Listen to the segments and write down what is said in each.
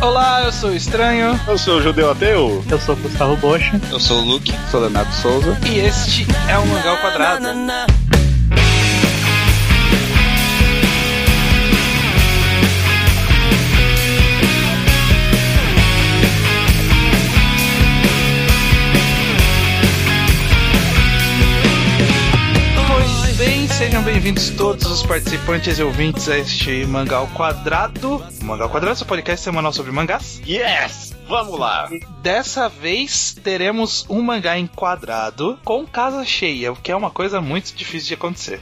Olá, eu sou o Estranho. Eu sou o Judeu Ateu. Eu sou o Gustavo Bocha. Eu sou o Luke. Sou Leonardo Souza. E este é o Mangá ao Quadrado. Sejam bem-vindos todos os participantes e ouvintes a este Mangá ao Quadrado. Mangá ao Quadrado, seu podcast semanal sobre mangás. Yes! Vamos lá! Dessa vez teremos um mangá enquadrado com casa cheia, o que é uma coisa muito difícil de acontecer.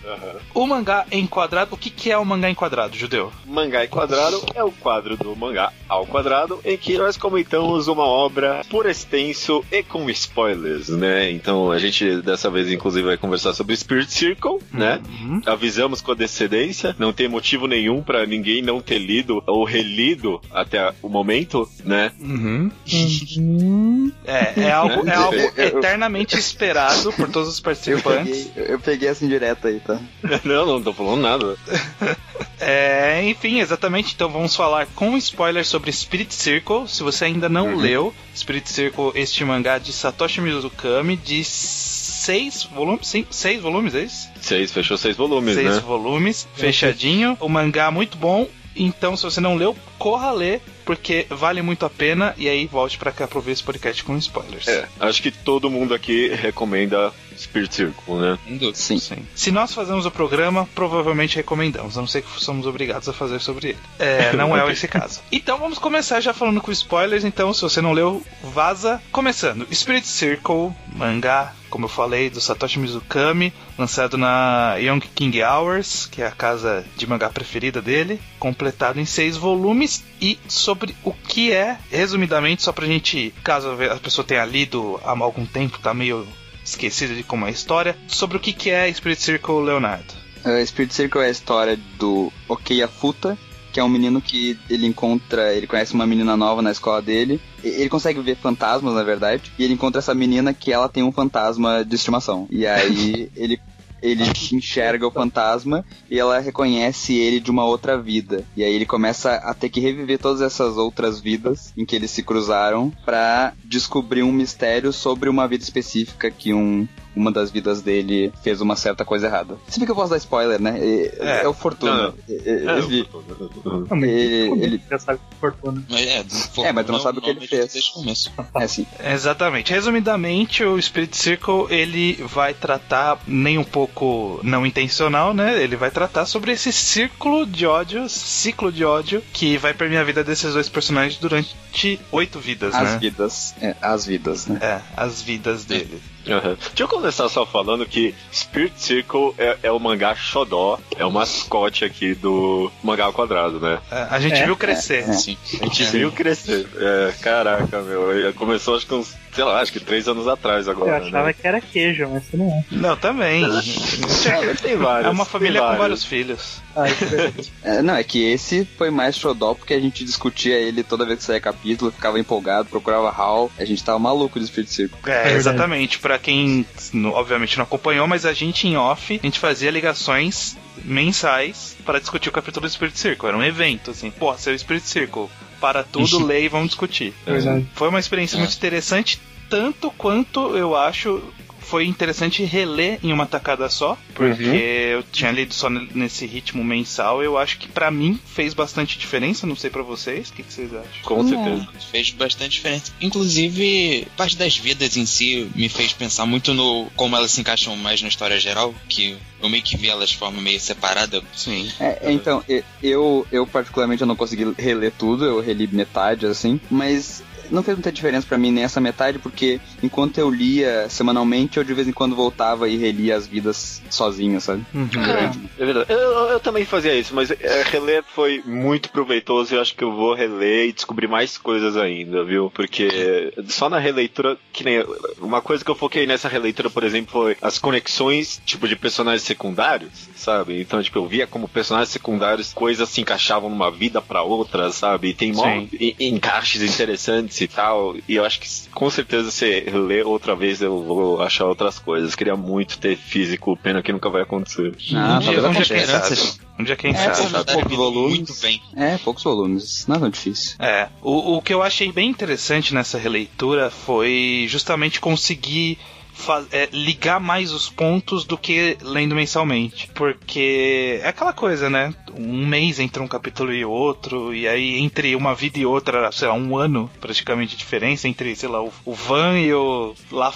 O mangá enquadrado, o que, que é o mangá enquadrado, Judeu? Mangá em Quadrado é o quadro do Mangá ao Quadrado em que nós comentamos uma obra por extenso e com spoilers, né? Então a gente dessa vez inclusive vai conversar sobre Spirit Circle, né? Uhum. Avisamos com antecedência, não tem motivo nenhum pra ninguém não ter lido ou relido até o momento, né? É, é algo, é algo eternamente esperado por todos os Eu participantes. peguei, eu peguei essa indireta aí, tá? não, não tô falando nada. É, enfim, exatamente. Então vamos falar com spoilers sobre Spirit Circle. Se você ainda não Uhum. leu, Spirit Circle, este mangá de Satoshi Mizukami, de seis volumes, sim, seis volumes, é isso? Seis, fechou seis volumes, seis né? volumes, fechadinho. O mangá muito bom. Então, se você não leu, corra ler, porque vale muito a pena. E aí volte pra cá pra ouvir esse podcast com spoilers. É, acho que todo mundo aqui recomenda Spirit Circle, né? Sem dúvida. Sim. Sim. Se nós fazemos o programa, provavelmente recomendamos, a não ser que somos obrigados a fazer sobre ele. É, não é esse caso. Então vamos começar já falando com spoilers. Então, se você não leu, vaza. Começando: Spirit Circle, mangá, como eu falei, do Satoshi Mizukami, lançado na Young King Hours, que é a casa de mangá preferida dele, completado em seis volumes. E sobre o que é, resumidamente, só pra gente, caso a pessoa tenha lido há algum tempo, tá meio esquecida de como é a história, sobre o que, que é Spirit Circle Leonardo. Uh, Spirit Circle é a história do Okeya Futa, que é um menino que ele encontra, ele conhece uma menina nova na escola dele. E- Ele consegue ver fantasmas, na verdade, e ele encontra essa menina que ela tem um fantasma de estimação. E aí ele ele enxerga o fantasma e ela reconhece ele de uma outra vida. E aí ele começa a ter que reviver todas essas outras vidas em que eles se cruzaram pra descobrir um mistério sobre uma vida específica que um uma das vidas dele fez uma certa coisa errada. Se bem que eu posso dar spoiler, né? É, É. é o Fortuna. Não, É- é- ele- Não, já sabe que fortuna. É, É, mas tu não sabe o que ele fez. Desde o começo. É assim. Exatamente. Resumidamente, o Spirit Circle ele vai tratar nem um pouco não intencional, né? Ele vai tratar sobre esse círculo de ódio, ciclo de ódio que vai permear a vida desses dois personagens durante oito vidas, As né? vidas. É, as vidas, né? É, as vidas dele. Aham. Deixa eu começar só falando que Spirit Circle é, é o mangá xodó, é o mascote aqui do mangá ao quadrado, né? É, a gente É, viu crescer. Sim. A gente viu crescer. É, caraca, meu. Começou acho que uns, sei lá, acho que três anos atrás Eu agora. achava né? que era queijo, mas isso não é. Não, também. É, tem vários, É uma família com vários. vários filhos. Ah, isso é. É, não, é que esse foi mais xodó porque a gente discutia ele toda vez que saía capítulo, ficava empolgado, procurava Hall. A gente tava maluco de Spirit Circle. É, verdade. exatamente. Pra quem obviamente não acompanhou, mas a gente em off, a gente fazia ligações mensais para discutir o capítulo do Spirit Circle. Era um evento, assim. Pô, seu Spirit Circle. Para tudo, lê e vamos discutir. Verdade. Foi uma experiência É. muito interessante, tanto quanto eu acho foi interessante reler em uma tacada só, porque eu tinha lido só nesse ritmo mensal. Eu acho que pra mim fez bastante diferença, não sei pra vocês, o que, que vocês acham? Com certeza. Fez bastante diferença. Inclusive, parte das vidas em si me fez pensar muito no como elas se encaixam mais na história geral, que eu meio que vi elas de forma meio separada. Sim. É, então, eu, eu particularmente eu não consegui reler tudo, eu reli metade, assim, mas não fez muita diferença pra mim nessa metade, porque enquanto eu lia semanalmente, eu de vez em quando voltava e relia as vidas sozinho, sabe? Uhum. É verdade. Eu, eu- também fazia isso, mas é, reler foi muito proveitoso e eu acho que eu vou reler e descobrir mais coisas ainda, viu? Porque só na releitura, que nem. Uma coisa que eu foquei nessa releitura, por exemplo, foi as conexões, tipo, de personagens secundários, sabe? Então, tipo, eu via como personagens secundários coisas se encaixavam numa vida pra outra, sabe? E tem mó encaixes interessantes e tal. E eu acho que com certeza se ler outra vez eu vou achar outras coisas. Queria muito ter físico, pena que nunca vai acontecer. Ah, um dia, um quem sabe. Um dia quem É, sabe. Poucos me volumes. muito bem. É, poucos volumes. Não é difícil. É, o, o que eu achei bem interessante nessa releitura foi justamente conseguir é, ligar mais os pontos do que lendo mensalmente. Porque é aquela coisa, né? Um mês entre um capítulo e outro, e aí entre uma vida e outra, sei lá, um ano praticamente de diferença entre, sei lá, o, o Van e o La.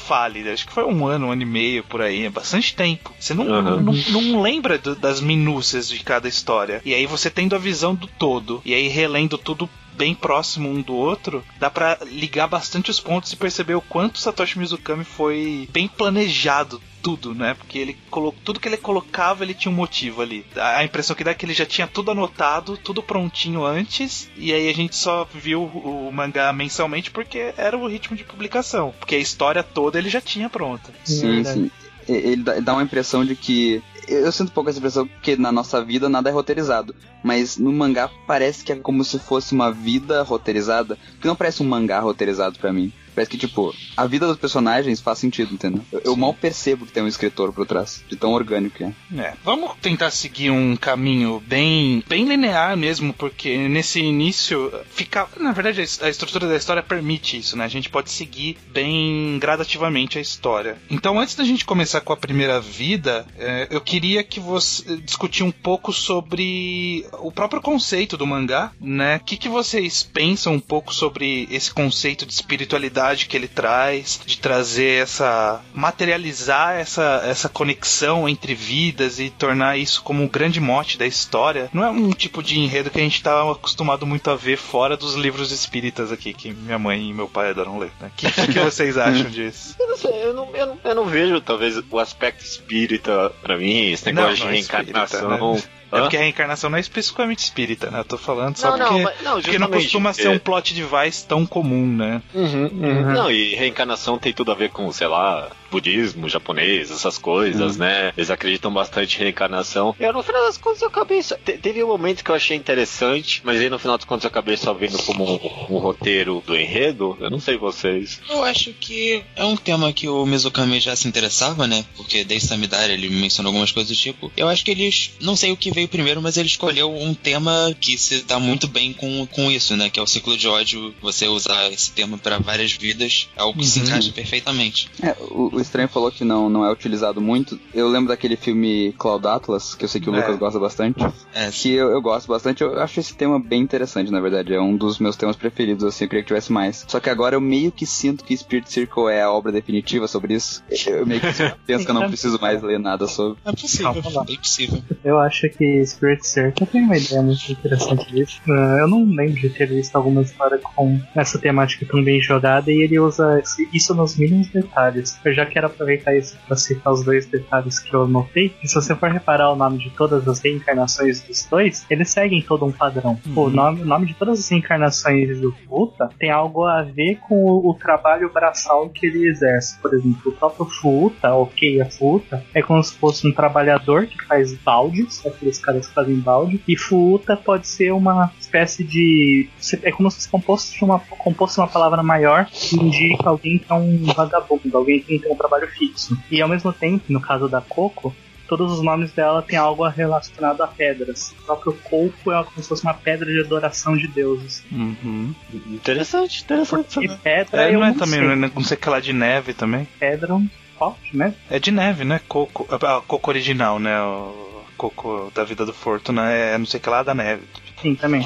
Acho que foi um ano, um ano e meio por aí. É bastante tempo. Você não, Uhum. não, não lembra do- das minúcias de cada história. E aí você tendo a visão do todo, e aí relendo tudo bem próximo um do outro, dá pra ligar bastante os pontos e perceber o quanto Satoshi Mizukami foi bem planejado tudo, né? Porque ele colocou tudo que ele colocava, ele tinha um motivo ali. A impressão que dá é que ele já tinha tudo anotado, tudo prontinho antes, e aí a gente só viu o mangá mensalmente porque era o ritmo de publicação, porque a história toda ele já tinha pronta. Sim, verdade. sim. Ele dá, dá uma impressão de que. Eu sinto um pouco essa impressão porque na nossa vida nada é roteirizado. Mas no mangá parece que é como se fosse uma vida roteirizada. Que não parece um mangá roteirizado pra mim. Parece que, tipo, a vida dos personagens faz sentido, entendeu? Eu, eu mal percebo que tem um escritor por trás. De tão orgânico que é. É, vamos tentar seguir um caminho bem, bem linear mesmo, porque nesse início fica, na verdade a estrutura da história permite isso, né? A gente pode seguir bem gradativamente a história. Então, antes da gente começar com a primeira vida, é, eu queria que você discutir um pouco sobre o próprio conceito do mangá, né? O que, que vocês pensam um pouco sobre esse conceito de espiritualidade que ele traz, de trazer essa materializar essa, essa conexão entre vidas e tornar isso como um grande mote da história. Não é um tipo de enredo que a gente tá acostumado muito a ver fora dos livros espíritas aqui, que minha mãe e meu pai adoram ler. Né? O que, que, que vocês acham disso? Eu não sei, eu não, eu não, eu não vejo, talvez, o aspecto espírita pra mim, esse negócio Não, de não é reencarnação. espírita, É Hã? porque a reencarnação não é especificamente espírita, né? Eu tô falando só Não, não, porque, mas- não, porque não costuma ser é. um plot device tão comum, né? Uhum, uhum. Não, e reencarnação tem tudo a ver com, sei lá, budismo, japonês, essas coisas, né? Eles acreditam bastante em reencarnação. Eu, no final das contas, eu acabei. Só... te- Teve um momento que eu achei interessante, mas aí no final das contas eu acabei só vendo como um, um roteiro do enredo. Eu não sei vocês. Eu acho que é um tema que o Mizukami já se interessava, né? Porque desde Samidara ele mencionou algumas coisas do tipo. Eu acho que eles. Não sei o que veio primeiro, mas ele escolheu um tema que se dá muito bem com, com isso, né? Que é o ciclo de ódio. Você usar esse tema para várias vidas é algo que se Uhum. encaixa perfeitamente. É, o, o Estranho falou que não, não é utilizado muito. Eu lembro daquele filme Cloud Atlas, que eu sei que o É. Lucas gosta bastante. É, Que eu, eu gosto bastante. Eu acho esse tema bem interessante, na verdade. É um dos meus temas preferidos, assim. Eu queria que tivesse mais. Só que agora eu meio que sinto que Spirit Circle é a obra definitiva sobre isso. Eu meio que penso que eu não preciso mais ler nada sobre. é possível, bem possível. Eu acho que Spirit Circle tem uma ideia muito interessante disso. Ah, eu não lembro de ter visto alguma história com essa temática tão bem jogada e ele usa isso nos mínimos detalhes. Eu já quero aproveitar isso para citar os dois detalhes que eu notei. E se você for reparar o nome de todas as reencarnações dos dois, eles seguem todo um padrão. O, nome, o nome de todas as reencarnações do Futa tem algo a ver com o, o trabalho braçal que ele exerce. Por exemplo, o próprio Futa, ok, a Futa, é como se fosse um trabalhador que faz baldes, aqueles caras que fazem balde, e Futa pode ser uma espécie de. É como se fosse composto de uma, composto de uma palavra maior que indica alguém que é um vagabundo, alguém que tem um trabalho fixo. E ao mesmo tempo, no caso da Coco, todos os nomes dela têm algo relacionado a pedras. O próprio Coco é como se fosse uma pedra de adoração de deuses. Uhum. Interessante, interessante. E pedra É, não é também, sei. né? não sei o que lá de neve também. Pedra um forte, né? É de neve, né? Coco. A coco original, né? O coco da vida do Fortuna é não sei o que lá da neve. Sim, também.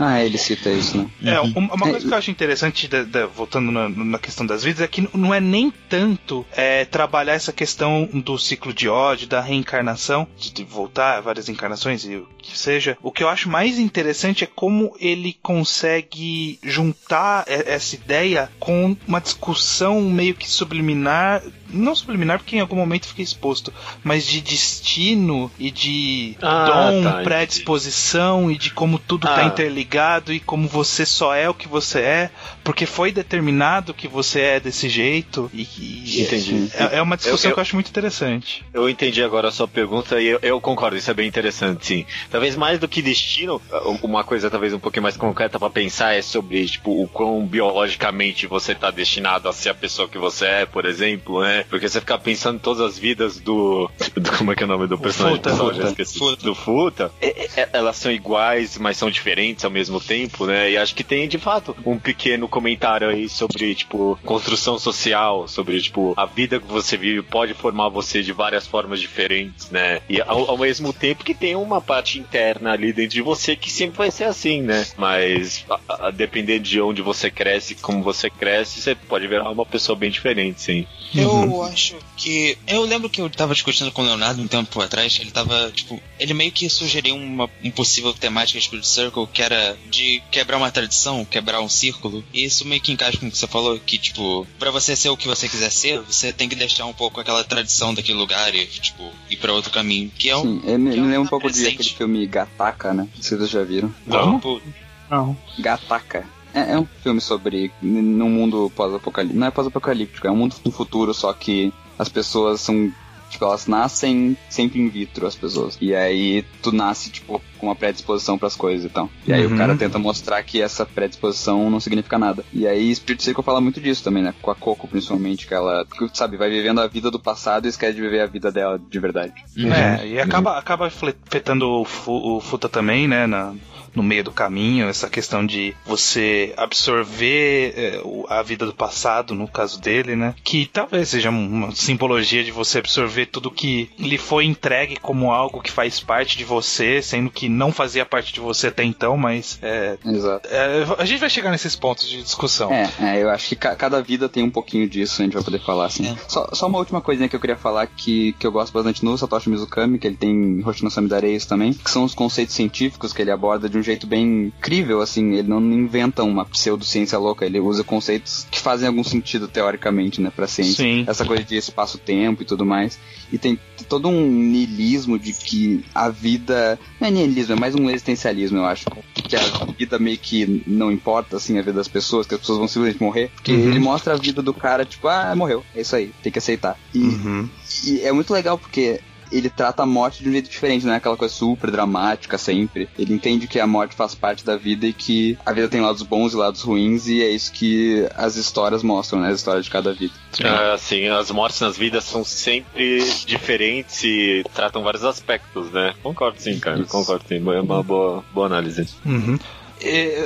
Ah, ele cita isso, né? É, Uhum. uma, uma É, coisa que eu acho interessante, da- da- voltando na, na questão das vidas, é que não é nem tanto é, trabalhar essa questão do ciclo de ódio, da reencarnação, de, de voltar a várias encarnações e o que seja. O que eu acho mais interessante é como ele consegue juntar essa ideia com uma discussão meio que subliminar não subliminar porque em algum momento fica exposto, mas de destino e de Ah, dom, tá, predisposição e de como tudo tá Ah. interligado e como você só é o que você é, porque foi determinado que você é desse jeito. E, e- Entendi. É, é uma discussão Eu- eu- que eu acho muito interessante. Eu entendi agora a sua pergunta e eu, eu concordo, isso é bem interessante, sim. Talvez mais do que destino, uma coisa talvez um pouquinho mais concreta pra pensar é sobre, tipo, o quão biologicamente você tá destinado a ser a pessoa que você é, por exemplo, né? Porque você ficar pensando em todas as vidas do... do- como é que é o nome do personagem Futa. Já Futa. esqueci. Futa. Do Futa. É- é- elas são iguais, mas são diferentes ao mesmo tempo, né? E acho que tem, de fato, um pequeno comentário aí sobre, tipo, construção social, sobre, tipo, a vida que você vive pode formar você de várias formas diferentes, né? E ao, ao mesmo tempo que tem uma parte interna ali dentro de você que sempre vai ser assim, né? Mas a, a, dependendo de onde você cresce, como você cresce, você pode virar uma pessoa bem diferente, sim. Eu acho que. Eu lembro que eu tava discutindo com o Leonardo um tempo atrás. Ele tava, tipo. Ele meio que sugeriu uma um possível temática de Spirit Circle que era de quebrar uma tradição, quebrar um círculo. E isso meio que encaixa com o que você falou, que, tipo, pra você ser o que você quiser ser, você tem que deixar um pouco aquela tradição daquele lugar e, tipo, ir pra outro caminho. Que é um. Sim, ele me, é lembra um pouco de presente. aquele filme Gataca, né? Não sei se vocês já viram. Não? Tipo, Não. Gataca. É, é um filme sobre num mundo pós-apocalíptico. Não é pós-apocalíptico, é um mundo no futuro, só que as pessoas são. Tipo, elas nascem sempre in vitro, as pessoas. E aí tu nasce, tipo, com uma predisposição pras coisas e tal. E aí Uhum. o cara tenta mostrar que essa predisposição não significa nada. E aí Spirit Circle fala muito disso também, né? Com a Coco, principalmente, que ela, sabe, vai vivendo a vida do passado e esquece de viver a vida dela de verdade. É, e acaba, acaba afetando o, Fu- o Futa também, né? Na, no meio do caminho, essa questão de você absorver é, a vida do passado, no caso dele, né? Que talvez seja uma simbologia de você absorver tudo que lhe foi entregue como algo que faz parte de você, sendo que não fazia parte de você até então, mas é, Exato. é, a gente vai chegar nesses pontos de discussão. É, é, eu acho que ca- cada vida tem um pouquinho disso, a gente vai poder falar, assim. É. Só, só uma última coisinha que eu queria falar que, que eu gosto bastante no Satoshi Mizukami, que ele tem em Hoshino Samidare isso também, que são os conceitos científicos que ele aborda de um jeito bem incrível, assim, ele não inventa uma pseudociência louca, ele usa conceitos que fazem algum sentido teoricamente, né, pra ciência. Sim. Essa coisa de espaço-tempo e tudo mais. E tem todo um niilismo de que a vida. Não é niilismo, é mais um existencialismo, eu acho. Que a vida meio que não importa, assim, a vida das pessoas, que as pessoas vão simplesmente morrer. Porque Uhum. ele mostra a vida do cara, tipo, ah, morreu. É isso aí, tem que aceitar. E, Uhum. e é muito legal porque ele trata a morte de um jeito diferente, não é aquela coisa super dramática sempre. Ele entende que a morte faz parte da vida e que a vida tem lados bons e lados ruins, e é isso que as histórias mostram, né? As histórias de cada vida. Ah, sim, as mortes nas vidas são sempre diferentes e tratam vários aspectos, né? Concordo sim, cara. Isso. Concordo sim. É uma boa, boa análise. Uhum.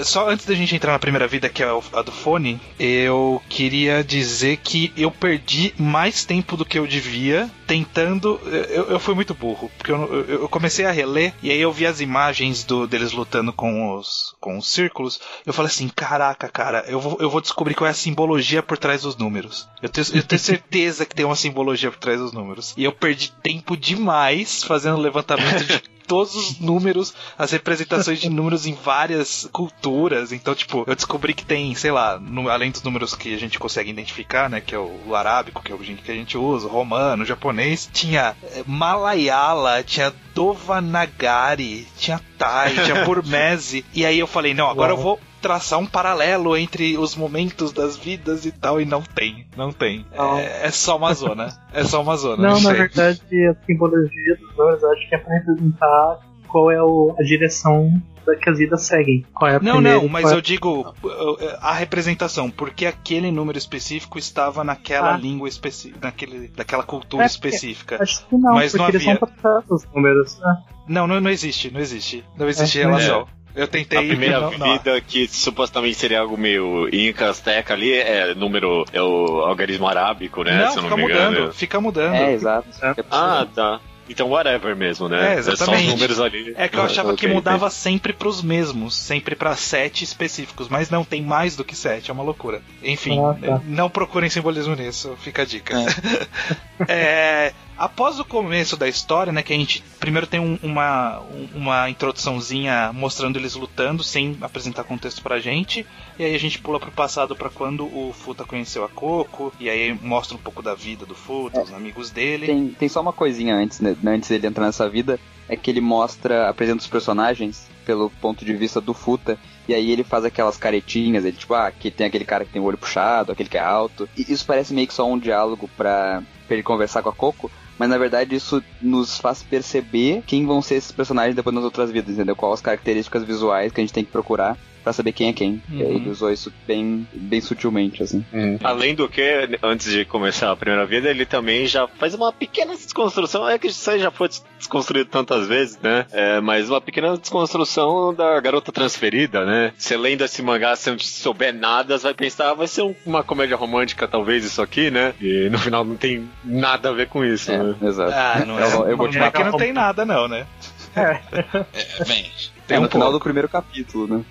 Só antes da gente entrar na primeira vida, que é a do fone, eu queria dizer que eu perdi mais tempo do que eu devia tentando. Eu, eu fui muito burro, porque eu, eu- eu comecei a reler e aí eu vi as imagens do, deles lutando com os, com os círculos. Eu falei assim: caraca, cara, eu vou, eu vou descobrir qual é a simbologia por trás dos números. Eu tenho, eu tenho certeza que tem uma simbologia por trás dos números. E eu perdi tempo demais fazendo levantamento de todos os números, as representações de números em várias culturas. Então, tipo, eu descobri que tem, sei lá, no- além dos números que a gente consegue identificar, né, que é o, arábico, que é o que a gente usa, o romano, o japonês, tinha eh, Malayala, tinha Dovanagari, tinha Thai, tinha Burmese. e aí eu falei, não, agora eu vou traçar um paralelo entre os momentos das vidas e tal, e não tem, não tem. Não. É, é só uma zona. É só uma zona. Não, na sei. verdade, a simbologia dos números eu acho que é pra representar qual é o- a direção que as vidas seguem. Qual é a Não, primeira não, mas é- eu digo a representação, porque aquele número específico estava naquela Ah. língua específica, naquele, daquela cultura É, específica. Acho que não, Mas não havia- os números. né? Não, não, não existe, não existe. Não existe É, relação. Eu tentei. A primeira não, não. vida que supostamente seria algo meio Inca, Azteca ali, é número, é o algarismo arábico, né? Não, se eu não fica me mudando, engano. fica mudando. É, exato. É possível. Ah, tá. Então whatever mesmo, né? É, só exatamente. os números ali. É que eu Ah, achava que ok, mudava sempre pros mesmos, sempre pra sete específicos, mas não, tem mais do que sete, é uma loucura. Enfim, Ah, tá. não procurem simbolismo nisso, fica a dica. É, após o começo da história, né, que a gente primeiro tem um, uma, uma introduçãozinha mostrando eles lutando, sem apresentar contexto pra gente, e aí a gente pula pro passado para quando o Futa conheceu a Coco, e aí mostra um pouco da vida do Futa, é, os amigos dele. Tem, tem só uma coisinha antes, né, antes dele entrar nessa vida, é que ele mostra, apresenta os personagens pelo ponto de vista do Futa, e aí ele faz aquelas caretinhas, ele tipo, ah, aqui tem aquele cara que tem o olho puxado, aquele que é alto. E isso parece meio que só um diálogo pra, pra ele conversar com a Coco, mas na verdade isso nos faz perceber quem vão ser esses personagens depois nas outras vidas, entendeu? Quais as características visuais que a gente tem que procurar para saber quem é quem. Uhum. ele usou isso bem, bem sutilmente, assim. Uhum. Além do que, antes de começar a primeira vida, ele também já faz uma pequena desconstrução. É que isso aí já foi desconstruído tantas vezes, né? É, mas uma pequena desconstrução da garota transferida, né? Você lendo esse mangá sem souber nada, você vai pensar, ah, vai ser uma comédia romântica, talvez, isso aqui, né? E no final não tem nada a ver com isso, é, né? Exato. Ah, não é. Eu, eu vou te é que não tem nada, não, né? É. é bem, tem é no um final do primeiro capítulo, né?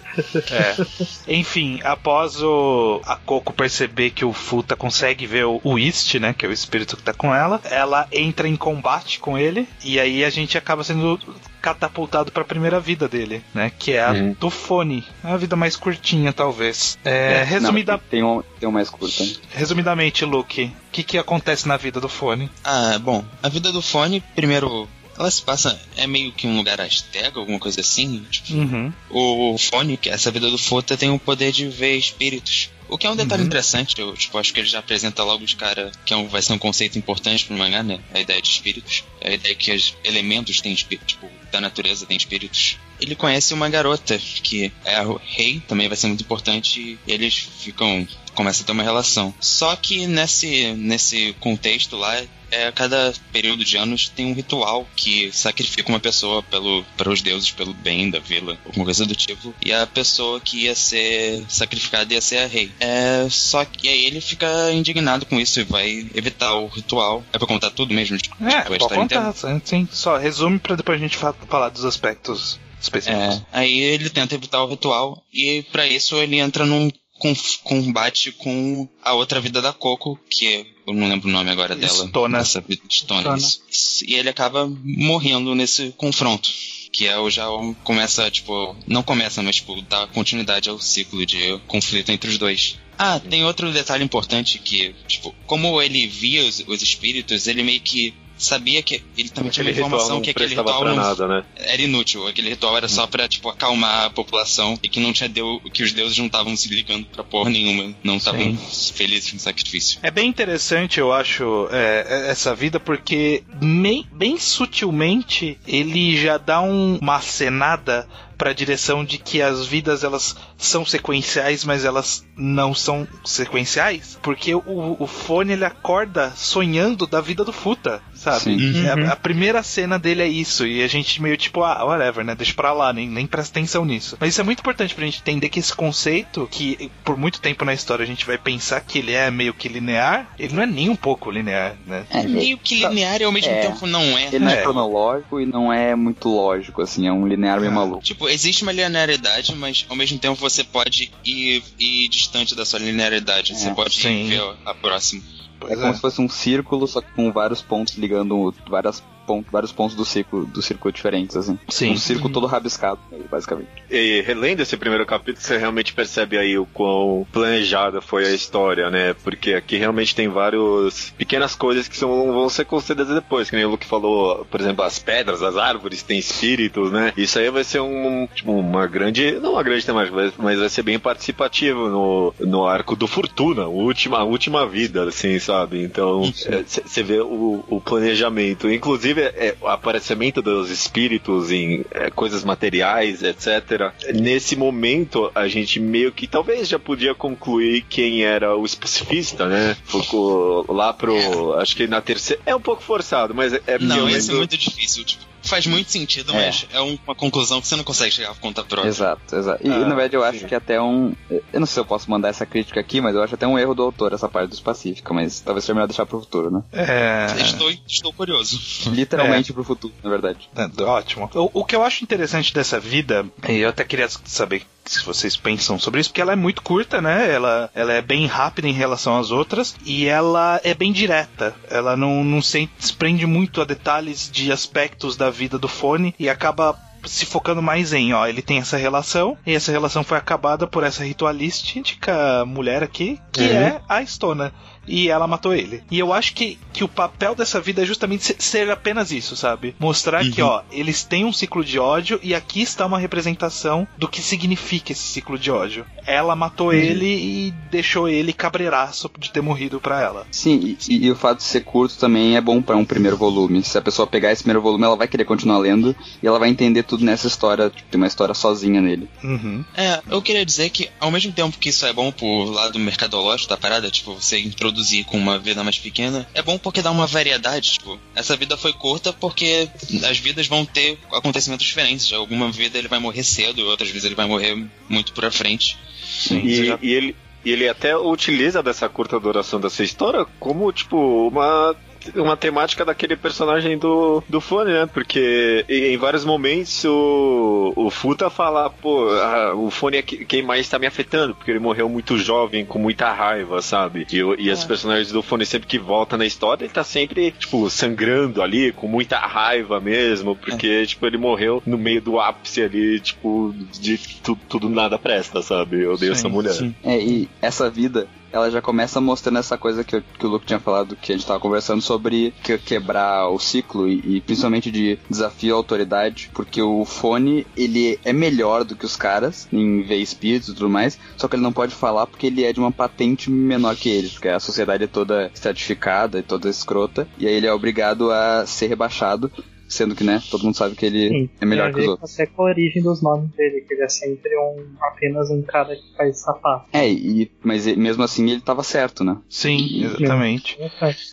É. Enfim, após o a Coco perceber que o Futa consegue ver o, o East, né? Que é o espírito que tá com ela, ela entra em combate com ele e aí a gente acaba sendo catapultado para a primeira vida dele, né? Que é a uhum. do fone. É a vida mais curtinha, talvez. É, é resumida... Não, tem, um, tem um mais curta. Resumidamente, Luke, o que, que acontece na vida do fone? Ah, bom, a vida do fone, primeiro ela se passa. É meio que um lugar astega, alguma coisa assim. Tipo, uhum. O Fone, que é essa vida do Fota, tem o poder de ver espíritos. O que é um detalhe uhum. interessante, eu tipo, acho que ele já apresenta logo os caras, que é um, vai ser um conceito importante pro mangá, né? A ideia de espíritos. A ideia que os elementos têm espíritos, tipo, da natureza tem espíritos. Ele conhece uma garota, que é o rei, também vai ser muito importante, e eles ficam. Começam a ter uma relação. Só que nesse, nesse contexto lá, é, cada período de anos tem um ritual que sacrifica uma pessoa pelo, para os deuses pelo bem da vila, alguma coisa do tipo. E a pessoa que ia ser sacrificada ia ser a rei. É, só que aí ele fica indignado com isso e vai evitar o ritual. É pra contar tudo mesmo? Tipo, é, pode contar, sim. Só resume pra depois a gente falar dos aspectos específicos. É, aí ele tenta evitar o ritual e para isso ele entra num combate com a outra vida da Coco, que eu não lembro o nome agora dela. Stona. Essa, Stona. E ele acaba morrendo nesse confronto. Que é o já começa, tipo, não começa, mas tipo, dá continuidade ao ciclo de conflito entre os dois. Ah, tem outro detalhe importante que, tipo, como ele via os, os espíritos, ele meio que sabia que ele também tinha informação que aquele ritual não, nada, né? era inútil. Aquele ritual era só pra, tipo, acalmar a população e que não tinha deu, que os deuses não estavam se ligando pra porra nenhuma. Não estavam felizes com o sacrifício. É bem interessante, eu acho, é, essa vida, porque bem, bem sutilmente ele já dá um, uma cenada para a direção de que as vidas elas são sequenciais, mas elas não são sequenciais, porque o, o fone ele acorda sonhando da vida do Futa, sabe? Uhum. A, a, primeira cena dele é isso, e a gente meio tipo, ah, whatever, né? Deixa pra lá, nem, nem presta atenção nisso. Mas isso é muito importante pra gente entender que esse conceito, que por muito tempo na história a gente vai pensar que ele é meio que linear, ele não é nem um pouco linear, né? É, meio que linear e ao mesmo é. tempo não é. Ele não é, é cronológico e não é muito lógico, assim, é um linear meio maluco. Tipo, Tipo, existe uma linearidade, mas ao mesmo tempo você pode ir, ir distante da sua linearidade. É, você pode sim. ver a próxima. é como é. se fosse um círculo, só que com vários pontos ligando várias ponto, vários pontos do círculo, do círculo diferentes, assim. Sim. Um círculo todo rabiscado, basicamente. E relendo esse primeiro capítulo, você realmente percebe aí o quão planejada foi a história, né? Porque aqui realmente tem várias pequenas coisas que são, vão ser concedidas depois, que nem o Luke falou, por exemplo, as pedras, as árvores têm espíritos, né? Isso aí vai ser um, tipo, uma grande, não uma grande temática, mas vai ser bem participativo no, no arco do Fortuna, a última, última vida, assim, sabe? Então, você é, vê o, o planejamento. Inclusive, Inclusive, é, o aparecimento dos espíritos em é, coisas materiais, etc. Nesse momento, a gente meio que talvez já podia concluir quem era o especificista, né? Ficou lá pro. Acho que na terceira. É um pouco forçado, mas é. Não, isso é muito difícil. Tipo, faz muito sentido, é. mas é uma conclusão que você não consegue chegar por conta própria. Exato, exato. E, ah, na verdade eu sim. acho que até um. Eu não sei se eu posso mandar essa crítica aqui, mas eu acho até um erro do autor essa parte dos Pacífica, mas talvez seja melhor deixar pro futuro, né? É. Estou, estou curioso. Literalmente é. pro futuro, na verdade. É, ótimo. O, o, que eu acho interessante dessa vida, e eu até queria saber se vocês pensam sobre isso, porque ela é muito curta, né? Ela, ela é bem rápida em relação às outras e ela é bem direta. Ela não, não se desprende muito a detalhes de aspectos da vida do fone e acaba se focando mais em, ó, ele tem essa relação, e essa relação foi acabada por essa ritualística mulher aqui, que Uhum. é a Estona. E ela matou ele. E eu acho que, que o papel dessa vida é justamente se- ser apenas isso, sabe? Mostrar que, ó, eles têm um ciclo de ódio e aqui está uma representação do que significa esse ciclo de ódio. Ela matou ele e deixou ele cabreiraço de ter morrido pra ela. Sim, e, e o fato de ser curto também é bom pra um primeiro volume. Se a pessoa pegar esse primeiro volume, ela vai querer continuar lendo e ela vai entender tudo nessa história, tipo, tem uma história sozinha nele. Uhum. É, eu queria dizer que, ao mesmo tempo que isso é bom pro lado mercadológico da parada, tipo, você introduzir com uma vida mais pequena, é bom porque dá uma variedade, tipo, essa vida foi curta porque as vidas vão ter acontecimentos diferentes. Alguma vida ele vai morrer cedo, outras vezes ele vai morrer muito pra frente. Sim, E, já- e ele, e ele até utiliza dessa curta duração dessa história como, tipo, uma. Uma temática daquele personagem do, do fone, né? Porque em vários momentos o, o Futa fala, pô, ah, o fone é que- quem mais tá me afetando, porque ele morreu muito jovem, com muita raiva, sabe? E, e esses personagens do fone, sempre que volta na história, ele tá sempre, tipo, sangrando ali, com muita raiva mesmo, porque, tipo, ele morreu no meio do ápice ali, tipo, de tu- tudo nada presta, sabe? Eu odeio Sim, essa mulher. sim. É, e essa vida, ela já começa mostrando essa coisa que, eu- que o Luke tinha falado, que a gente tava conversando sobre que- quebrar o ciclo e, e principalmente de desafio à autoridade, porque o fone, ele é melhor do que os caras em ver espíritos e tudo mais, só que ele não pode falar porque ele é de uma patente menor que eles, porque a sociedade é toda estratificada e toda escrota, e aí ele é obrigado a ser rebaixado, sendo que, né, todo mundo sabe que ele Sim, é melhor que os outros. Até com a origem dos nomes dele, que ele é sempre um, apenas um cara que faz sapato. É, e, mas mesmo assim ele tava certo, né? Sim, exatamente.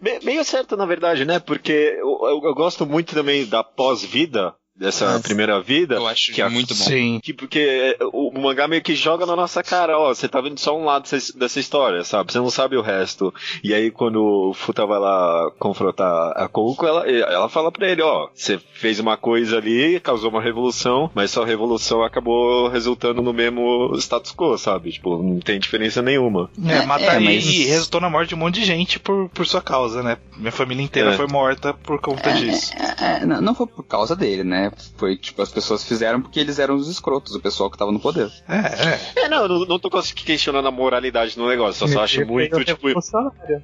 Me- Meio certo, na verdade, né? Porque eu, eu- eu gosto muito também da pós-vida, dessa Nossa. primeira vida. Eu acho que a- muito bom. Sim. Que, porque o, o mangá meio que joga na nossa cara, ó, você tá vendo só um lado dessa, história, sabe? Você não sabe o resto. E aí quando o Futa vai lá confrontar a Kouko, ela, ela fala pra ele, ó, você fez uma coisa ali, causou uma revolução, mas sua revolução acabou resultando no mesmo status quo, sabe? Tipo, não tem diferença nenhuma. É, É, matar é, mas- e resultou na morte de um monte de gente por, por sua causa, né? Minha família inteira É. foi morta por conta disso. É, é, não não foi por causa dele, né? Foi tipo, as pessoas fizeram porque eles eram os escrotos, o pessoal que tava no poder. É, é. É, não, eu não, não tô questionando a moralidade no negócio, eu só acho Ele foi muito, tipo.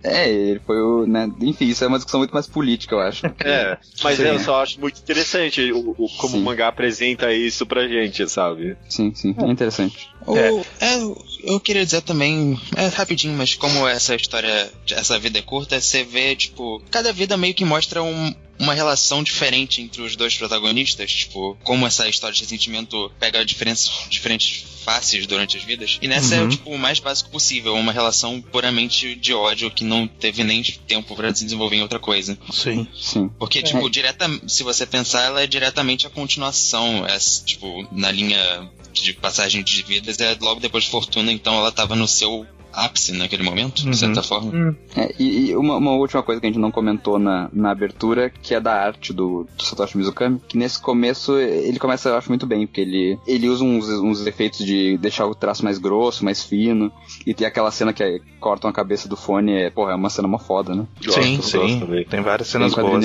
É, ele foi o, né? Enfim, isso é uma discussão muito mais política, eu acho. É, mas Sim. eu só acho muito interessante o, o- como Sim. o mangá apresenta isso pra gente, sabe? Sim, sim, é interessante. O- É. é, eu queria dizer também, é rapidinho, mas como essa história, essa vida é curta, você vê, tipo, cada vida meio que mostra um- uma relação diferente entre os dois protagonistas, tipo, como essa história de ressentimento pega diferentes, diferentes faces durante as vidas. E nessa é, Uhum. tipo, o mais básico possível, uma relação puramente de ódio que não teve nem tempo pra se desenvolver em outra coisa. Sim. Sim. Porque, tipo, direta, se você pensar, ela é diretamente a continuação. É, tipo, na linha de passagem de vidas, é logo depois de Fortuna, então ela tava no seu ápice naquele momento, Uhum. de certa forma. Hum, É, e e uma, uma última coisa que a gente não comentou na, na abertura, que é da arte do, do Satoshi Mizukami, que nesse começo ele começa, eu acho, muito bem, porque ele, ele usa uns, uns efeitos de deixar o traço mais grosso, mais fino, e tem aquela cena que é, cortam a cabeça do fone, é, porra, é uma cena mó foda, né? Gosto, sim, gosto sim. também. Tem várias cenas boas.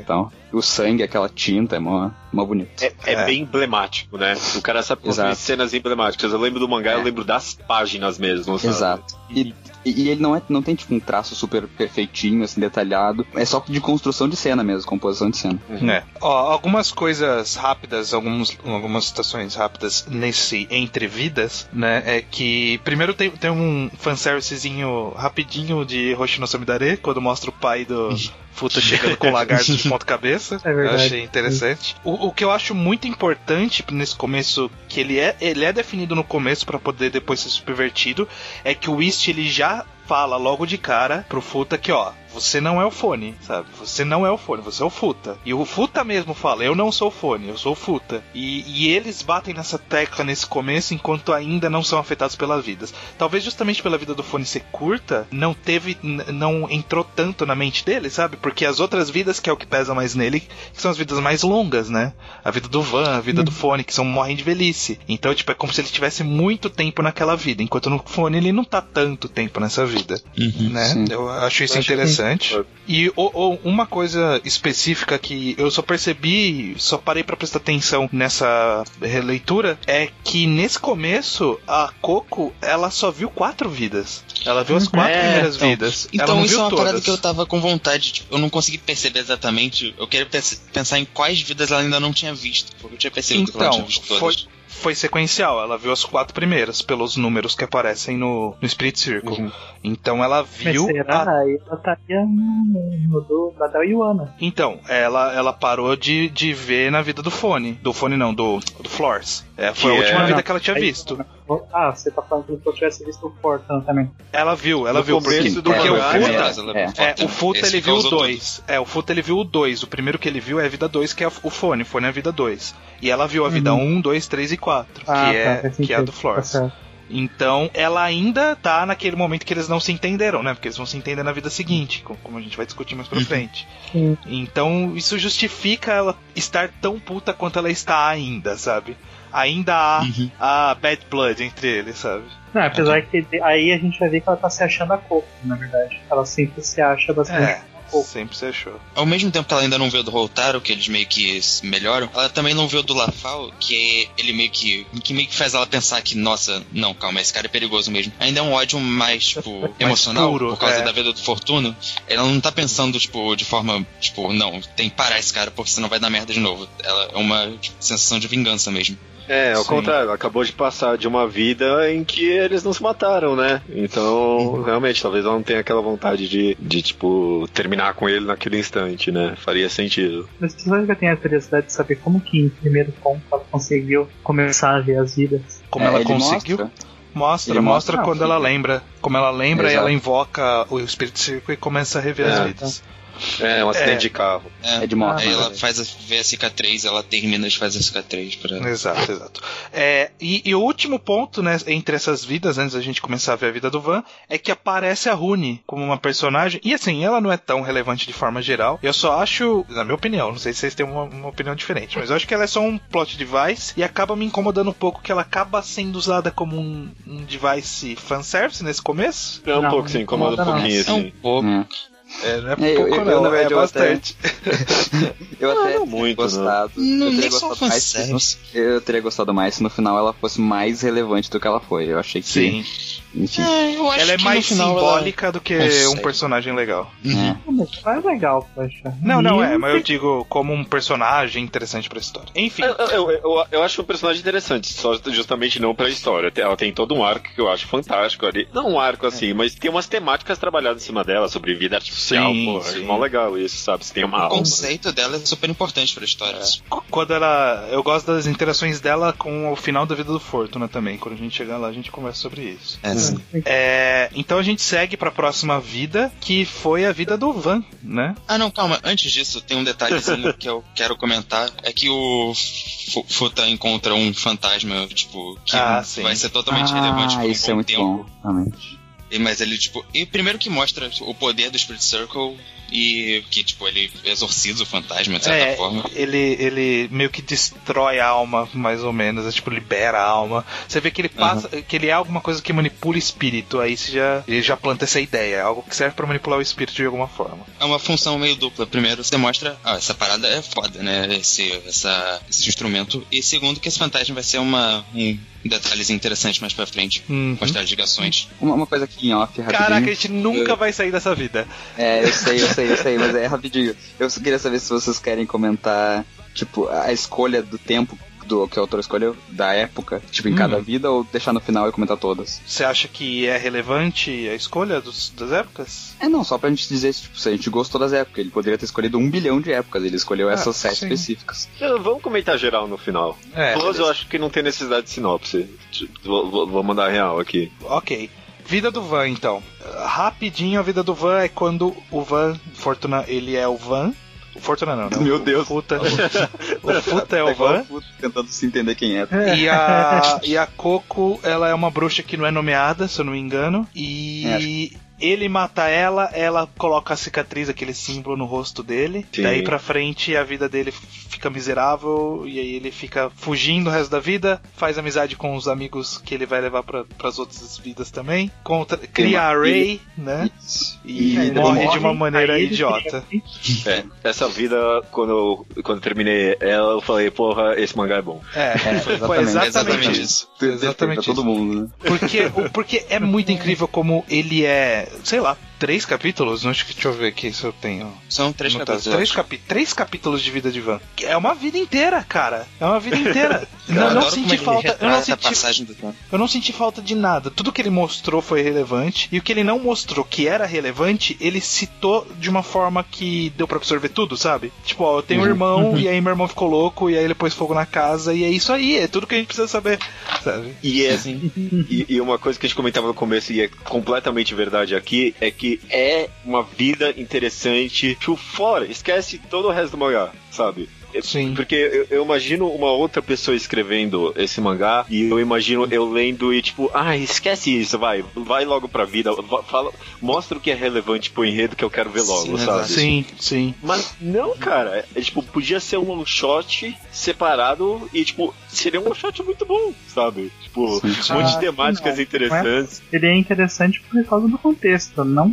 e tal. O sangue, aquela tinta, é mó, mó bonito. É, é É. bem emblemático, né? O cara sabe construir cenas emblemáticas. Eu lembro do mangá, É. eu lembro das páginas mesmo, sabe? Exato. E, e ele não, é, não tem, tipo, um traço super perfeitinho, assim, detalhado. É só de construção de cena mesmo, composição de cena. É. Ó, algumas coisas rápidas, alguns, algumas citações rápidas nesse Entre Vidas, né? É que primeiro tem, tem um fanservicezinho rapidinho de Hoshino Samidare, quando mostra o pai do Futa chegando com lagartos de ponta cabeça. É verdade. Eu achei interessante. O, o que eu acho muito importante nesse começo, que ele é, ele é definido no começo pra poder depois ser subvertido, é que o Whist ele já fala logo de cara pro Futa que, ó, você não é o fone, sabe? Você não é o fone, você é o Futa. E o Futa mesmo fala, eu não sou o fone, eu sou o Futa. E, e eles batem nessa tecla nesse começo enquanto ainda não são afetados pelas vidas. Talvez justamente pela vida do fone ser curta, não teve, não entrou tanto na mente dele, sabe? Porque as outras vidas, que é o que pesa mais nele, que são as vidas mais longas, né? A vida do Van, a vida do fone, que são morrem de velhice. Então, tipo, é como se ele tivesse muito tempo naquela vida, enquanto no fone ele não tá tanto tempo nessa vida, Uhum. né? sim. Eu acho isso Eu acho interessante. Que- E o- o- uma coisa específica que eu só percebi, só parei pra prestar atenção nessa releitura, é que nesse começo a Coco ela só viu quatro vidas. Ela viu as quatro É, primeiras então. vidas. ela Então não isso é uma todas. parada que eu tava com vontade, tipo, eu não consegui perceber exatamente. Eu queria pens- pensar em quais vidas ela ainda não tinha visto. Porque eu tinha percebido que ela não Então, tinha visto foi, todas. foi sequencial. Ela viu as quatro primeiras pelos números que aparecem no, no Spirit Circle. Uhum. Então ela Mas viu. será? a- Aí ela estaria no, do, da da Yuana. Então, ela, ela parou de, de ver na vida do fone. Do fone não, do, do Flores. É, foi Que a última é- vida que ela tinha Aí- visto. Ah, você tá falando que eu tivesse visto o Fortan também. Ela viu, ela No viu. Porque, do o Futa. né? Mas ela- é. É, o Futa ele viu o causou 2. É, o Futa ele viu o 2. O primeiro que ele viu é a vida 2, que é o fone. O fone é a vida 2. E ela viu a vida Uhum. 1, 2, 3 e 4. Ah, que, é, faz que é a do Flores. Tá. Então, ela ainda tá naquele momento que eles não se entenderam, né? Porque eles vão se entender na vida seguinte, co- como a gente vai discutir mais pra frente. Sim. Então, isso justifica ela estar tão puta quanto ela está ainda, sabe? Ainda há Uhum. a bad blood entre eles, sabe? Não, apesar que de- aí a gente vai ver que ela tá se achando a Coco, na verdade. Ela sempre se acha bastante É, a Coco. sempre se achou. Ao mesmo tempo que ela ainda não viu do Roltaro, que eles meio que melhoram, ela também não viu do Lafal, que ele meio que. que meio que faz ela pensar que, nossa, não, calma, esse cara é perigoso mesmo. Ainda é um ódio mais, tipo, emocional, puro, por causa é. da vida do Fortuno. Ela não tá pensando, tipo, de forma, tipo, não, tem que parar esse cara, porque senão vai dar merda de novo. Ela é uma tipo, sensação de vingança mesmo. É, ao Sim. contrário, acabou de passar de uma vida em que eles não se mataram, né? Então, realmente, talvez ela não tenha aquela vontade de, de tipo, terminar com ele naquele instante, né? Faria sentido. Mas vocês já têm a curiosidade de saber como que em primeiro ponto ela conseguiu começar a ver as vidas. Como É, ela conseguiu. mostra. Mostra, Ele mostra, mostra, quando ela lembra. Como ela lembra, e Exato. ela invoca o Espírito Circo e começa a rever É. as vidas. É, um acidente É. de carro. É de moto. Aí né? ela faz a, vê a cicatriz, ela termina de fazer a cicatriz pra. Exato, exato. É, e, e o último ponto, né, entre essas vidas, antes da gente começar a ver a vida do Van, é que aparece a Rune como uma personagem. E assim, ela não é tão relevante de forma geral. Eu só acho, na minha opinião, não sei se vocês têm uma, uma opinião diferente, mas eu acho que ela é só um plot device e acaba me incomodando um pouco que ela acaba sendo usada como um, um device fanservice nesse começo. É um Não, pouco, sim, incomoda um incomoda não. pouquinho, É um assim. pouco. É. É, não é É, eu- pouco, eu- não, eu, é eu até- bastante. Eu Não, até não teria muito, gostado. Não, eu teria gostado mais se no- fanservice. Eu teria gostado mais se no final ela fosse mais relevante do que ela foi. Eu achei que. Sim. Enfim. É, eu acho Ela é que mais simbólica do que um personagem legal. Ela... Uhum. É. Ah, mas é legal, poxa. Não, não é, mas eu digo como um personagem interessante pra história. Enfim. Eu, eu, eu, eu acho um personagem interessante, só justamente não pra história. Ela tem todo um arco que eu acho fantástico ali. Não um arco assim, mas tem umas temáticas trabalhadas em cima dela, sobre vida artificial, Sim, pô. sim. É mó legal isso, sabe? Você tem uma O alma. conceito dela é super importante pra história. Qu- Quando ela. Eu gosto das interações dela com o final da vida do Fortuna também. Quando a gente chegar lá, a gente conversa sobre isso. É, É, então a gente segue pra próxima vida, que foi a vida do Van, né? Ah, não, calma. Antes disso, tem um detalhezinho que eu quero comentar. É que o Fu- Futa encontra um fantasma, tipo, que Ah, vai ser totalmente relevante por Ah, um isso bom é muito tempo. bom, realmente. E- Mas ele, tipo. E primeiro que mostra o poder do Spirit Circle e que, tipo, ele exorciza o fantasma, de certa É, forma. ele, ele meio que destrói a alma, mais ou menos, é, tipo, libera a alma. Você vê que ele passa, que ele é alguma coisa que manipula espírito, aí você já, ele já planta essa ideia, é algo que serve pra manipular o espírito de alguma forma. É uma função meio dupla. Primeiro, você mostra, ah, essa parada é foda, né? Esse, essa, esse instrumento. E segundo, que esse fantasma vai ser uma, um detalhezinho interessante mais pra frente. Uhum. Mostrar as ligações. Uma, uma coisa aqui em off, rapidinho. Caraca, a gente nunca vai sair dessa vida. É, eu sei, eu sei, eu sei, mas é rapidinho. Eu queria saber se vocês querem comentar, tipo, a escolha do tempo do que o autor escolheu, da época, tipo, em Hum. cada vida, ou deixar no final e comentar todas. Você acha que é relevante a escolha dos, das épocas? É, não, só pra gente dizer, tipo, se a gente gostou das épocas. Ele poderia ter escolhido um bilhão de épocas, ele escolheu Ah, essas sete sim. específicas. Eu- Vamos comentar geral no final. É, Todas eu acho que não tem necessidade de sinopse. Vou, vou- vou mandar real aqui. Ok. Vida do Van, então. Rapidinho, a vida do Van é quando o Van, Fortuna, ele é o Van. O Fortuna não, né? Meu O Deus. Futa, o Futa é o Van. o Tentando se entender quem é. E a, e a Coco, ela é uma bruxa que não é nomeada, se eu não me engano. E ele mata ela, ela coloca a cicatriz, aquele símbolo no rosto dele. Sim. Daí pra frente a vida dele fica miserável e aí ele fica fugindo o resto da vida, faz amizade com os amigos que ele vai levar para as outras vidas também. Contra, cria a Ray, né? Isso. E ele morre de uma maneira idiota. É, essa vida, quando eu, quando eu terminei ela, eu falei, porra, esse mangá é bom. É, foi, foi exatamente. exatamente, Exatamente isso. Perfeito Exatamente pra todo isso. mundo, né? Porque, porque é muito incrível como ele é, sei lá, três capítulos? Não acho que deixa eu ver aqui se eu tenho. São três capítulos. Três, capi três capítulos de vida de Van. É uma vida inteira, cara. É uma vida inteira. Eu não, não senti falta. Eu não senti, eu não senti falta de nada. Tudo que ele mostrou foi relevante. E o que ele não mostrou que era relevante, ele citou de uma forma que deu pra absorver tudo, sabe? Tipo, ó, eu tenho um irmão, e aí meu irmão ficou louco, e aí ele pôs fogo na casa, e é isso aí, é tudo que a gente precisa saber, sabe? E, é, e, e uma coisa que a gente comentava no começo e é completamente verdade aqui é que é uma vida interessante tipo, fora. Esquece todo o resto do mangá, sabe? É- Sim. Porque eu, eu imagino uma outra pessoa escrevendo esse mangá e eu imagino eu lendo e tipo, ah, esquece isso, vai, vai logo pra vida, fala, mostra o que é relevante pro enredo que eu quero ver logo, Sim, sabe? Sim, sim. Mas não, cara. É, tipo, podia ser um one shot separado e, tipo, seria um one shot muito bom, sabe? Tipo, um monte de Ah, temáticas não. interessantes. Ele é interessante por causa do contexto, não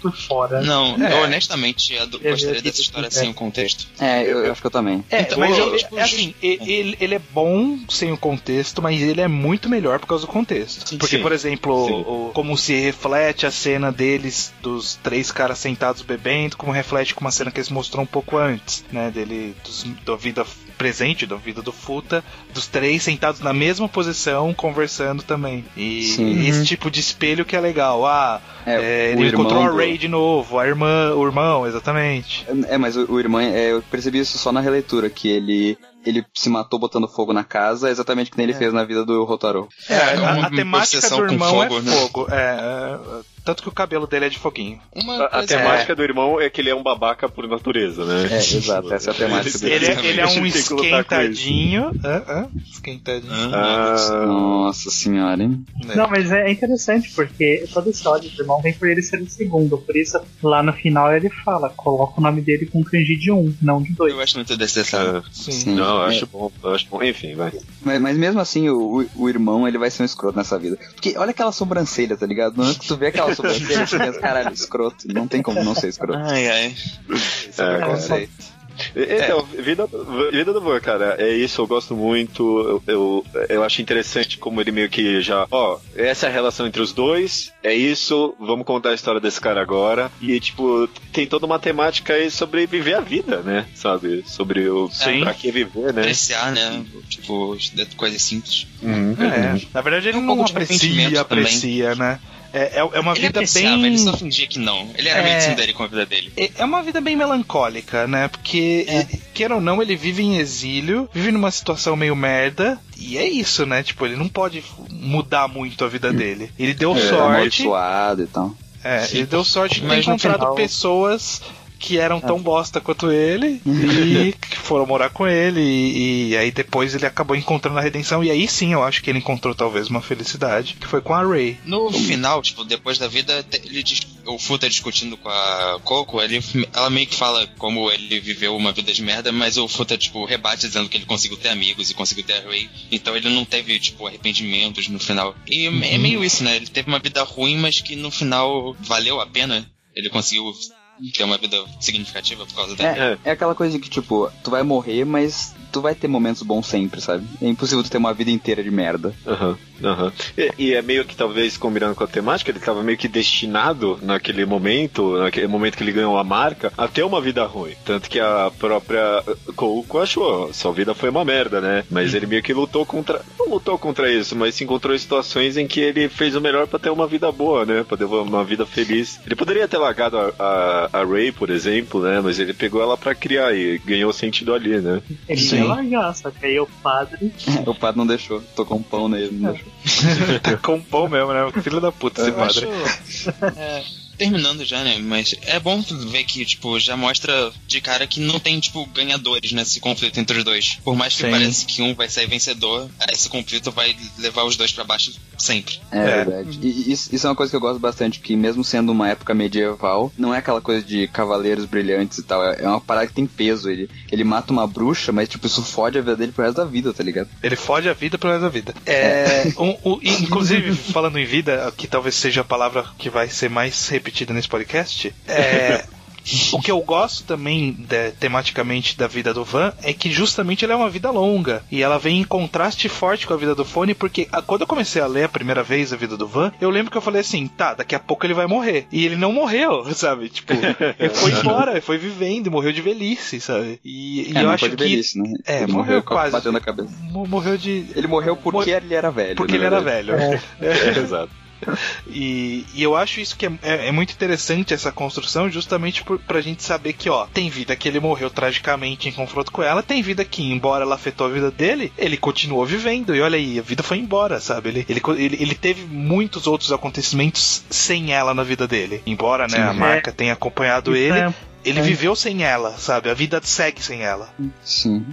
por, fora. Não, É. eu honestamente Eu gostaria vi dessa que- história é. sem o contexto. É, eu, eu acho que eu também. É, Então, mas eu- ele, tipo, é assim, ele, ele é bom sem o contexto, mas ele é muito melhor por causa do contexto. Sim, Porque, sim. por exemplo, Sim. o- como se reflete a cena deles, dos três caras sentados bebendo, como reflete com uma cena que eles mostrou um pouco antes, né? Dele, dos, da vida presente, da vida do Futa, dos três sentados na mesma posição, conversando também. E Sim. esse tipo de espelho que é legal. Ah, É, é, o ele encontrou a irmão do- Ray de novo, a irmã, o irmão, exatamente. É, mas o, o irmão, é, eu percebi isso só na releitura, que ele, ele se matou botando fogo na casa, exatamente que nem ele fez na vida do Rotaro. É, a, uma a temática do com irmão fogo, é né? fogo. É, é, tanto que o cabelo dele é de foguinho. Uma A, a coisa temática do irmão é que ele é um babaca por natureza, né? É, exato, essa é a temática dele. Ele, é- ele é um esquentadinho. Hã? Esquentadinho. Ah, Ah, Nossa senhora, hein? né? Não, mas é interessante, porque todo esse ódio do irmão vem por ele ser o segundo. Por isso, lá no final ele fala, coloca o nome dele com kanji de um, não de dois. Eu gosto muito detalhe. ah, Sim. Sim. não, eu É. acho bom, eu acho bom. Enfim, vai. Mas, mas mesmo assim, o, o- o irmão, ele vai ser um escroto nessa vida. Porque olha aquela sobrancelha, tá ligado? Não é que tu vê aquela sobrancelha, caralho, escroto. Não tem como não ser escroto. Ai, ai. Esse é o É, preconceito. Então, vida, vida do Van, cara, é isso, eu gosto muito. Eu, eu, eu acho interessante como ele meio que já. Ó, essa é a relação entre os dois, é isso, vamos contar a história desse cara agora. E, tipo, tem toda uma temática aí sobre viver a vida, né? Sabe? Sobre o. Sim. Pra que viver, né? Apreciar, né? Tipo, coisas simples. Uhum. É, na verdade ele Um não aprecia, aprecia, né? É, é, é uma ele vida apreciava, bem. ele só fingia que não. Ele era É. meio tsundere com a vida dele. É é uma vida bem melancólica, né? Porque, É. ele- queira ou não, ele vive em exílio, vive numa situação meio merda, e é isso, né? Tipo, ele não pode mudar muito a vida dele. Ele deu É, sorte. amaldiçoado e tal. É, Sim. ele deu sorte de ter encontrado final- pessoas que eram tão bosta quanto ele e que foram morar com ele e, e aí depois ele acabou encontrando a redenção e aí sim eu acho que ele encontrou talvez uma felicidade que foi com a Ray. No final, tipo, depois da vida, ele diz, o Futa discutindo com a Coco, ele, ela meio que fala como ele viveu uma vida de merda, mas o Futa, tipo, rebate dizendo que ele conseguiu ter amigos e conseguiu ter a Ray, então ele não teve, tipo, arrependimentos no final. E é meio isso, né? Ele teve uma vida ruim, mas que no final valeu a pena. Ele conseguiu ter uma vida significativa por causa dela. É, é aquela coisa que, tipo, tu vai morrer, mas tu vai ter momentos bons sempre, sabe? É impossível tu ter uma vida inteira de merda. Aham, aham. E, e é meio que talvez combinando com a temática, ele estava meio que destinado naquele momento, naquele momento que ele ganhou a marca, a ter uma vida ruim. Tanto que a própria Kouko achou, sua vida foi uma merda, né? Mas ele meio que lutou contra. Não lutou contra isso, mas se encontrou em situações em que ele fez o melhor para ter uma vida boa, né? Pra ter uma vida feliz. Ele poderia ter largado a, a, a Ray, por exemplo, né? Mas ele pegou ela para criar e ganhou sentido ali, né? Ele ia largar, só que aí o padre. o padre não deixou. Tocou um pão nele, não deixou. com pão mesmo, né? Filho da puta esse padre. acho. é, terminando já, né? Mas é bom ver que, tipo, já mostra de cara que não tem, tipo, ganhadores nesse conflito entre os dois. Por mais que Sim. pareça que um vai sair vencedor, esse conflito vai levar os dois pra baixo sempre. É, É. verdade. E isso, isso é uma coisa que eu gosto bastante, que mesmo sendo uma época medieval, não é aquela coisa de cavaleiros brilhantes e tal. É é uma parada que tem peso. Ele, ele mata uma bruxa, mas tipo, isso fode a vida dele pro resto da vida, tá ligado? Ele fode a vida pelo resto da vida. É, um- um- e, inclusive, falando em vida, que talvez seja a palavra que vai ser mais repetida nesse podcast, é. O que eu gosto também de- tematicamente da vida do Van é que justamente ela é uma vida longa e ela vem em contraste forte com a vida do Fone, porque a- quando eu comecei a ler a primeira vez a vida do Van, eu lembro que eu falei assim: tá, daqui a pouco ele vai morrer. E ele não morreu, sabe? Tipo, ele foi embora, ele foi vivendo, e morreu de velhice, sabe? E, e é, eu não acho foi de que. velhice, né? É, ele morreu a- quase. Na cabeça. mo- Morreu de. Ele morreu porque ele era velho. Porque ele era velho. É, Exato. E, e eu acho isso que é, é- é muito interessante essa construção, justamente por, pra gente saber que, ó, tem vida que ele morreu tragicamente em confronto com ela, tem vida que, embora ela afetou a vida dele, ele continuou vivendo. E olha aí, a vida foi embora, sabe? Ele, ele, ele, ele teve muitos outros acontecimentos sem ela na vida dele. Embora, né, a Sim. marca tenha acompanhado ele, é- ele é. viveu sem ela, sabe? A vida segue sem ela. Sim.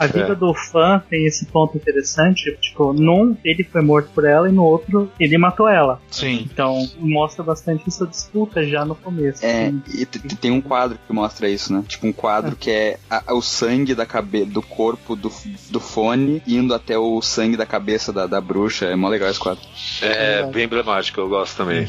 A vida É. do fã tem esse ponto interessante, tipo, num ele foi morto por ela e no outro ele matou ela. Sim. Então mostra bastante essa disputa já no começo. É, Sim. e tem um quadro que mostra isso, né? Tipo, um quadro que é a- o sangue da cabe do corpo do, do fone indo até o sangue da cabeça da, da bruxa. É mó legal esse quadro. É bem emblemático, eu gosto também.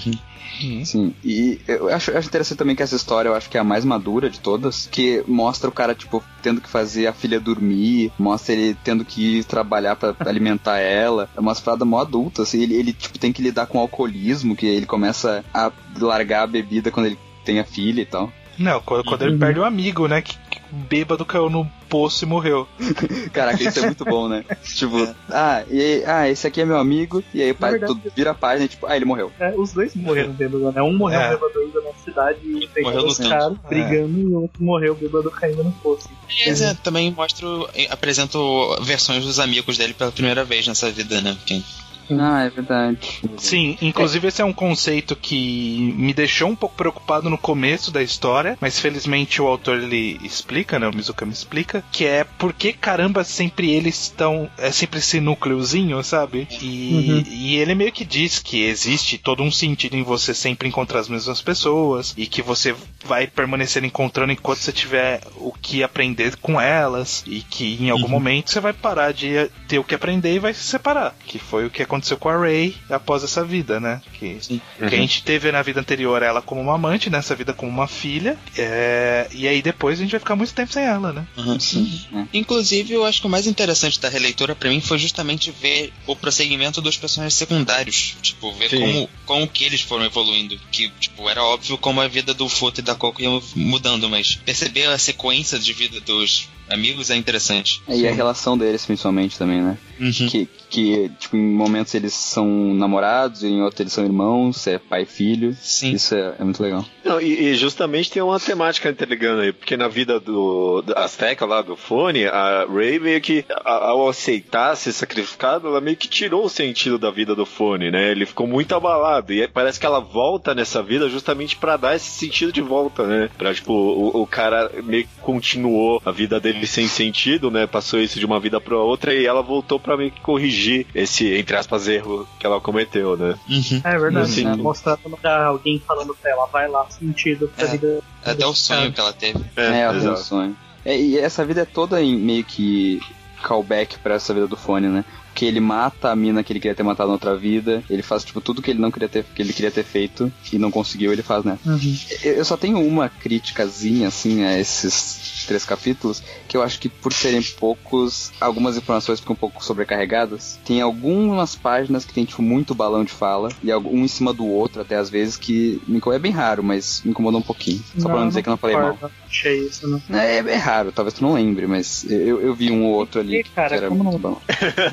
Sim, e eu acho, eu acho interessante também que essa história eu acho que é a mais madura de todas, que mostra o cara, tipo, tendo que fazer a filha dormir, mostra ele tendo que ir trabalhar pra alimentar ela. É uma parada mó adulta, assim, ele, ele, tipo, tem que lidar com o alcoolismo, que ele começa a largar a bebida quando ele tem a filha e tal. Não, quando, quando ele Uhum. perde um amigo, né? Que, que bêbado caiu no poço e morreu. Caraca, isso é muito bom, né? Tipo, ah, e aí, ah, esse aqui é meu amigo, e aí pai, verdade. tu vira a página e tipo, ah, ele morreu. É, os dois morreram bêbado, né? Um morreu É. bêbado ainda na cidade e Morreu pegando no os caras brigando e o outro morreu bêbado caindo no poço. Aliás, é, também mostro, apresento versões dos amigos dele pela primeira vez nessa vida, né? Porque Ah, é verdade. Sim, inclusive esse é um conceito que me deixou um pouco preocupado no começo da história, mas felizmente o autor ele explica, né? O Mizuka me explica, que é por que caramba sempre eles estão. É sempre esse núcleozinho, sabe? E, Uhum. e ele meio que diz que existe todo um sentido em você sempre encontrar as mesmas pessoas e que você vai permanecer encontrando enquanto você tiver o que aprender com elas e que em algum momento você vai parar de ter o que aprender e vai se separar, que foi o que aconteceu com a Ray após essa vida, né? Que, Sim. que a gente teve na vida anterior ela como uma amante, nessa vida como uma filha, é, e aí depois a gente vai ficar muito tempo sem ela, né? Uhum. Sim. é. Inclusive, eu acho que o mais interessante da releitura pra mim foi justamente ver o prosseguimento dos personagens secundários. Tipo, ver Sim. como, como que eles foram evoluindo. Que, tipo, era óbvio como a vida do Futo e da Coco ia mudando, mas perceber a sequência de vida dos amigos é interessante. E a relação deles, principalmente, também, né? Uhum. Que, que, tipo, em momentos eles são namorados, em outros eles são irmãos, é pai e filho. Sim. Isso é, é muito legal. Não, e, e justamente tem uma temática interligando aí, porque na vida do, do Azteca lá do fone, a Ray meio que, a- ao aceitar ser sacrificado, ela meio que tirou o sentido da vida do fone, né? Ele ficou muito abalado, e parece que ela volta nessa vida justamente pra dar esse sentido de volta, né? Pra, tipo, o, o cara meio que continuou a vida dele sem sentido, né? Passou isso de uma vida pra outra, e ela voltou pra meio que corrigir esse, entre aspas, erro que ela cometeu, né? Uhum. É verdade, Sim. né? Mostrar pra alguém falando pra ela, vai lá, sentido pra É. vida. Até o sonho que ela teve. É, é o exato. sonho. É, e essa vida é toda em meio que callback pra essa vida do fone, né? Porque ele mata a mina que ele queria ter matado na outra vida, ele faz, tipo, tudo que ele não queria ter, que ele queria ter feito e não conseguiu, ele faz, né? Uhum. Eu eu só tenho uma criticazinha, assim, a esses três capítulos, que eu acho que por serem poucos, algumas informações ficam um pouco sobrecarregadas. Tem algumas páginas que tem, tipo, muito balão de fala, e um em cima do outro, até às vezes, que me. É bem raro, mas me incomoda um pouquinho. Só pra não dizer que não falei mal. Não achei isso, não. É, é raro, talvez tu não lembre, mas eu, eu vi um ou outro ali E, cara, que era muito não? bom.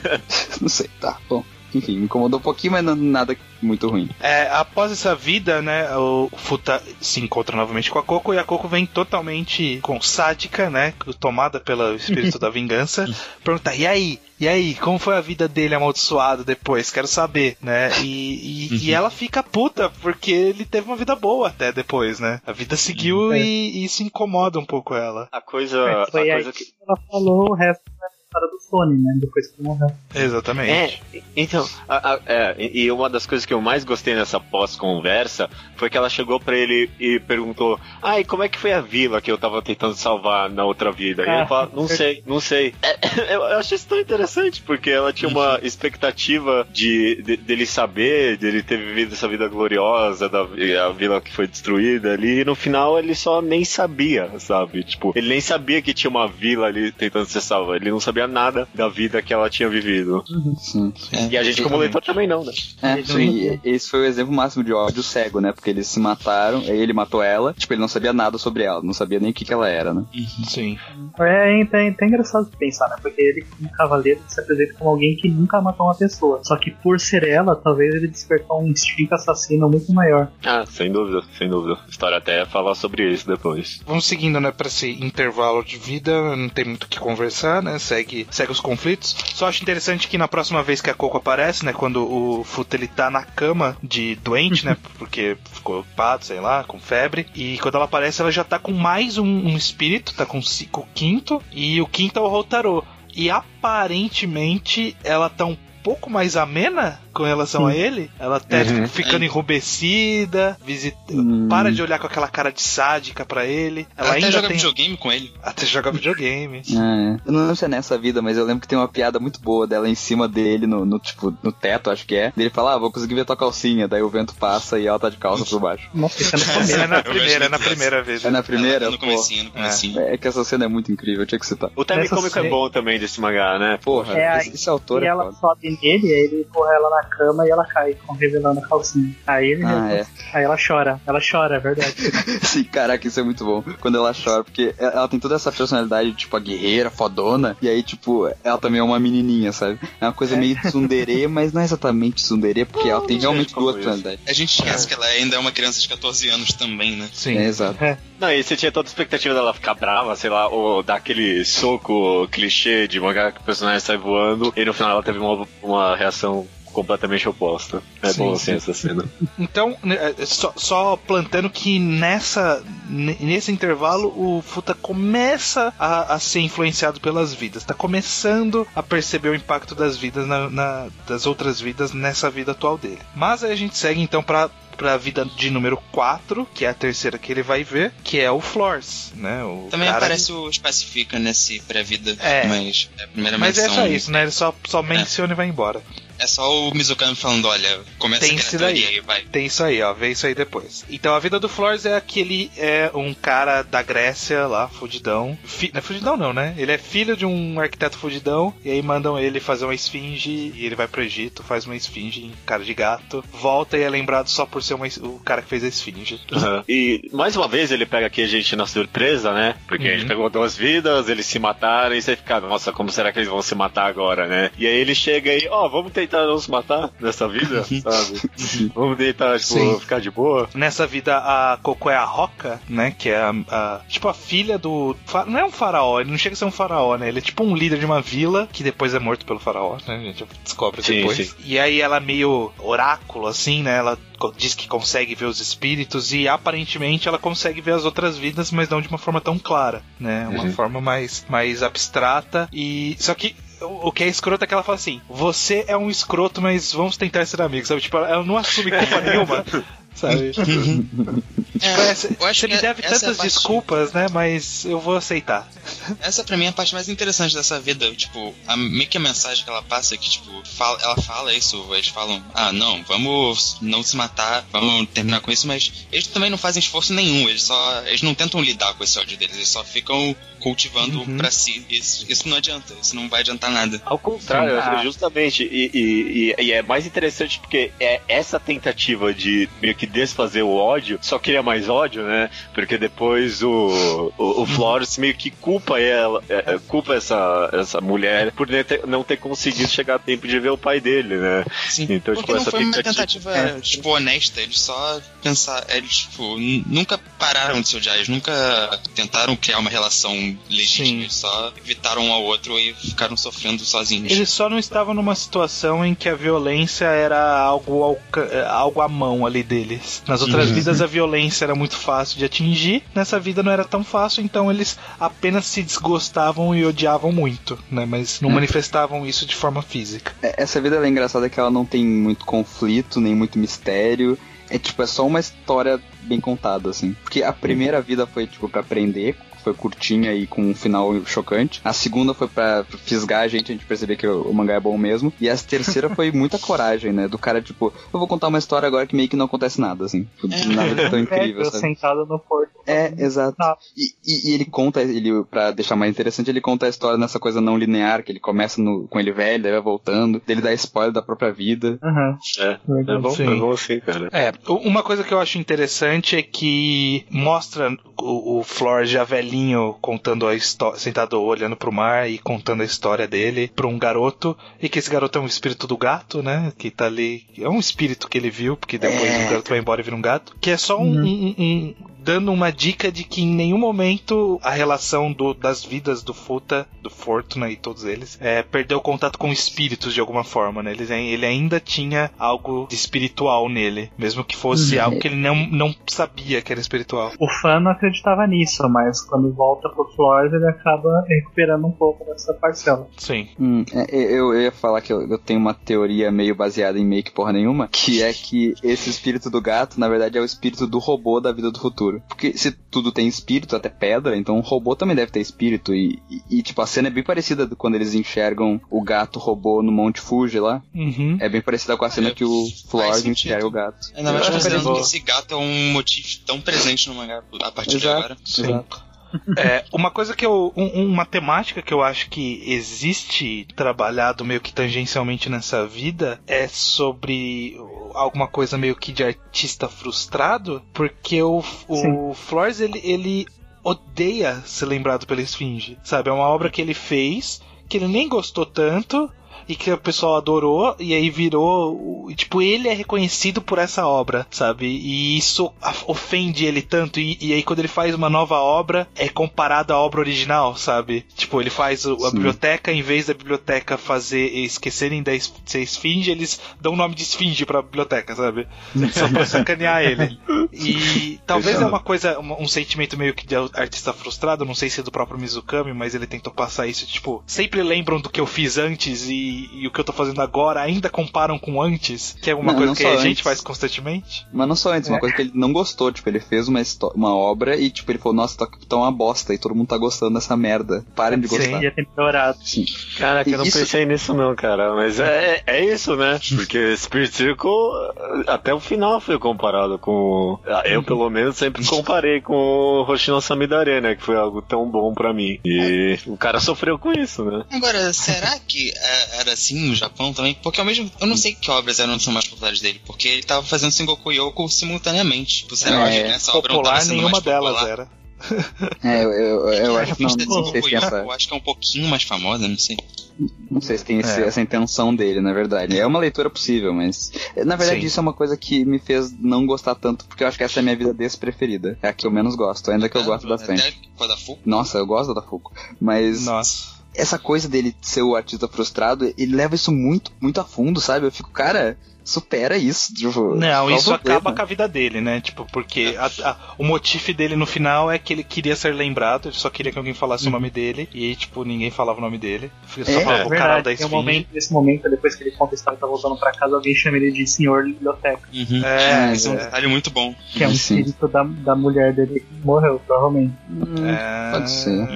não sei, tá, bom. Enfim, me incomodou um pouquinho, mas não- nada muito ruim. É, após essa vida, né, o Futa se encontra novamente com a Coco e a Coco vem totalmente com sádica, né, tomada pelo espírito da vingança, perguntar, e aí? E aí, como foi a vida dele amaldiçoado depois? Quero saber, né? E, e, e ela fica puta, porque ele teve uma vida boa até depois, né? A vida seguiu É. e, e isso incomoda um pouco ela. A coisa. É, A foi aí coisa que que. ela falou o resto história do Sony, né? Depois que ele morreu. Exatamente. É, então, a- a- é, e e uma das coisas que eu mais gostei nessa pós-conversa foi que ela chegou pra ele e perguntou: Ai, como é que foi a vila que eu tava tentando salvar na outra vida? E Ah, ele fala: Não sei, não sei. É, eu, eu achei isso tão interessante, porque ela tinha uma expectativa de, de- dele saber, dele ter vivido essa vida gloriosa, da a vila que foi destruída ali, e no final ele só nem sabia, sabe? Tipo, ele nem sabia que tinha uma vila ali tentando ser salva, ele não sabia nada da vida que ela tinha vivido. Sim. É, E a gente, como leitor, também não, né? É, Ele sim, e esse foi o exemplo máximo de ódio cego, né? Porque eles se mataram, aí ele matou ela, tipo, ele não sabia nada sobre ela, não sabia nem o que, que ela era, né? Sim. É, é, até- até engraçado de pensar, né? Porque ele, como cavaleiro, se apresenta como alguém que nunca matou uma pessoa. Só que por ser ela, talvez ele despertou um instinto assassino muito maior. Ah, sem dúvida, sem dúvida. A história até fala sobre isso depois. Vamos seguindo, né, pra esse intervalo de vida, não tem muito o que conversar, né, segue, segue os conflitos. Só acho interessante que na próxima vez que a Coco aparece, né, quando o Futa ele tá na cama de doente, né, porque ficou ocupado, sei lá, com febre, e quando ela aparece ela já tá com mais um, um espírito, tá com, ci- com o quinto, e o quinto é o Rotaro. E aparentemente ela tá um pouco mais amena com relação a ele. Ela tá Uhum. ficando É. enrubescida, visita... Hum. para de olhar com aquela cara de sádica pra ele. Ela, Ela até joga tem... videogame com ele. Até joga videogame. É, eu não lembro se é nessa vida, mas eu lembro que tem uma piada muito boa dela em cima dele, no, no, tipo, no teto, acho que é. Ele fala, ah, vou conseguir ver tua calcinha, daí o vento passa e ela tá de calça por baixo. Nossa, isso é no É na primeira, é na muito primeira vez. É na primeira? no Pô, comecinho, no comecinho. É que essa cena é muito incrível, eu tinha que citar. O time cômico é bom também desse mangá, né? Porra, É, esse, esse autor E é ela foda. sobe nele, aí ele empurra ela na cama e ela cai, com- revelando a calcinha. Aí ele Ah, é. aí ela chora, ela chora, é verdade. Sim, caraca, isso é muito bom. Quando ela chora, porque ela tem toda essa personalidade, tipo, a guerreira, fodona, e aí, tipo, ela também é uma menininha, sabe? É uma coisa meio tsundere, mas não é exatamente tsundere, porque ela tem não realmente duas personalidades. A gente esquece que ela ainda é uma criança de 14 anos também, né? Sim. É, exato. Não, e você tinha toda a expectativa dela ficar brava, sei lá, ou dar aquele soco clichê de mangá que o personagem sai voando, e no final ela teve uma, uma reação completamente oposta. É Sim, bom sim. assim essa cena. Então, né, é, só, só plantando que nessa nesse intervalo o Futa começa a, a ser influenciado pelas vidas, tá começando a perceber o impacto das vidas na, na- das outras vidas nessa vida atual dele. Mas aí a gente segue então pra pra vida de número 4, que é a terceira que ele vai ver, que é o Flores, né? O Também cara- aparece o Spacifica nesse pré-vida, É. mas é a primeira Mas é menção. só isso, né? Ele só, só menciona e vai embora. É só o Mizukami falando, olha, começa Tem esse na daí. vai. Tem isso aí, ó. Vê isso aí depois. Então a vida do Flores é que ele é um cara da Grécia lá, fudidão. Fi... Não é fudidão, não, né? Ele é filho de um arquiteto fudidão. E aí mandam ele fazer uma esfinge. E ele vai pro Egito, faz uma esfinge em cara de gato. Volta e é lembrado só por ser uma o cara que fez a esfinge. E mais uma vez ele pega aqui a gente na surpresa, né? Porque a Uhum. gente pegou duas vidas, eles se mataram e você fica, nossa, como será que eles vão se matar agora, né? E aí ele chega aí, ó, vamos tentar não se matar nessa vida, sabe? vamos tentar, tipo, Sim. ficar de boa. Nessa vida, a Coco é a Roca, né? Que é a, a- tipo a filha do. Não é um faraó, ele não chega a ser um faraó, né? Ele é tipo um líder de uma vila que depois é morto pelo faraó, né? A gente descobre Sim, depois. sim. E aí ela é meio oráculo, assim, né? Ela diz que consegue ver os espíritos e aparentemente ela consegue ver as outras vidas, mas não de uma forma tão clara, né? Uma Uhum. forma mais, mais abstrata. E. Só que. O o que é escroto é que ela fala assim: Você é um escroto, mas vamos tentar ser amigos, sabe? Tipo, ela não assume culpa nenhuma, sabe? É, eu acho você que me deve é tantas parte- desculpas, né? Mas eu vou aceitar. Essa pra mim é a parte mais interessante dessa vida. Tipo, a, meio que a mensagem que ela passa é que, tipo, fala- ela fala isso, eles falam, ah, não, vamos não se matar, vamos terminar com isso, mas eles também não fazem esforço nenhum, eles só. Eles não tentam lidar com esse ódio deles, eles só ficam cultivando Uhum. pra si. Isso, isso não adianta, isso não vai adiantar nada. Ao contrário, Sim. Ah. justamente. E, e- e- e é mais interessante porque é essa tentativa de meio que desfazer o ódio só cria mais ódio, né? Porque depois o, o, o Flores meio que culpa ela, é, é, culpa essa, essa mulher por nem ter- não ter conseguido chegar a tempo de ver o pai dele, né? Sim. Então, Porque tipo, não essa foi uma tentativa- tentativa, tipo, honesta. Eles só pensaram. Eles, tipo, nunca pararam de se odiar. Eles nunca tentaram criar uma relação legítima. Sim. Só evitaram um ao outro e ficaram sofrendo sozinhos. Eles só não estavam numa situação em que a violência era algo, ao eh, algo à mão ali deles. Nas outras Uhum. vidas a violência era muito fácil de atingir, nessa vida não era tão fácil, então eles apenas se desgostavam e odiavam muito, né? Mas não Hum. manifestavam isso de forma física. É, Essa vida é engraçada que ela não tem muito conflito, nem muito mistério. É tipo, é só uma história bem contada, assim. Porque a primeira vida foi, tipo, pra aprender, foi curtinha e com um final chocante. A segunda foi pra fisgar a gente, a gente perceber que o, o mangá é bom mesmo. E a terceira foi muita coragem, né? Do cara, tipo, eu vou contar uma história agora que meio que não acontece nada, assim. Tipo, Nada de tão incrível, Velho, sabe? sentado no porto. É, exato. Ah. E, e- e ele conta, ele, pra deixar mais interessante, ele conta a história nessa coisa não linear, que ele começa no- com ele velho, daí vai voltando, ele dá spoiler da própria vida. Aham. É, é bom, Sim. é bom assim, cara. É, uma coisa que eu acho interessante é que mostra o, o Flores já velhinho contando a história, sentado olhando pro mar e contando a história dele pra um garoto, e que esse garoto é um espírito do gato, né? Que tá ali. É um espírito que ele viu, porque depois É. o garoto vai embora e vira um gato. Que é só um. um- um- dando uma dica de que em nenhum momento a relação do- das vidas do Futa, do Fortuna e todos eles, é, perdeu contato com espíritos de alguma forma, né? Ele, ele ainda tinha algo de espiritual nele, mesmo que fosse Uhum. algo que ele não, não sabia que era espiritual. O fã não acreditava nisso, mas quando volta pro Flores ele acaba recuperando um pouco dessa parcela. Sim. Hum, é, eu, eu ia falar que eu, eu tenho uma teoria meio baseada em meio que porra nenhuma, que é que esse espírito do gato, na verdade, é o espírito do robô da vida do futuro. Porque se tudo tem espírito, até pedra, então o robô também deve ter espírito. E, e- e, tipo, a cena é bem parecida do- quando eles enxergam o gato robô no Monte Fuji lá. Uhum. É bem parecida com a cena É, que o Flores enxerga o gato. Ainda mais considerando que esse gato é um motivo tão presente no mangá a partir de Exato. agora. Sim. Exato. É, uma coisa que eu. um- uma temática que eu acho que existe trabalhado meio que tangencialmente nessa vida é sobre alguma coisa meio que de artista frustrado, porque o, o Flores ele, ele odeia ser lembrado pela Esfinge, sabe? É uma obra que ele fez que ele nem gostou tanto e que o pessoal adorou e aí virou, o- tipo, ele é reconhecido por essa obra, sabe? E isso ofende ele tanto e, e aí quando ele faz uma nova obra é comparado à obra original, sabe? Tipo, ele faz a Sim. biblioteca em vez da biblioteca fazer esquecerem da es- ser esfinge, eles dão o nome de esfinge pra biblioteca, sabe? Só pra sacanear ele. E talvez é uma coisa, um, um sentimento meio que de artista frustrado, não sei se é do próprio Mizukami, mas ele tentou passar isso, tipo, sempre lembram do que eu fiz antes e, e o que eu tô fazendo agora ainda comparam com antes, que é uma Não, coisa não que a gente antes. faz constantemente. Mas não só antes, uma coisa que ele não gostou, tipo, ele fez uma, uma obra e, tipo, ele falou, nossa, tá, tá uma bosta e todo mundo tá gostando dessa merda. Parem de Sim. gostar. Podia ter melhorado. Sim. Caraca, eu não Isso- pensei nisso não, cara. Mas é, é isso, né? Porque Spirit Circle até o final foi comparado com. ah, Eu, pelo menos, sempre comparei com o Hoshino Samidare, né? Que foi algo tão bom pra mim. E o cara sofreu com isso, né? Agora, será que é, era assim no Japão também? Porque ao mesmo eu não sei que obras eram são mais populares dele, porque ele tava fazendo Sengoku Yoko simultaneamente. Tipo, será É, que essa obra não tava Popular, sendo nenhuma mais delas era. É, eu, eu, eu acho que não, não sei se essa, eu acho que é um pouquinho mais famosa, não sei. não sei se tem esse- É. essa intenção dele, na verdade. É uma leitura possível, mas na verdade Sim. isso é uma coisa que me fez não gostar tanto, porque eu acho que essa é a minha vida despreferida. É a que eu menos gosto, ainda que eu É, gosto bastante. Até da Fuku. Nossa, eu gosto da Fuku. Mas Nossa. Essa coisa dele ser o artista frustrado, ele leva isso muito, muito a fundo, sabe? Eu fico, cara, supera isso. Tipo, Não, isso problema? acaba com a vida dele, né? Tipo, porque a- a- o motivo dele no final é que ele queria ser lembrado, ele só queria que alguém falasse o nome dele, e aí, tipo, ninguém falava o nome dele. Só É, falava É o canal da verdade, tem um Esfinge. momento, nesse momento, depois que ele conta a história e tá voltando pra casa, alguém chama ele de senhor biblioteca, Uhum. É, Esse é um é. detalhe muito bom. que é um Sim. espírito da, da mulher dele que morreu, provavelmente. É, Pode ser.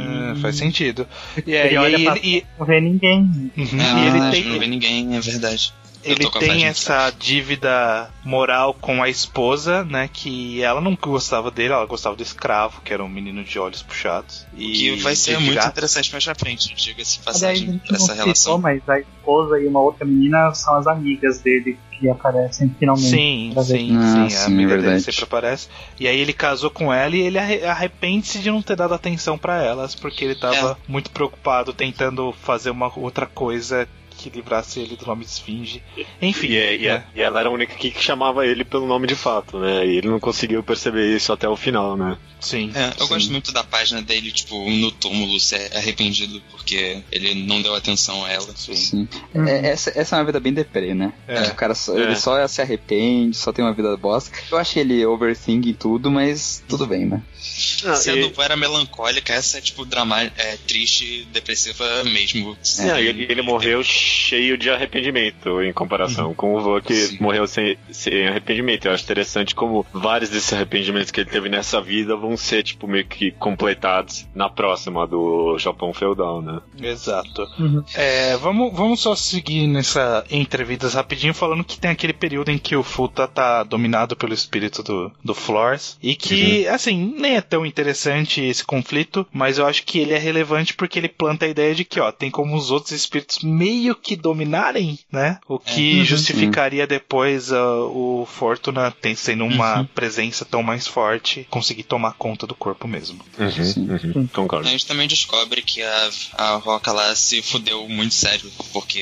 Faz sentido. E, é, Ele e olha aí pra- ele, e- Não vê ninguém. uhum, Ah, e ele a tem, não vê ninguém, é verdade. Ele tem essa dívida moral com a esposa, né? Que ela não gostava dele, ela gostava do escravo, que era um menino de olhos puxados. E Que vai ser de muito gato. interessante mais pra frente, diga-se de Aliás, a passagem, não essa citou, relação. mas a esposa e uma outra menina são as amigas dele que aparecem finalmente. Sim, sim, Ah, sim, a amiga dele verdade. sempre aparece. E aí ele casou com ela e ele arre- arrepende-se de não ter dado atenção pra elas, porque ele tava muito preocupado tentando fazer uma outra coisa que livrasse ele do nome de Esfinge. Enfim. E, é- e é- né? e ela era a única que chamava ele pelo nome de fato, né? E ele não conseguiu perceber isso até o final, né? Sim. É, eu sim. gosto muito da página dele, tipo, no túmulo, ser arrependido porque ele não deu atenção a ela. Sim. Uhum. É, essa, essa é uma vida bem deprê, né? É. O cara só, É. ele só se arrepende, só tem uma vida bosta. Eu achei ele overthink e tudo, mas tudo bem, né? Não, Se a e- dupla era melancólica, essa é, tipo, drama é, triste, depressiva mesmo. Não, e ele, ele morreu cheio de arrependimento em comparação com o vô que Sim. morreu sem, sem arrependimento. Eu acho interessante como vários desses arrependimentos que ele teve nessa vida vão ser, tipo, meio que completados na próxima do Japão feudal, né? Exato. Uhum. É, vamos, vamos só seguir nessa entrevidas rapidinho, falando que tem aquele período em que o Futa tá dominado pelo espírito do, do Flores. E que, assim, nem é tão interessante esse conflito, mas eu acho que ele é relevante porque ele planta a ideia de que, ó, tem como os outros espíritos meio que dominarem, né? O que Uhum. justificaria depois ah, o Fortuna tem, sendo uma presença tão mais forte, conseguir tomar conta do corpo mesmo. Sim. Uhum, Concordo. A gente também descobre que a, a Roca lá se fudeu muito sério, porque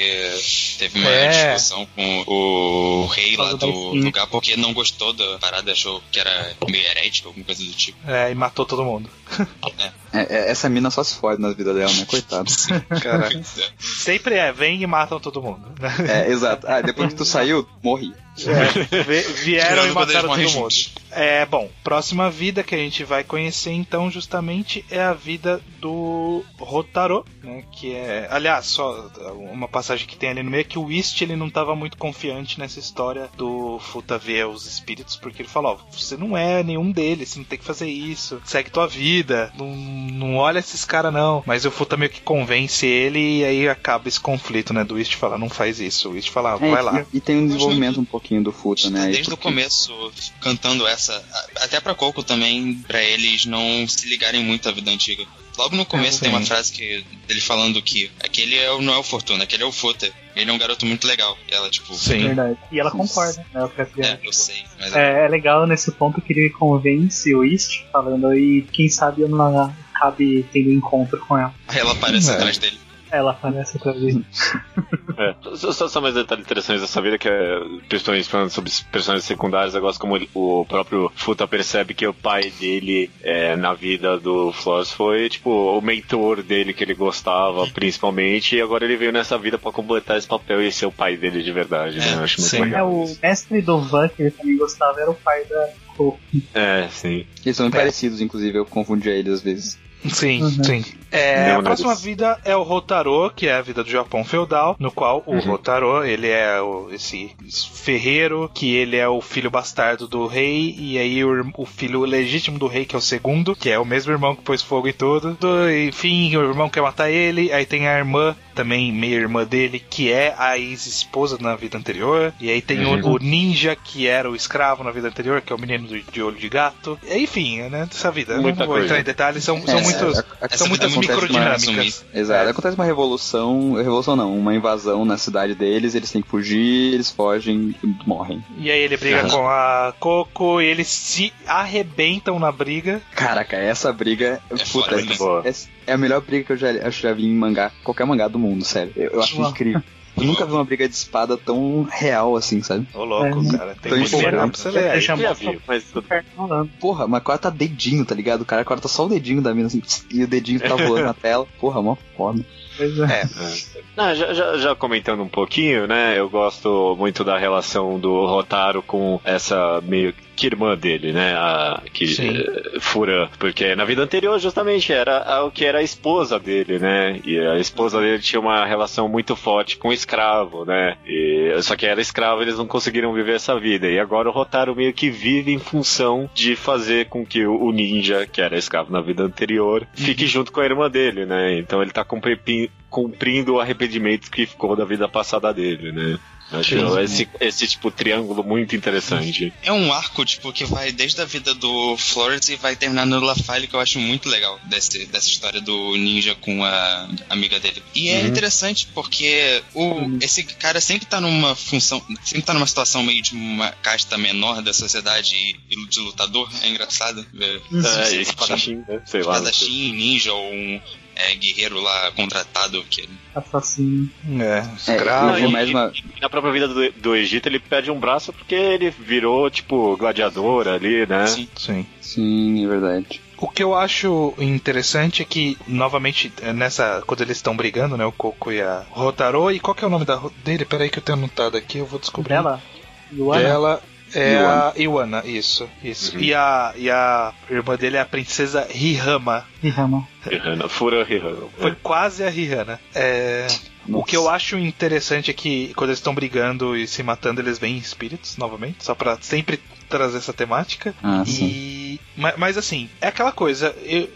teve uma É. discussão com o rei lá do lugar, porque não gostou da parada, achou que era meio herético, alguma coisa do tipo. É, e matou todo mundo. É, é, essa mina só se fode na vida dela, né? Coitado. Caraca. Sempre é, vem e matam todo mundo. É, exato. Ah, depois que tu saiu, morri. É, vi- vieram e Tirando eles mataram todo mundo. É, bom, próxima vida que a gente vai conhecer então justamente é a vida do Rotaro, né, que é, aliás, só uma passagem que tem ali no meio é que o Whist ele não estava muito confiante nessa história do Futa ver os espíritos, porque ele falou, ó, você não é nenhum deles, você não tem que fazer isso, segue tua vida, não, não olha esses caras não. Mas o Futa meio que convence ele e aí acaba esse conflito, né, do Whist falar, não faz isso, o Whist fala, ah, É, vai lá. E, e tem um desenvolvimento um pouquinho do Futa, né? Desde o porque- começo, cantando essa, até pra Coco também, pra eles não se ligarem muito à vida antiga. Logo no começo Ah, tem uma frase que dele falando que aquele é o, não é o Fortuna, aquele é o Futa. Ele é um garoto muito legal. E ela, tipo, Sim. Verdade. E ela concorda, né? O que é, eu sei, mas É, é legal nesse ponto que ele convence o East, falando aí, quem sabe eu não acabe tendo encontro com ela. aí ela aparece É. atrás dele. Ela aparece outra vez. É, só, só, mais detalhes interessantes dessa vida, que é, principalmente falando sobre personagens secundários, eu gosto como ele- o próprio Futa percebe que o pai dele é, na vida do Flores foi, tipo, o mentor dele que ele gostava, principalmente, e agora ele veio nessa vida pra completar esse papel e ser o pai dele de verdade, né? É, Eu acho muito sim. É, legal. o isso. mestre do Van, que ele também gostava, era o pai da Coco. É, sim. Eles são muito parecidos, inclusive, eu confundia eles às vezes. Sim, Uhum. sim. É, a próxima vida é o Rotaro, que é a vida do Japão feudal, no qual o Uhum. Rotaro, ele é o- esse ferreiro, que ele é o filho bastardo do rei, e aí o, o filho legítimo do rei, que é o segundo, que é o mesmo irmão que pôs fogo em tudo. Do- enfim, o irmão quer matar ele, aí tem a irmã, também meia irmã dele, que é a ex-esposa na vida anterior, e aí tem o- Uhum. o, ninja, que era o escravo na vida anterior, que é o menino do- de olho de gato. Enfim, né, dessa vida. Muita não vou coisa. entrar em detalhes, são, são É, muitos... a- Essa São muitas microdinâmicas. Exato. É. Acontece uma revolução, revolução não, uma invasão na cidade deles, eles têm que fugir, eles fogem e morrem. E aí ele briga Aham. com a Coco e eles se arrebentam na briga. Caraca, essa briga. É puta, foda, muito boa. é, é a melhor briga que eu já, acho que já vi em mangá, qualquer mangá do mundo, sério. Eu, eu acho Uau. incrível. Eu nunca vi uma briga de espada tão real assim, sabe? Ô louco, É. cara. Tem Tô muito melhor pra você ler aí. Eu já vi, mas tudo. Porra, mas corta dedinho, tá ligado? O cara corta só o dedinho da mina assim, e o dedinho tá rolando na tela. Porra, mó foda. Pois é. É. Não, já, já, já comentando um pouquinho, né? Eu gosto muito da relação do Rotaro com essa meio que irmã dele, né? A que Sim. eh, Furan, porque na vida anterior justamente era a- o que era a esposa dele, né? E a esposa dele tinha uma relação muito forte com o escravo, né? E, só que era escravo, eles não conseguiram viver essa vida. E agora o Rotaro meio que vive em função de fazer com que o ninja, que era escravo na vida anterior, fique junto com a irmã dele, né? Então ele tá cumpri- cumprindo o arrependimento que ficou da vida passada dele, né? Acho esse, esse tipo triângulo muito interessante. É um arco, tipo, que vai desde a vida do Flores e vai terminar no Lafayette, que eu acho muito legal desse, dessa história do ninja com a amiga dele. E é Uhum. interessante porque o, esse cara sempre tá numa função, sempre tá numa situação meio de uma casta menor da sociedade e de lutador. É engraçado ver. É, espadachim, né? Sei lá. Espadachim, ninja ou um é, guerreiro lá contratado que Assassino. É, É, escravo. vi mais uma. Na própria vida do, do Egito ele perde um braço porque ele virou, tipo, gladiador ali, né? Sim. Sim. Sim, é verdade. O que eu acho interessante é que, novamente, é nessa. Quando eles estão brigando, né? O Coco e a Rotaro. E qual que é o nome da, dele? Peraí que eu tenho anotado aqui, eu vou descobrir. Dela? Luana? Dela é Iwana. a Iwana, isso. isso. Uhum. E, a, e a irmã dele é a princesa Rihama. Rihama. Rihanna, fura Rihanna. Foi quase a Rihanna. É. O que eu acho interessante é que quando eles estão brigando e se matando, eles veem espíritos novamente, só pra sempre trazer essa temática. Ah, sim. E mas, mas, assim, é aquela coisa, eu-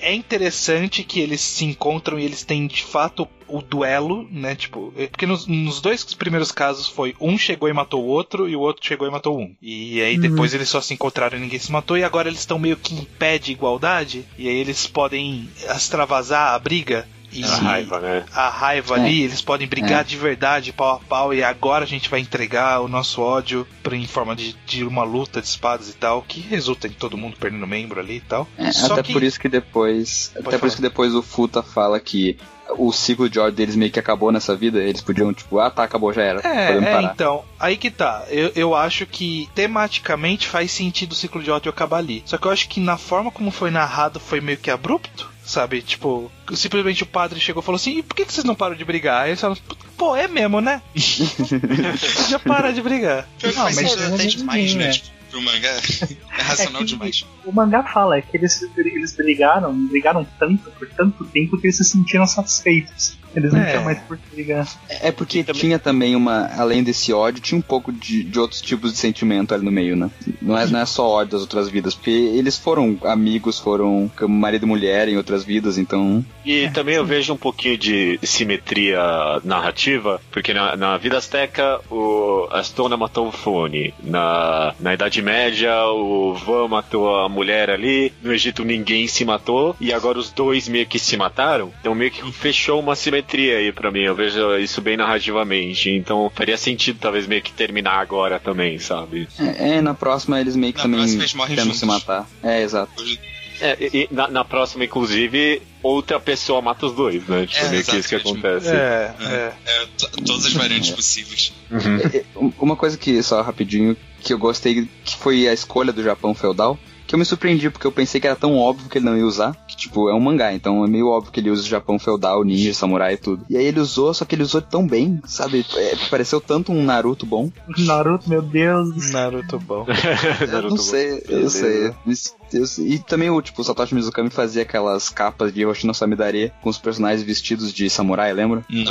é interessante que eles se encontram e eles têm de fato o duelo, né? Tipo, é- porque nos, nos dois primeiros casos foi um chegou e matou o outro e o outro chegou e matou um. E aí depois eles só se encontraram e ninguém se matou e agora eles estão meio que em pé de igualdade e aí eles podem extravasar a briga. E A raiva, né? a raiva É. ali, eles podem brigar de verdade, pau a pau, e agora a gente vai entregar o nosso ódio pra, em forma de, de uma luta de espadas e tal, que resulta em todo mundo perdendo membro ali e tal. É, Só até que- por isso que depois. Até falar. por isso que depois o Futa fala que o ciclo de ódio deles meio que acabou nessa vida. Eles podiam, tipo, ah tá, acabou, já era. É, é, então, aí que tá. Eu, eu acho que tematicamente faz sentido o ciclo de ódio acabar ali. Só que eu acho que na forma como foi narrado foi meio que abrupto. Sabe, tipo, simplesmente o padre chegou e falou assim: e por que, que vocês não param de brigar? Aí eles falaram: pô, é mesmo, né? Já para de brigar. Não, faz mas é até demais, né? é. Tipo, pro mangá. É racional É que- demais. O mangá fala é que eles, eles brigaram, brigaram tanto por tanto tempo que eles se sentiram satisfeitos. Eles não É. tinham mais por que brigar. É porque tinha também uma. Além desse ódio, tinha um pouco de, de outros tipos de sentimento ali no meio, né? Não é, não é só ódio das outras vidas, porque eles foram amigos, foram marido e mulher em outras vidas, então. E também eu vejo um pouquinho de simetria narrativa, porque na, na vida azteca o Astona matou o Fone, na, na Idade Média o Van matou a mulher ali, no Egito ninguém se matou, e agora os dois meio que se mataram, então meio que fechou uma simetria aí pra mim, eu vejo isso bem narrativamente, então faria sentido talvez meio que terminar agora também, sabe? É, é, na próxima eles meio que Na também tentam se matar. É, exato. É, e, e na, na próxima, inclusive, outra pessoa mata os dois, né? Tipo, É, meio que isso que acontece. É, é. É, to- todas as variantes possíveis. Uhum. É, um- Uma coisa que, só rapidinho, que eu gostei, que foi a escolha do Japão feudal, que eu me surpreendi, porque eu pensei que era tão óbvio que ele não ia usar, que, tipo, é um mangá, então é meio óbvio que ele usa o Japão feudal, ninja, samurai e tudo. E aí ele usou, só que ele usou tão bem, sabe? É, pareceu tanto um Naruto bom. Naruto, meu Deus. Naruto bom. Eu Naruto não sei, eu beleza. sei. E também o, tipo, o Satoshi Mizukami fazia aquelas capas de Hoshino Samidare com os personagens vestidos de samurai, lembra? E-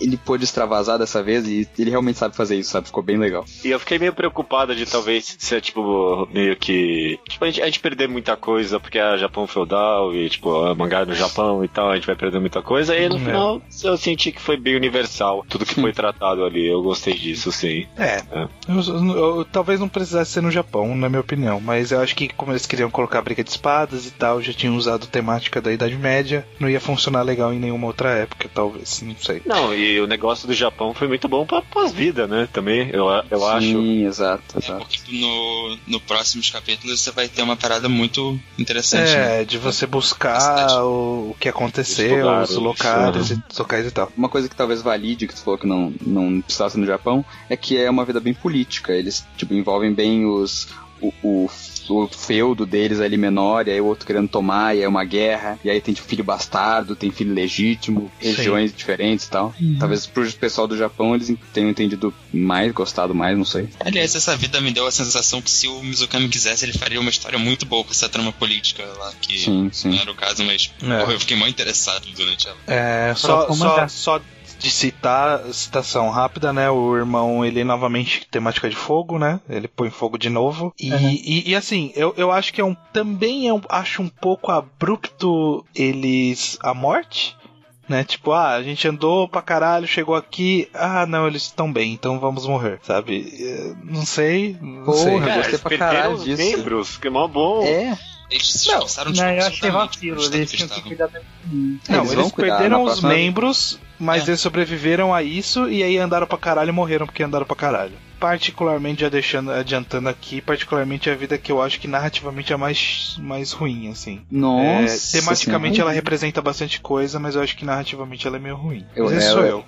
Ele pôde extravasar dessa vez e ele realmente sabe fazer isso, sabe? Ficou bem legal. E eu fiquei meio preocupada de talvez ser, tipo, meio que. Tipo, a gente, a gente perder muita coisa porque é Japão feudal e, tipo, é mangá no Japão e tal, a gente vai perder muita coisa. E no É. final eu senti que foi bem universal tudo que foi tratado ali. Eu gostei disso, sim. É, É. eu- eu- eu- talvez não precisasse ser no Japão, na minha opinião, mas eu acho que como eles queriam colocar briga de espadas e tal, já tinham usado temática da Idade Média, não ia funcionar legal em nenhuma outra época, talvez, não sei. Não, e o negócio do Japão foi muito bom pra pós-vida, né? Também, eu, eu acho. Sim, exato, É exato. porque no, no próximos capítulos você vai ter uma parada muito interessante. né? É, de você buscar o, o que aconteceu, os locais, e, locais e tal. Uma coisa que talvez valide, que tu falou que não, não precisava ser no Japão, é que é uma vida bem política. Eles, tipo, envolvem bem os. O, o, o feudo deles ali menor, e aí o outro querendo tomar, e aí é uma guerra, e aí tem tipo, filho bastardo, tem filho legítimo, Sim. regiões diferentes e tal. Talvez pro pessoal do Japão eles tenham entendido mais, gostado mais, não sei. Aliás, essa vida me deu a sensação que se o Mizukami quisesse, ele faria uma história muito boa com essa trama política lá, que Sim, não sim. era o caso, mas É. porra, eu fiquei muito interessado durante ela. É, só, só, só de citar, citação rápida, né? O irmão, ele novamente temática de fogo, né? Ele põe fogo de novo. E, Uhum. e, e, assim, eu, eu acho que é um. Também eu acho um pouco abrupto eles. a morte. né? Tipo, ah, a gente andou pra caralho, chegou aqui, ah, não, eles estão bem, então vamos morrer, sabe? Eh, Não sei, não Porra, sei. Cara, gostei pra perderam caralho os disso. membros, que é mó bom. É, Eles Não, Não, eu achei absolutamente vacilo, eles que tinham que cuidar da Não, Eles eles, perderam os próxima- membros, mas É. eles sobreviveram a isso e aí andaram pra caralho e morreram porque andaram pra caralho. Particularmente, já deixando, adiantando aqui, particularmente a vida que eu acho que narrativamente é mais, mais ruim, assim. nossa. É, tematicamente senhora. ela representa bastante coisa, mas eu acho que narrativamente ela é meio ruim. Eu- mas esse é, sou eu- eu. Eu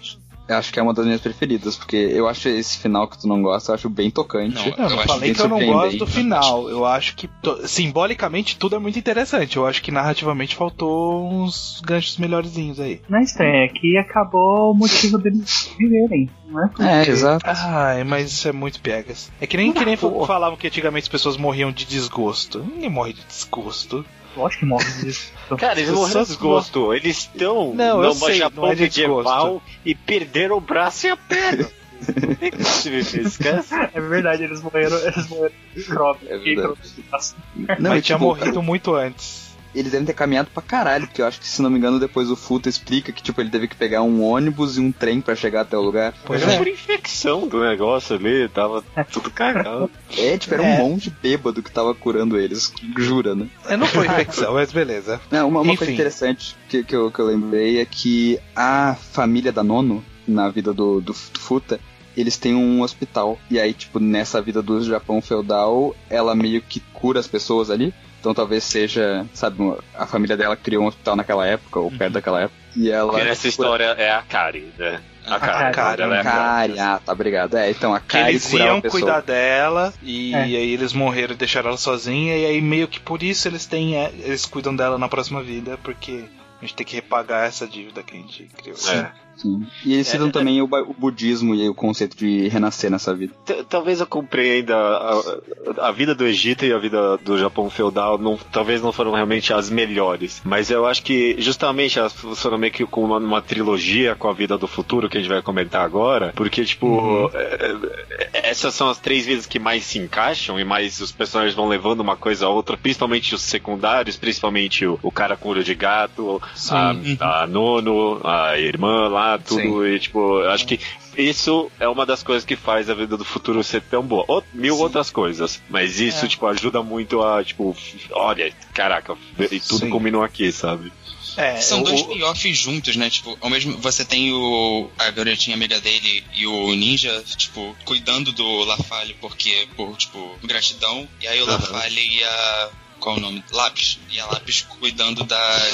acho que é uma das minhas preferidas, porque eu acho esse final que tu não gosta, eu acho bem tocante. Não, eu Eu não acho falei que eu não gosto do final. Eu acho que to- simbolicamente tudo é muito interessante. Eu acho que narrativamente faltou uns ganchos melhorzinhos aí. Não é estranho, é que acabou o motivo deles viverem, não é? É, exato. Ai, mas isso é muito piegas. É que nem, que nem falavam que antigamente as pessoas morriam de desgosto. Ninguém morre de desgosto. Lógico que morre disso. Cara, eles morreram de desgosto. Eles estão Não, no sei, Japão não é de medieval e perderam o braço e a perna. Esquece. É verdade, eles morreram, eles morreram de crop. É? Não, mas tinha tipo, morrido muito antes. Eles devem ter caminhado pra caralho, porque eu acho que, se não me engano, depois o Futa explica que, tipo, ele teve que pegar um ônibus e um trem pra chegar até o lugar. Pois Era é. por infecção do negócio ali, tava tudo cagado. É, tipo, era É. um monte de bêbado que tava curando eles, jura, né? É, Não foi infecção, mas beleza. Não, uma, uma coisa interessante que, que, eu, que eu lembrei é que a família da Nono, na vida do, do, do Futa, eles têm um hospital. E aí, tipo, nessa vida do Japão feudal, ela meio que cura as pessoas ali. Então talvez seja, sabe, a família dela criou um hospital naquela época, ou perto daquela época. E ela. Porque nessa história é a Kari, né? A Kari. Kari, ela é a Kari, ah, tá, obrigado. É, então a Que Kari eles iam a cuidar dela e É. aí eles morreram e deixaram ela sozinha e aí meio que por isso eles têm é, eles cuidam dela na próxima vida porque a gente tem que repagar essa dívida que a gente criou. É. Sim. E eles É, citam é- também o, ba- o budismo e o conceito de renascer nessa vida. T- Talvez eu compreenda a, a vida do Egito e a vida do Japão feudal, não, talvez não foram realmente as melhores. Mas eu acho que justamente elas funcionam meio que com uma, uma trilogia com a vida do futuro que a gente vai comentar agora. Porque, tipo, Uhum. é, é, essas são as três vezes que mais se encaixam e mais os personagens vão levando uma coisa a outra, principalmente os secundários, principalmente o, o cara com olho de gato, a Nono, a irmã lá, tudo. Sim. E, tipo, acho que isso é uma das coisas que faz a vida do futuro ser tão boa. Ou mil Sim. outras coisas. Mas isso, É. tipo, ajuda muito a, tipo, olha, caraca, e tudo Sim. combinou aqui, sabe? É, São dois payoffs juntos, né? Tipo, ao mesmo você tem o a garotinha amiga dele e o ninja, tipo, cuidando do Lafalle porque por tipo gratidão, e aí o Aham. Lafalle e a qual é o nome? Lápis. E a Lápis cuidando da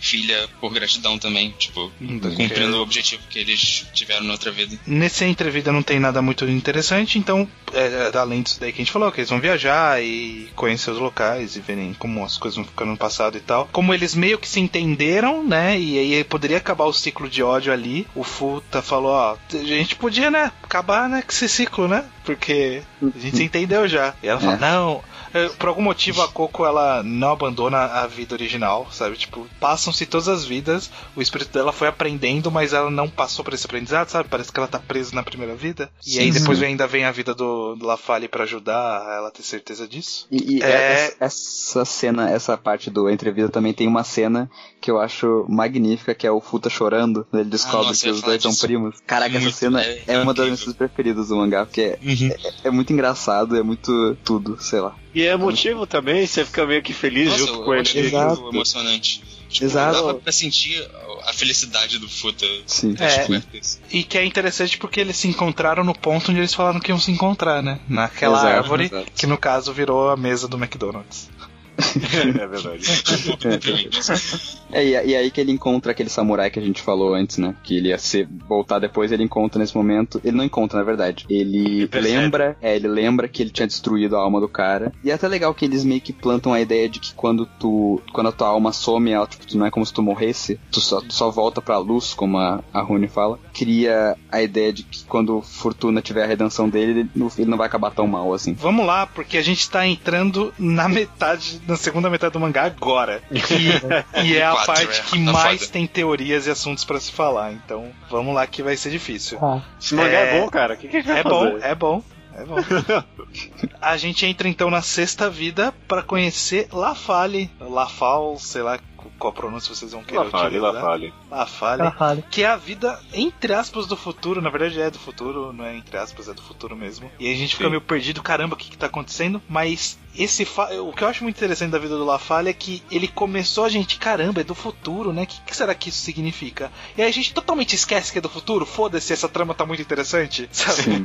filha por gratidão também, tipo, cumprindo o objetivo que eles tiveram na outra vida. Nesse entrevista não tem nada muito interessante, então, é, além disso daí que a gente falou, que eles vão viajar e conhecer os locais e verem como as coisas vão ficando no passado e tal. Como eles meio que se entenderam, né? E aí poderia acabar o ciclo de ódio ali. O Futa falou, ó, a gente podia, né, acabar né, com esse ciclo, né? Porque a gente se entendeu já. E ela fala, É. não. É, Por algum motivo a Coco ela não abandona a vida original, sabe? Tipo, passam-se todas as vidas, o espírito dela foi aprendendo, mas ela não passou por esse aprendizado, sabe? Parece que ela tá presa na primeira vida. E Sim, aí depois sim. ainda vem a vida do, do Lafalle pra ajudar ela a ter certeza disso. E, e É. essa, essa cena, essa parte do entrevista também tem uma cena que eu acho magnífica, que é o Futa chorando. né? Ele descobre nossa, que os dois são primos. Caraca, essa cena é- é, é uma das minhas preferidas do mangá, porque é, Uhum. é muito engraçado, é muito tudo, sei lá. E é motivo também, você fica meio que feliz Nossa, junto com eu ele. Exato. muito emocionante. Tipo, Exato. Dava pra sentir a felicidade do Futa Sim. É. E que é interessante porque eles se encontraram no ponto onde eles falaram que iam se encontrar, né? Naquela Exato, árvore, exato. que no caso virou a mesa do McDonald's. É verdade. É, e, e aí que ele encontra aquele samurai que a gente falou antes, né? Que ele ia ser, voltar depois, ele encontra nesse momento. Ele não encontra, na verdade. Ele lembra, é, ele lembra que ele tinha destruído a alma do cara. E é até legal que eles meio que plantam a ideia de que quando tu. Quando a tua alma some, ela, tipo, não é como se tu morresse, tu só, tu só volta pra luz, como a, a Rune fala. Cria a ideia de que quando Fortuna tiver a redenção dele, ele, ele não vai acabar tão mal assim. Vamos lá, porque a gente tá entrando na metade, na segunda metade do mangá agora. E, e é a Quatro, parte é. que Tá mais foda. tem teorias e assuntos pra se falar. Então, vamos lá que vai ser difícil. Ah, Esse mangá é, É- bom, cara. O que, que a gente vai É fazer? bom, é bom. É bom. a gente entra então na sexta vida pra conhecer Lafalle, Lafal, sei lá qual pronúncia vocês vão querer La Fale, utilizar. La Fale. La Fale. Ela fala. Que é a vida, entre aspas, do futuro. Na verdade é do futuro, não é entre aspas, é do futuro mesmo. E aí a gente fica Sim. meio perdido, caramba, o que, que tá acontecendo? Mas esse fa- o que eu acho muito interessante da vida do La Fale é que ele começou a gente, caramba, é do futuro, né? O que, que será que isso significa? E aí a gente totalmente esquece que é do futuro. Foda-se, essa trama tá muito interessante, sabe? Sim.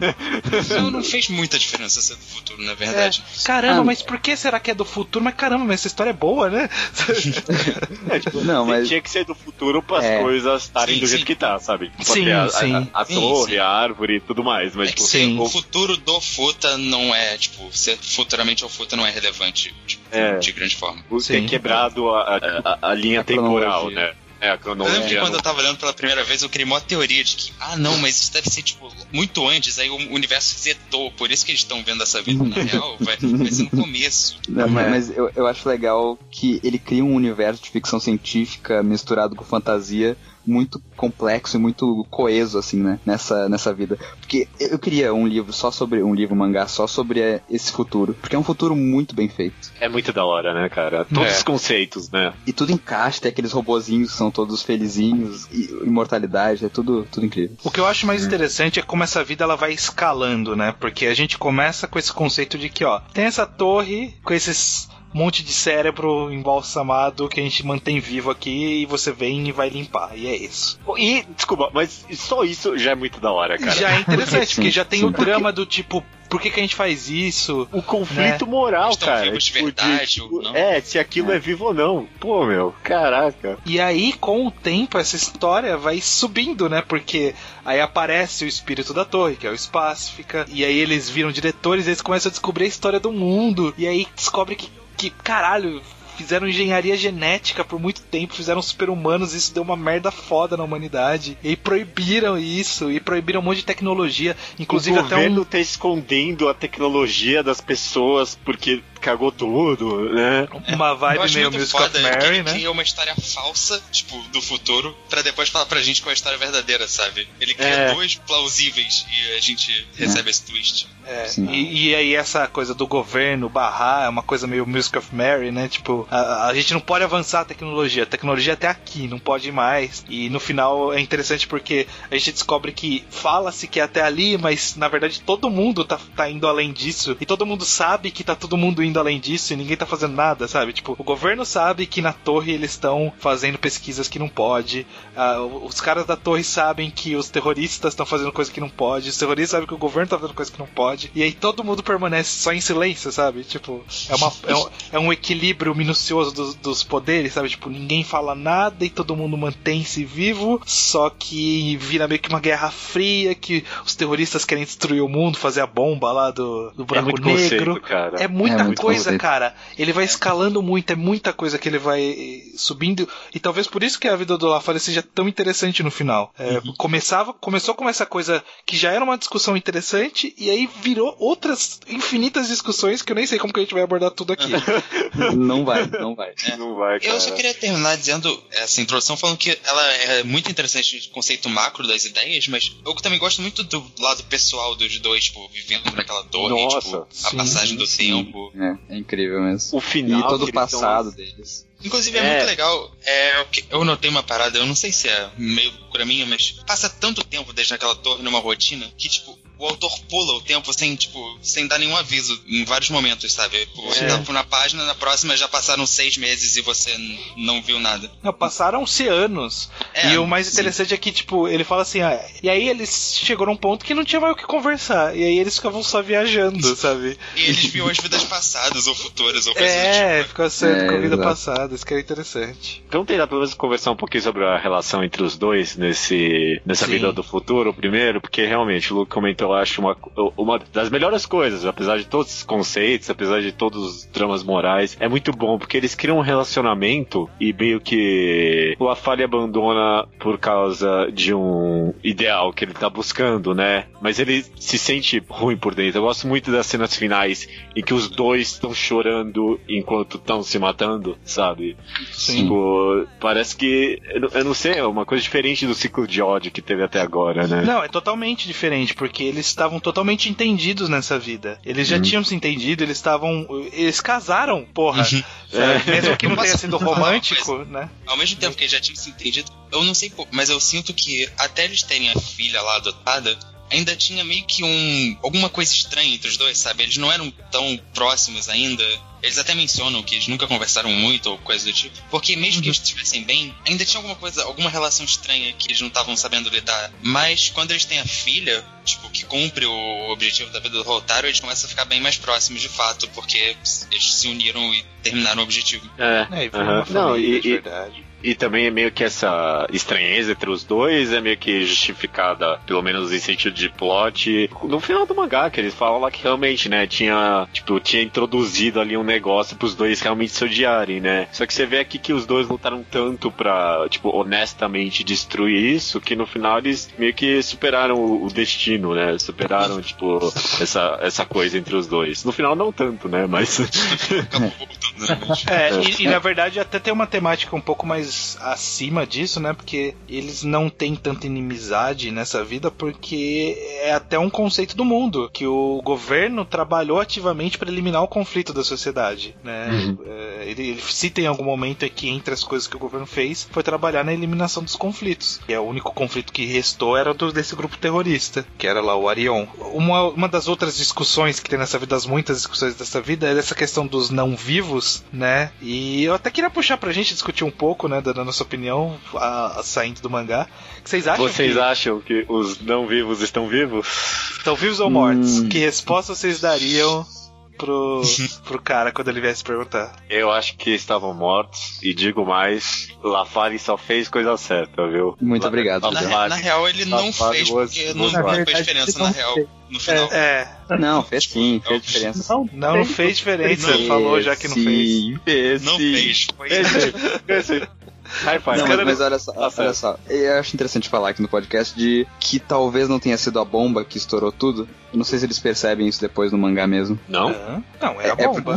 Não, não fez muita diferença ser do futuro, na verdade. Caramba, Ah. mas por que será que é do futuro? Mas caramba, mas essa história é boa, né? É, tipo, Não, mas- tinha que ser do futuro para as É. coisas estarem Sim, do jeito que tá, sabe? Tipo, Sim, ter a, a- sim. a, Sim, torre, sim. a árvore e tudo mais, mas É tipo, sim. o futuro do Futa não é, tipo, ser futuramente ao Futa não é relevante, tipo, É. de grande forma. o Sim. ter quebrado a, a, a- a linha A temporal, cronologia. né? É, a Eu lembro que quando não- eu tava lendo pela primeira vez, eu criei uma teoria de que, ah, não, mas isso deve ser, tipo, muito antes, aí o universo zetou, por isso que eles estão vendo essa vida na real, vai, vai ser no começo. Não, mas É. mas eu, eu acho legal que ele cria um universo de ficção científica misturado com fantasia muito complexo e muito coeso, assim, né? Nessa, nessa vida. Porque eu queria um livro só sobre. um livro mangá só sobre eh, esse futuro. Porque é um futuro muito bem feito. É muito da hora, né, cara? Todos É. os conceitos, né? E tudo encaixa, tem aqueles robozinhos que são todos felizinhos, e imortalidade, é tudo, tudo incrível. O que eu acho mais interessante é como essa vida ela vai escalando, né? Porque a gente começa com esse conceito de que, ó, tem essa torre com esses monte de cérebro embalsamado que a gente mantém vivo aqui e você vem e vai limpar. E é isso. E, desculpa, mas só isso já é muito da hora, cara. Já é interessante, Sim, porque já tem sim. o drama do tipo, por que, que a gente faz isso? O conflito moral, Né? Estão cara. vivos de tipo, verdade ou não? É, se aquilo é. vivo ou não. Pô, meu, caraca. E aí, com o tempo, essa história vai subindo, né? Porque aí aparece o espírito da torre, que é o Spácifica, e aí eles viram diretores, eles começam a descobrir a história do mundo, e aí descobre que, que caralho. Fizeram engenharia genética por muito tempo, fizeram super-humanos, isso deu uma merda foda na humanidade. E proibiram isso, e proibiram um monte de tecnologia, inclusive o até governo um, tá escondendo a tecnologia das pessoas porque cagou tudo, né? uma vibe meio Music foda of que Mary, ele né? cria uma história falsa, tipo, do futuro, pra depois falar pra gente qual é a história verdadeira, sabe? Ele cria É. duas plausíveis e a gente recebe esse twist. É, e, e aí essa coisa do governo barrar é uma coisa meio Music of Mary, né? Tipo, a, a gente não pode avançar a tecnologia, a tecnologia é até aqui, não pode mais. E no final é interessante porque a gente descobre que fala-se que é até ali, mas na verdade todo mundo tá, tá indo além disso. E todo mundo sabe que tá todo mundo indo além disso e ninguém tá fazendo nada, sabe? Tipo, o governo sabe que na torre eles estão fazendo pesquisas que não pode. os caras da torre sabem que os terroristas estão fazendo coisa que não pode. Os terroristas sabem que o governo tá fazendo coisa que não pode. E aí todo mundo permanece só em silêncio, sabe? Tipo, é, uma, é, um, é um equilíbrio minucioso dos, dos poderes, sabe? Tipo, ninguém fala nada e todo mundo mantém-se vivo. Só que vira meio que uma guerra fria que os terroristas querem destruir o mundo, fazer a bomba lá do, do É buraco muito negro. conceito, cara. É muita É muito coisa, conceito. cara. Ele vai escalando muito, é muita coisa que ele vai eh, subindo. E talvez por isso que a vida do Lafayette seja tão interessante no final. É, começava, começou com essa coisa que já era uma discussão interessante, e aí virou outras infinitas discussões que eu nem sei como que a gente vai abordar tudo aqui. Não vai, não vai. Não vai, cara. Eu só queria terminar dizendo essa introdução falando que ela é muito interessante no conceito macro das ideias, mas eu também gosto muito do lado pessoal dos dois, tipo, vivendo naquela torre, Nossa, tipo, sim, a passagem do sim. tempo. É, é incrível mesmo. O final. E todo o passado deles. Inclusive é, É. muito legal. É, o que- eu notei uma parada, eu não sei se é meio loucura minha, mas passa tanto tempo desde aquela torre numa rotina que, tipo, o autor pula o tempo sem, tipo, sem dar nenhum aviso em vários momentos, sabe? Você É. tá na página, na próxima já passaram seis meses e você não viu nada. Não, passaram-se anos. É, e o mais sim. interessante é que, tipo, ele fala assim, ah, e aí eles chegou num ponto que não tinha mais o que conversar. E aí eles ficavam só viajando, sabe? E eles viam as vidas passadas ou futuras ou coisas É, tipo. ficou sendo É, com a vida exato. passada, isso que é interessante. Vamos tentar pelo menos conversar um pouquinho sobre a relação entre os dois nesse, nessa Sim. vida do futuro, primeiro, porque realmente o Luke comentou, eu acho, uma, uma das melhores coisas, apesar de todos os conceitos, apesar de todos os dramas morais, é muito bom, porque eles criam um relacionamento e meio que o Afali abandona por causa de um ideal que ele tá buscando, né? Mas ele se sente ruim por dentro. Eu gosto muito das cenas finais em que os dois estão chorando enquanto estão se matando, sabe? Sim. Tipo, parece que. Eu não sei, é uma coisa diferente do ciclo de ódio que teve até agora, né? Não, é totalmente diferente, porque eles estavam totalmente entendidos nessa vida. Eles já tinham se entendido, eles estavam. Eles casaram, porra. sabe? Mesmo que não tenha sido romântico, né? Ao mesmo tempo que eles já tinham se entendido, eu não sei, mas eu sinto que até eles terem a filha lá adotada, ainda tinha meio que um. alguma coisa estranha entre os dois, sabe? Eles não eram tão próximos ainda. Eles até mencionam que eles nunca conversaram muito ou coisa do tipo. Porque mesmo que eles estivessem bem, ainda tinha alguma coisa, alguma relação estranha que eles não estavam sabendo lidar. Mas quando eles têm a filha, tipo, que cumpre o objetivo da vida do Rotaro, eles começam a ficar bem mais próximos de fato, porque eles se uniram e terminaram o objetivo. É. É, e foi aham. uma família Não, e, de e, verdade. E também é meio que essa estranheza entre os dois é meio que justificada, pelo menos em sentido de plot, no final do mangá, que eles falam lá que realmente, né, tinha, tipo, tinha introduzido ali um negócio pros dois realmente se odiarem, né? Só que você vê aqui que os dois lutaram tanto pra, tipo, honestamente destruir isso, que no final eles meio que superaram o, o destino, né? Superaram, tipo, essa, essa coisa entre os dois. No final não tanto, né? Mas. Né? Mas- É, e, e na verdade até tem uma temática um pouco mais acima disso, né? Porque eles não têm tanta inimizade nessa vida, porque é até um conceito do mundo, que o governo trabalhou ativamente para eliminar o conflito da sociedade, né? É, ele, ele cita em algum momento que entre as coisas que o governo fez foi trabalhar na eliminação dos conflitos. E é o único conflito que restou era do desse grupo terrorista, que era lá o Arion. Uma, uma das outras discussões que tem nessa vida, das muitas discussões dessa vida, é essa questão dos não vivos, né? E eu até queria puxar pra gente discutir um pouco, né, dando a nossa opinião, a, a- saindo do mangá. O que vocês acham? Vocês que acham que os não vivos estão vivos? estão vivos ou mortos? Hum. Que resposta vocês dariam pro, pro cara quando ele viesse perguntar? Eu acho que estavam mortos, e digo mais, Lafari só fez coisa certa, viu? Muito La- obrigado, Na, Lafari- na real, ele não Safado, fez porque não, não fez diferença, Na na real. No final. É, Não, fez sim, fez diferença. Não, não fez diferença, Não falou já que não fez. Fez. Não fez. Foi Esse, esse. Não, mas, mas olha só, Tá olha só, eu acho interessante falar aqui no podcast de que talvez não tenha sido a bomba que estourou tudo. Eu não sei se eles percebem isso depois no mangá mesmo. Não? Hã? Não, é a É- é bomba.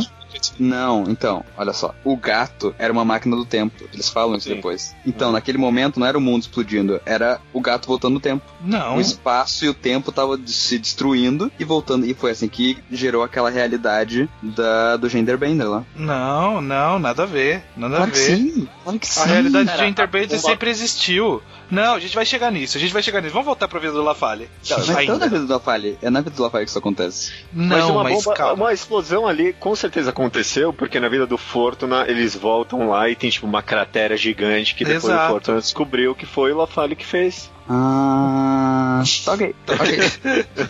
Não, então, olha só. O gato era uma máquina do tempo. Eles falam isso Sim. depois. Então, naquele momento, não era o mundo explodindo, era o gato voltando no tempo. Não. O espaço e o tempo estavam se destruindo e voltando. E foi assim que gerou aquela realidade da, do Genderbender lá. Não, não, nada a ver. Nada Claro a que ver. sim, claro que sim. A realidade Cara, de Genderbender sempre existiu. Não, a gente vai chegar nisso, a gente vai chegar nisso. Vamos voltar pra vida do Lafalle. Mas ainda. toda a vida do Lafalhe, é na vida do Lafalhe que isso acontece. Mas Não, uma, mas bomba, calma. uma explosão ali com certeza aconteceu, porque na vida do Fortuna eles voltam lá e tem tipo uma cratera gigante que depois Exato. o Fortuna descobriu que foi o Lafale que fez. Ah. Tá ok. Tá ok.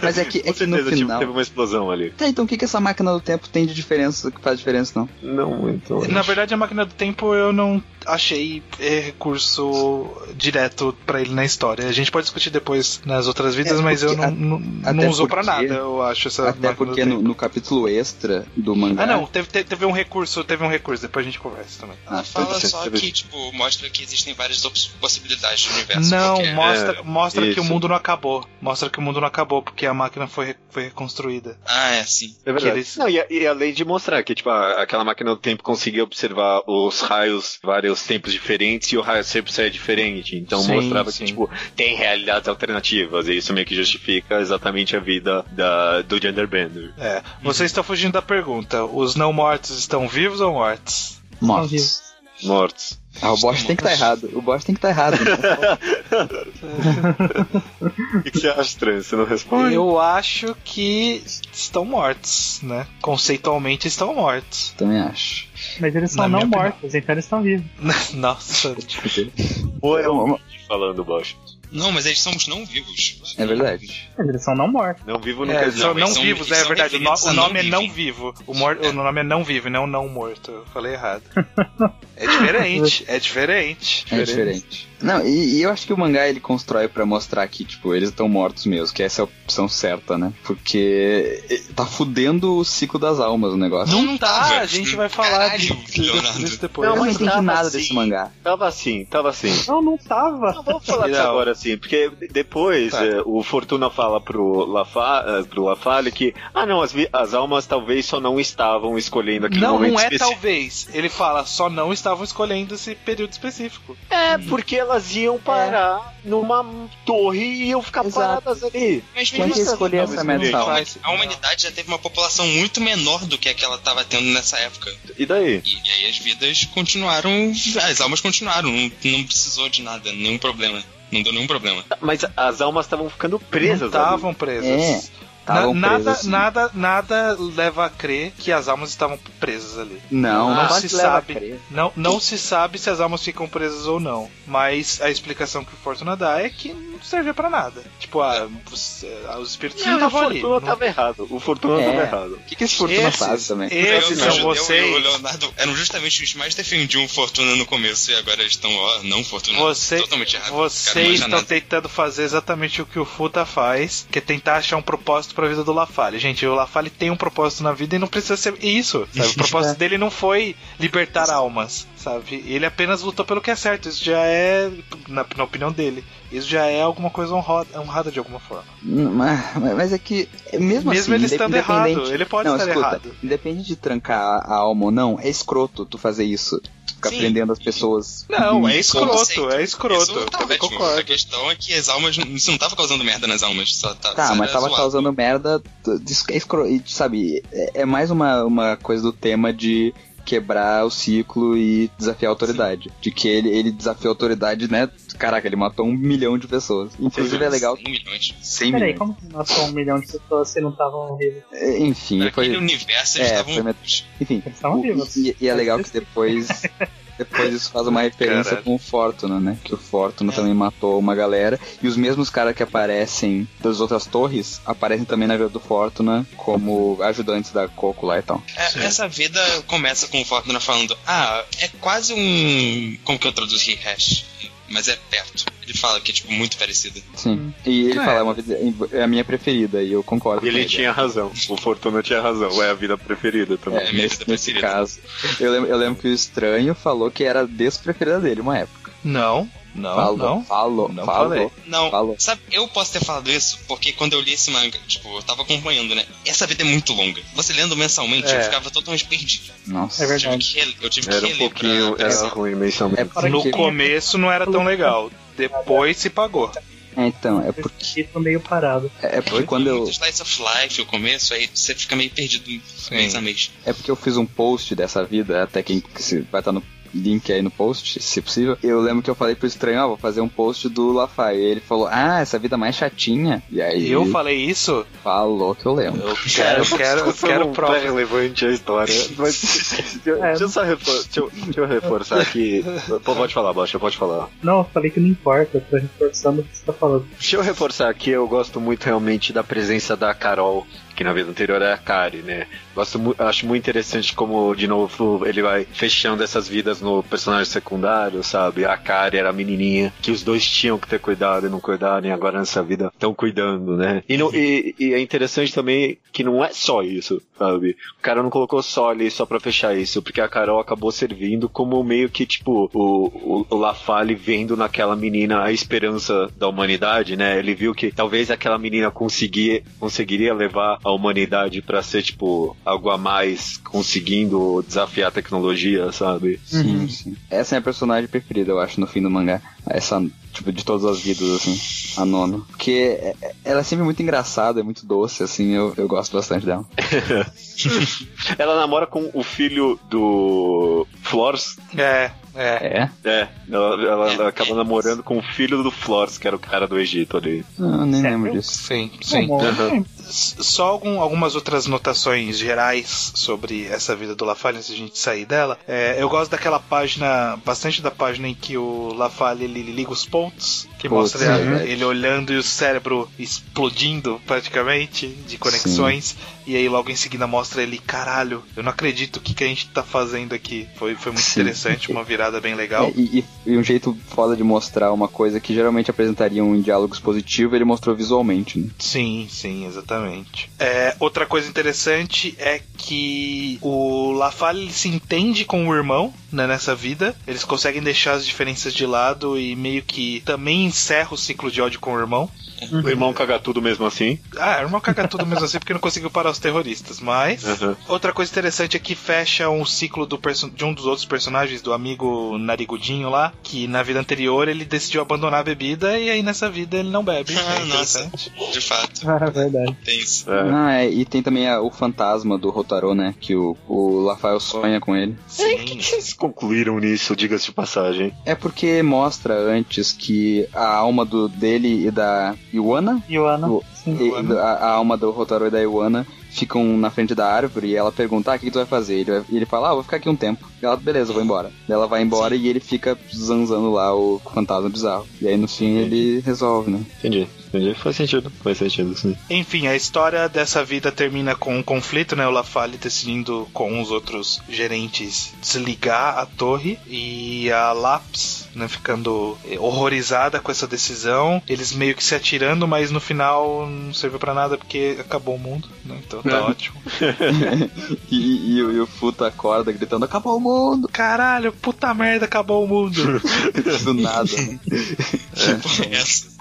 Mas é que, é Com que no certeza tipo, final. teve uma explosão ali. Tá, então o que, que essa máquina do tempo tem de diferença que faz diferença, não? Não muito. Na verdade, a máquina do tempo eu não achei é, recurso direto pra ele na história. A gente pode discutir depois nas outras vidas, É, mas eu não, a- não, não usou pra porque- nada, eu acho, essa Até porque no, no capítulo extra do mangá. Ah, não, teve, teve, um recurso, teve um recurso, depois a gente conversa também. Ah, fala só que, tipo, mostra que existem várias possibilidades de universo. Não, porque- mostra, mostra que o mundo não acabou. Mostra que o mundo não acabou, porque a máquina foi, foi reconstruída. Ah, é, sim. É verdade. eles- Não, e, e além de mostrar que, tipo, a- aquela máquina do tempo conseguia observar os raios, vários tempos diferentes, e o raio sempre saia diferente. Então Sim, mostrava sim. que, tipo, tem realidades alternativas. E isso meio que justifica exatamente a vida da, do Genderbender. É. Vocês estão fugindo da pergunta. Os não mortos estão vivos ou mortos? Mortos. Mortos. Ah, o Bosch tem que estar errado. O Bosch tem que estar errado. O que, que você acha estranho? Você não responde? Eu acho que estão mortos, né? Conceitualmente estão mortos. Também acho. Mas eles são não opinião. mortos, então eles estão vivos. Nossa. Ou é um vídeo falando, Bosch? Não, mas eles são os não vivos. É verdade. Eles são não mortos. Não vivo no É, quer eles dizer. são Não, são- vivos, é verdade. O, no- o nome não é não vivo. O, mor- o nome é não vivo não não morto. Eu falei errado. É diferente, é diferente. É diferente. Não, e, e eu acho que o mangá ele constrói pra mostrar que, tipo, eles estão mortos mesmo, que essa é a opção certa, né? Porque tá fudendo o ciclo das almas o negócio. Não, Não tá, a gente vai falar Caralho, disso, Leonardo. disso depois. eu não entendi tava nada assim. desse mangá. Tava assim, tava assim. Não, não tava. Não, vamos falar disso Não. agora assim, porque depois Tá. eh, o Fortuna fala pro, Lafa, eh, pro Lafalle que, ah não, as, as almas talvez só não estavam escolhendo aquele Não, momento não é específico. talvez. Ele fala, só não estavam escolhendo esse período específico. É, porque elas iam parar numa torre e iam ficar Exato. paradas ali. Mas Quem é que assim, escolheu essa faz- a humanidade já teve uma população muito menor do que a que ela estava tendo nessa época. E daí? E, e aí as vidas continuaram, as almas continuaram, não, não precisou de nada, nenhum problema. Não deu nenhum problema. Mas as almas estavam ficando presas estavam presas. Na- nada, nada, nada leva a crer que as almas estavam presas ali. Não, não não se se leva a sabe. crer. Não, não se sabe se as almas ficam presas ou não. Mas a explicação que o Fortuna dá é que não servia pra nada. Tipo, ah, os, os espíritos não Não, o estavam ali. Fortuna Não- tava errado. O Fortuna É. tava errado. O que, que esse Fortuna Esses- faz também? Esses são vocês. Eu, o Leonardo eram justamente os que mais defendiam Fortuna no começo e agora eles estão, ó, não, Fortuna. Você- totalmente errado. Vocês estão tentando fazer exatamente o que o Futa faz, que é tentar achar um propósito pra vida do Lafalle. Gente, o Lafalle tem um propósito na vida e não precisa ser isso, sabe? O propósito dele não foi libertar almas, sabe? Ele apenas lutou pelo que é certo. Isso já é, na, na opinião dele, isso já é alguma coisa honrada, honrada de alguma forma. Mas, mas é que, mesmo, Mesmo assim, ele estando errado, ele pode não, estar escuta, errado. Independente de trancar a alma ou não, é escroto tu fazer isso. Ficar Sim. prendendo as pessoas. Não, é escroto, é escroto. Isso tá eu ótimo. concordo. A questão é que as almas. Isso não tava causando merda nas almas. Só tá, Tá, mas tava zoado. causando merda. é escro- sabe, é, é mais uma, uma coisa do tema de quebrar o ciclo e desafiar a autoridade. De que ele, ele desafiou a autoridade, né? Caraca, ele matou um milhão de pessoas. Inclusive é legal. 100 milhões. 100 Peraí, milhões. como que matou um milhão de pessoas se não estavam vivos? É, Enfim, Naquele foi. universo eles é, estavam. foi met- Enfim, Eles estavam vivos. e, e é legal que depois. Depois isso faz uma referência Caralho. com o Fortuna, né? Que o Fortuna também matou uma galera. E os mesmos caras que aparecem das outras torres aparecem também na vida do Fortuna como ajudantes da Coco lá e tal. É, essa vida começa com o Fortuna falando: Ah, é quase um. Como que eu traduzi hash? Mas é perto. Ele fala que é tipo muito parecido. Sim. E ele É. fala, é, uma vida, é a minha preferida, e eu concordo com ele ele. tinha razão. O Fortuna tinha razão. É a vida preferida também. É, minha nesse, vida nesse caso. Eu lembro, eu lembro que o Estranho falou que era a despreferida dele uma época. Não, não, falou, não. falou, Não falou. falei. Não, Falou. sabe, eu posso ter falado isso porque quando eu li esse manga, tipo, eu tava acompanhando, né? Essa vida é muito longa. Você lendo mensalmente, É. eu ficava totalmente perdido. Nossa. É Eu tive verdade. que, rele- eu tive que Era um reler pouquinho. pra, Era ruim mensalmente. É porque, No começo não era tão legal. Depois se pagou. é, então, é porque, Fico meio parado. é porque quando eu, slice of life o começo, aí você fica meio perdido mês a mês. É porque eu fiz um post dessa vida, até quem que se- vai estar no link aí no post, se possível. Eu lembro que eu falei pro estranho, ó, vou fazer um post do Lafay. E ele falou, ah, essa vida mais chatinha. E aí Eu falei isso? falou que eu lembro. Eu quero, eu quero, eu quero prova. É relevante a história. Mas, deixa, É. deixa eu só refor- deixa, eu- deixa eu reforçar aqui. Pô, pode falar, Baixa, pode falar. Não, eu falei que não importa, eu tô reforçando o que você tá falando. Deixa eu reforçar aqui, eu gosto muito realmente da presença da Carol, que na vida anterior é a Kari, né? Gosto acho muito interessante como, de novo, ele vai fechando essas vidas no personagem secundário, sabe? A Kari era a menininha que os dois tinham que ter cuidado e não cuidaram, e agora nessa vida estão cuidando, né? E, não- e- e é interessante também que não é só isso, sabe? O cara não colocou só ali só pra fechar isso, porque a Carol acabou servindo como meio que, tipo, o, o, o Lafalle vendo naquela menina a esperança da humanidade, né? Ele viu que talvez aquela menina conseguir, conseguiria levar a humanidade pra ser, tipo, algo a mais, conseguindo desafiar a tecnologia, sabe? Sim, sim. Essa é a minha personagem preferida, eu acho, no fim do mangá. Essa, tipo, de todas as vidas, assim, a nona. Porque é- é- ela é sempre muito engraçada, é muito doce, assim, eu, eu gosto bastante dela. Ela namora com o filho do Flores. É, é. É? É, ela, ela- ela acaba namorando com o filho do Flores, que era o cara do Egito ali. Não, nem Sério? lembro disso. Sim, sim. Uhum. Só algum- algumas outras notações gerais sobre essa vida do Lafalle antes de a gente sair dela. É, eu gosto daquela página, bastante da página em que o Lafalle ele liga os pontos, que Putz, mostra é ele, olhando e o cérebro explodindo praticamente de conexões. E aí logo em seguida mostra ele, caralho, eu não acredito o que, que a gente tá fazendo aqui. Foi, foi muito Sim. interessante, uma virada bem legal. É, e, e- um jeito foda de mostrar uma coisa que geralmente apresentariam em diálogos positivos, ele mostrou visualmente, né? Sim, sim, exatamente. É, outra coisa interessante é que o Lafalle se entende com o irmão né, nessa vida. Eles conseguem deixar as diferenças de lado e meio que também encerra o ciclo de ódio com o irmão. O irmão caga tudo mesmo assim. Ah, o irmão caga tudo mesmo assim porque não conseguiu parar os terroristas. Mas Uhum. outra coisa interessante é que fecha um ciclo do de um dos outros personagens, do amigo Narigudinho lá, que na vida anterior ele decidiu abandonar a bebida e aí nessa vida ele não bebe. Ah, é nossa. interessante. De fato, Ah, verdade. tem isso. É. Ah, é, e tem também a- o fantasma do Rotaro, né? Que o, o Rafael sonha com ele. O Sim. que, que vocês concluíram nisso, diga-se de passagem? É porque mostra antes que a alma do dele e da Iwana. O- Sim. E- a, a alma do Rotaro e da Iwana ficam na frente da árvore e ela pergunta, ah, o que, que tu vai fazer? Ele, vai- e ele fala, ah, vou ficar aqui um tempo. E ela, beleza, vou embora. E ela vai embora e ele fica zanzando lá o fantasma bizarro. E aí no fim ele resolve, né? Entendi, entendi. Faz sentido, faz sentido, sim. Enfim, a história dessa vida termina com um conflito, né? O Lafalle decidindo com os outros gerentes desligar a torre e a Laps, né, ficando eh, horrorizada com essa decisão. Eles meio que se atirando, mas no final não serviu pra nada porque acabou o mundo, né? Então tá É. ótimo. E, e o- e o Futa acorda gritando, acabou o mundo! Caralho, puta merda, acabou o mundo. Do nada, né? Porra, é essa?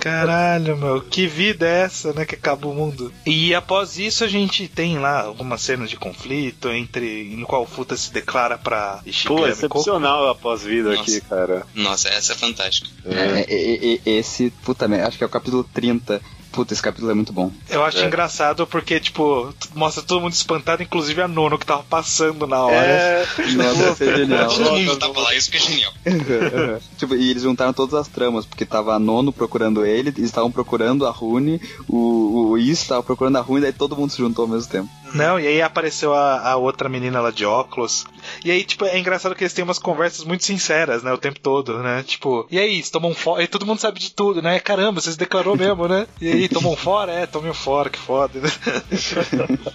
Caralho, meu, que vida é essa, né? Que acaba o mundo. E após isso a gente tem lá algumas cenas de conflito entre no qual o Futa se declara pra Pô, Ishigami Koku. excepcional a pós-vida aqui, cara. Nossa, essa é fantástica. É, e- e- esse, puta merda, acho que é o capítulo 30. Puta, esse capítulo é muito bom. Eu acho É. engraçado porque, tipo, mostra todo mundo espantado, inclusive a Nono que tava passando na hora. É, Nossa, isso é genial. Todo mundo tá pra lá, isso que é genial. tipo, e eles juntaram todas as tramas, porque tava a Nono procurando ele, eles estavam procurando a Rune, o, o Is tava procurando a Rune, daí todo mundo se juntou ao mesmo tempo. Não, e aí apareceu a, a outra menina lá de óculos. E aí, tipo, é engraçado que eles têm umas conversas muito sinceras, né? O tempo todo, né? Tipo, e aí, um fora? E todo mundo sabe de tudo, né? Caramba, você se declarou mesmo, né? E aí, tomou um fora? É, tomei um fora, que foda. né?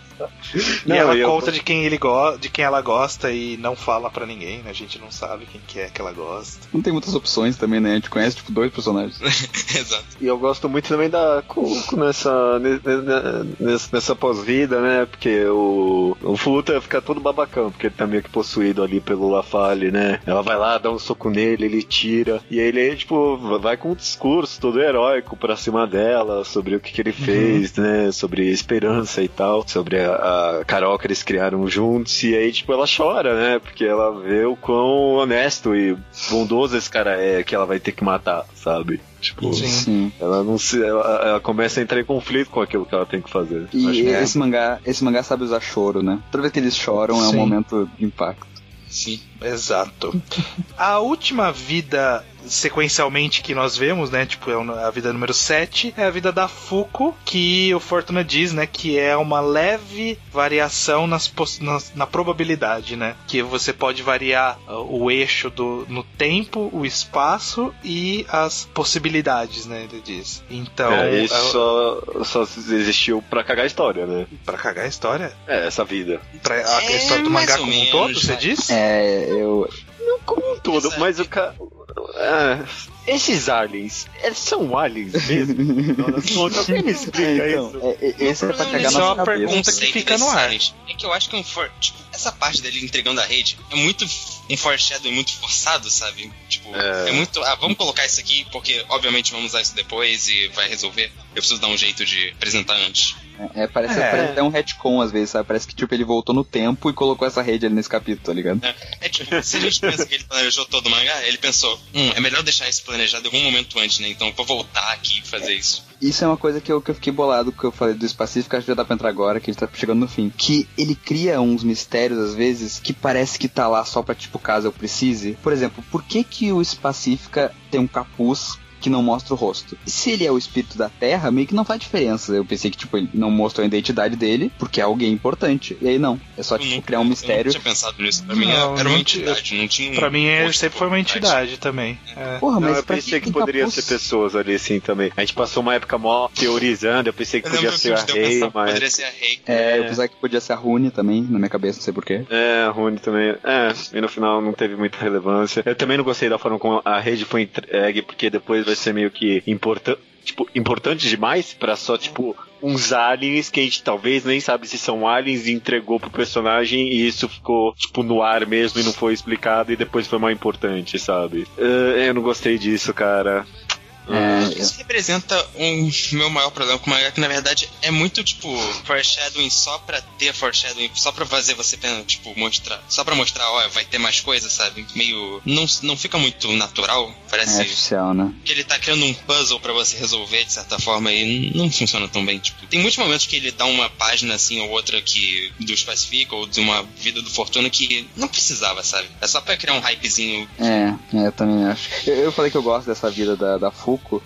e Não, ela e eu- conta de quem ele go de quem ela gosta e não fala pra ninguém, né? A gente não sabe quem que é que ela gosta. Não tem muitas opções também, né? A gente conhece, tipo, dois personagens. Exato. E eu gosto muito também da Cuco nessa, ne- ne- nessa, nessa pós-vida, né? Porque o, o Futa fica todo babacão, porque ele tá meio que possuído ali pelo Lafalle, né? Ela vai lá, dá um soco nele, ele tira. E ele, tipo, vai com um discurso todo heróico pra cima dela, sobre o que, que ele fez, né? Sobre esperança e tal, sobre a, a Carol que eles criaram juntos. E aí, tipo, ela chora, né? Porque ela vê o quão honesto e bondoso esse cara é que ela vai ter que matar, sabe? Tipo, Sim. Sim. ela não se. Ela, ela começa a entrar em conflito com aquilo que ela tem que fazer. E Acho que é. esse mangá, esse mangá sabe usar choro, né? Toda vez que eles choram é um Sim. momento de impacto. Sim. Exato. A última vida sequencialmente que nós vemos, né? Tipo, é a vida número 7, é a vida da Fuko, que o Fortuna diz, né? Que é uma leve variação nas, na probabilidade, né? Que você pode variar uh, o eixo do, no tempo, o espaço e as possibilidades, né? Ele diz. Então, É, isso é, só, só existiu pra cagar a história, né? pra cagar a história? É, essa vida. Pra, a É, história do mangá como um todo, você diz? É, eu. Como um todo, Exato. mas o cara. É, esses aliens, eles são aliens mesmo? Alguém me explica Então, isso. é- é- esse é pra Não, cagar isso é uma cabeça. pergunta que fica no ar. É que eu acho que é um for, tipo, essa parte dele entregando a rede é muito um foreshadow muito forçado, sabe? Tipo, É. é. muito. Ah, vamos colocar isso aqui porque obviamente vamos usar isso depois e vai resolver. Eu preciso dar um jeito de apresentar antes. É, parece, É. parece até um retcon às vezes, sabe? Parece que tipo, ele voltou no tempo e colocou essa rede ali nesse capítulo, tá ligado? É tipo, se a gente pensa que ele planejou todo o mangá, ele pensou, hum, é melhor deixar isso planejado em algum momento antes, né? Então vou voltar aqui e fazer isso. Isso é uma coisa que eu, que eu fiquei bolado que eu falei do Pacífico, acho que já dá pra entrar agora, que a gente tá chegando no fim. Que ele cria uns mistérios, às vezes, que parece que tá lá só pra, tipo, caso eu precise. Por exemplo, por que que o Pacífica tem um capuz que não mostra o rosto. Se ele é o espírito da Terra, meio que não faz diferença. Eu pensei que, tipo, ele não mostrou a identidade dele porque é alguém importante. E aí não. É só, tipo, criar um mistério. Eu não tinha pensado nisso. Pra mim Não, era não uma entidade, não tinha Pra mim, ele rosto sempre foi uma entidade também. É. Porra, Não, mas eu pra pensei que poderiam poss- ser pessoas ali assim também. A gente passou uma época mó teorizando, eu pensei que Eu podia ser a que eu Rei, que mas. poderia ser a Rei. É, eu pensava que podia ser a Rune também, na minha cabeça, não sei porquê. É, a Rune também. É, e no final não teve muita relevância. Eu também não gostei da forma como a rede foi entregue, porque depois vai ser meio que importante. Tipo, importante demais pra só, tipo, uns aliens que a gente talvez nem sabe se são aliens e entregou pro personagem e isso ficou, tipo, no ar mesmo e não foi explicado e depois foi mais importante, sabe? É, eu não gostei disso, cara. É, Isso representa um meu maior problema com o mangá, que na verdade é muito tipo foreshadowing só pra ter foreshadowing, só pra fazer você tipo mostrar, só pra mostrar, ó, vai ter mais coisa, sabe? Meio não, não fica muito natural, é parece artificial, né? que ele tá criando um puzzle pra você resolver de certa forma e não funciona tão bem, tipo, tem muitos momentos que ele dá uma página assim ou outra que do especifica ou de uma vida do Fortuna que não precisava, sabe? É só pra criar um hypezinho É, é, eu também acho. Eu, eu falei que eu gosto dessa vida da, da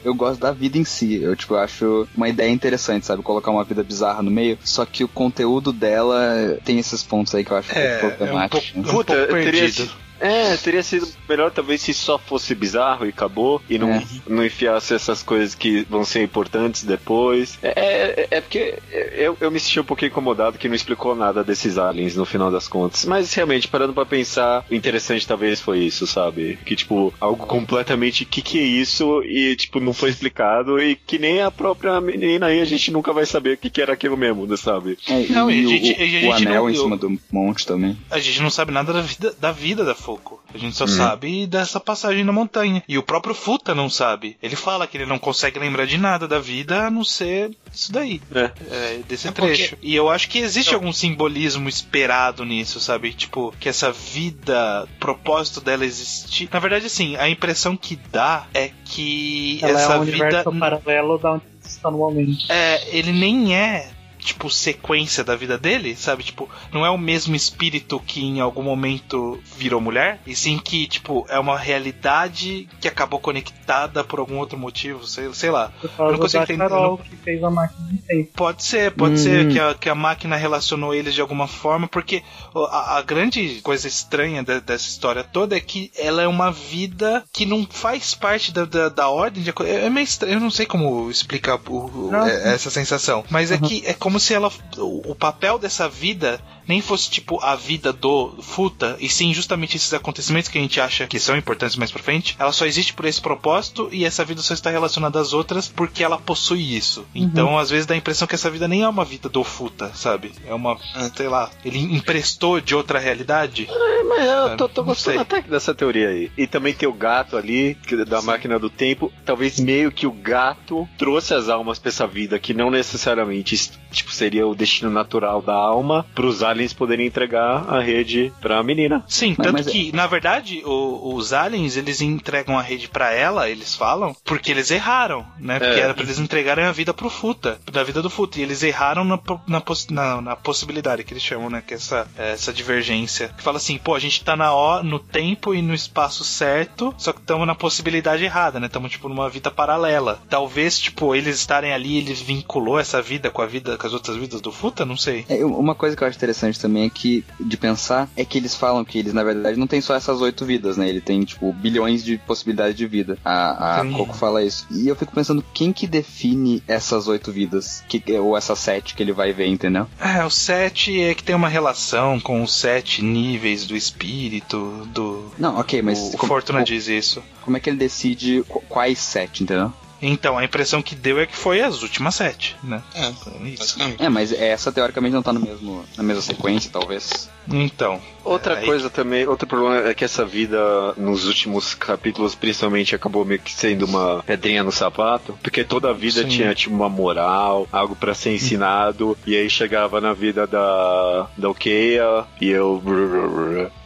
Eu gosto da vida em si. Eu, tipo, acho uma ideia interessante, sabe? Colocar uma vida bizarra no meio. Só que o conteúdo dela tem esses pontos aí que eu acho É, um pouco é um problemático. pouco, um Puta, pouco teria perdido. sido, é, teria sido melhor talvez se só fosse bizarro e acabou, e não, É. não enfiasse essas coisas que vão ser importantes depois. É, é, é porque eu, eu me senti um pouquinho incomodado que não explicou nada desses aliens no final das contas. Mas realmente, parando pra pensar, o interessante talvez foi isso, sabe? Que tipo, algo completamente que que é isso e tipo, não foi explicado e que nem a própria menina aí a gente nunca vai saber o que que era aquilo mesmo, né, sabe? É, Não, e e a o, gente- o- a o gente anel não- em cima do monte também. A gente não sabe nada da vida da, vida da Foco. A gente só Uhum. sabe dessa passagem na montanha. E o próprio Futa não sabe. Ele fala que ele não consegue lembrar de nada da vida a não ser isso daí. É. é, desse É porque- trecho. E eu acho que existe Não. algum simbolismo esperado nisso, sabe? Tipo, que essa vida, propósito dela existir. Na verdade, assim, a impressão que dá é que Ela essa é um vida. universo paralelo da onde está no momento. É, ele nem é tipo sequência da vida dele, sabe? Tipo, não é o mesmo espírito que em algum momento virou mulher, e sim que tipo é uma realidade que acabou conectada por algum outro motivo, sei, sei lá. Por causa não consigo entender, Carol que fez a máquina. Pode ser, pode Hum. ser que a, que a máquina relacionou eles de alguma forma, porque a, a grande coisa estranha de- dessa história toda é que ela é uma vida que não faz parte da, da, da ordem de. É é meio estranho, eu não sei como explicar o- o- Não. é- essa sensação, mas é que é como se ela. O, papel dessa vida nem fosse tipo a vida do Futa, e sim justamente esses acontecimentos que a gente acha que são importantes mais pra frente. Ela só existe por esse propósito e essa vida só está relacionada às outras porque ela possui isso. Então, às vezes dá a impressão que essa vida nem é uma vida do Futa, sabe? É uma, ah, sei lá, ele emprestou de outra realidade. É, mas eu tô, tô gostando até dessa teoria aí. E também tem o gato ali, que- da máquina do tempo. Talvez meio que o gato trouxe as almas pra essa vida, que não necessariamente tipo, seria o destino natural da alma, pros aliens poderem entregar a rede pra menina. Sim, Mas- tanto mas é- que, na verdade, o- os aliens, eles entregam a rede pra ela, eles falam, porque eles erraram, né? Porque É. era pra eles entregarem a vida pro Futa, da vida do Futa. E eles erraram na, na, poss- na- na possibilidade que eles chamam, né? Que é essa, essa divergência. Que fala assim, pô, a gente tá na ó, no tempo e no espaço certo, só que estamos na possibilidade errada, né? Estamos, tipo, numa vida paralela. Talvez, tipo, eles estarem ali, eles vinculou essa vida com a vida, com as outras vidas do Futa, não sei. É, uma coisa que eu acho interessante também é que, de pensar, é que eles falam que eles, na verdade, não tem só essas oito vidas, né? Ele tem, tipo, bilhões de possibilidades de vida. A, a. Coco fala isso. E eu fico pensando, quem que define essas oito vidas? Que, ou essas sete que ele vai ver, entendeu? É, o 7 é que tem uma relação com os sete níveis do espírito, do. Não, ok, mas o como, Fortuna como, diz isso. como é que ele decide qu- quais sete, entendeu? Então, a impressão que deu é que foi as últimas sete, né? É, Isso. basicamente. É, mas essa teoricamente não tá no mesmo, na mesma sequência, talvez. Então. Outra é, aí- coisa também, outro problema é que essa vida nos últimos capítulos, principalmente, acabou meio que sendo uma pedrinha no sapato, porque toda a vida Sim. tinha tipo uma moral, algo pra ser ensinado, e aí chegava na vida da da Okeia e eu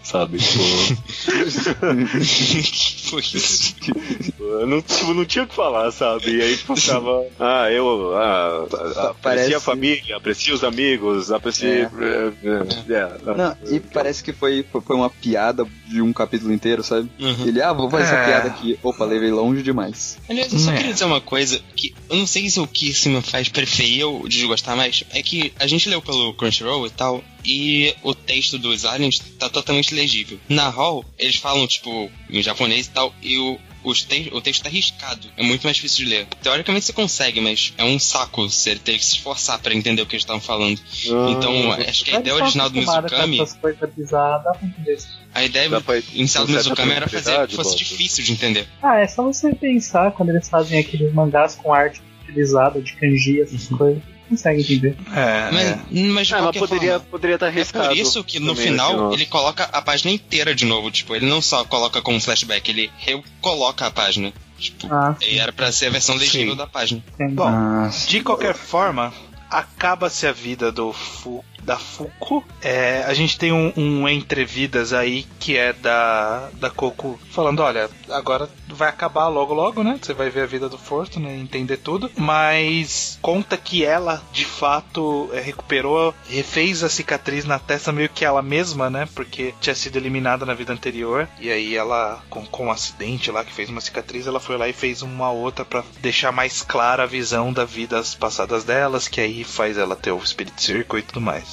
sabe, tipo, Foi isso. eu não, tipo, não tinha o que falar, sabe? E aí ficava, ah, eu ah, aprecio Parece- a família, aprecio os amigos, aprecio. É, é, é, Não, E parece que foi, foi, foi uma piada de um capítulo inteiro, sabe? Uhum. Ele, ah, vou fazer É. essa piada aqui. Opa, levei longe demais. Aliás, eu só É. queria dizer uma coisa que eu não sei se o que isso me faz preferir ou desgostar mais. É que a gente leu pelo Crunchyroll e tal, e o texto dos aliens tá totalmente legível. Na Hall, eles falam, tipo, em japonês e tal, e o. os te o texto tá riscado, é muito mais difícil de ler. Teoricamente você consegue, mas é um saco você ter que se esforçar pra entender o que eles estavam falando. Então, acho que a ideia original do Mizukami, bizarras, a ideia inicial do Mizukami era fazer que fosse difícil de entender. Ah, é só você pensar quando eles fazem aqueles mangás com arte utilizada de kanji, essas coisas. Consegue entender. É, Mas, é. mas de Ah, mas qualquer poderia forma, poderia estar É arriscado. por isso que no final assim, ele coloca a página inteira de novo. Tipo, ele não só coloca como flashback, ele recoloca a página. Tipo, Ah, e era pra ser a versão legível da página. Bom, Ah, De qualquer forma, acaba-se a vida do Fu, da Fuko. É, a gente tem um, um entrevidas aí que é da, da Coco falando: olha, agora vai acabar logo logo, né? Você vai ver a vida do Fortune e entender tudo. Mas conta que ela, de fato, é, recuperou, refez a cicatriz na testa meio que ela mesma, né? Porque tinha sido eliminada na vida anterior. E aí ela, com, com um acidente lá que fez uma cicatriz, ela foi lá e fez uma outra pra deixar mais clara a visão das vidas passadas delas, que aí faz ela ter o Spirit Circle e tudo mais.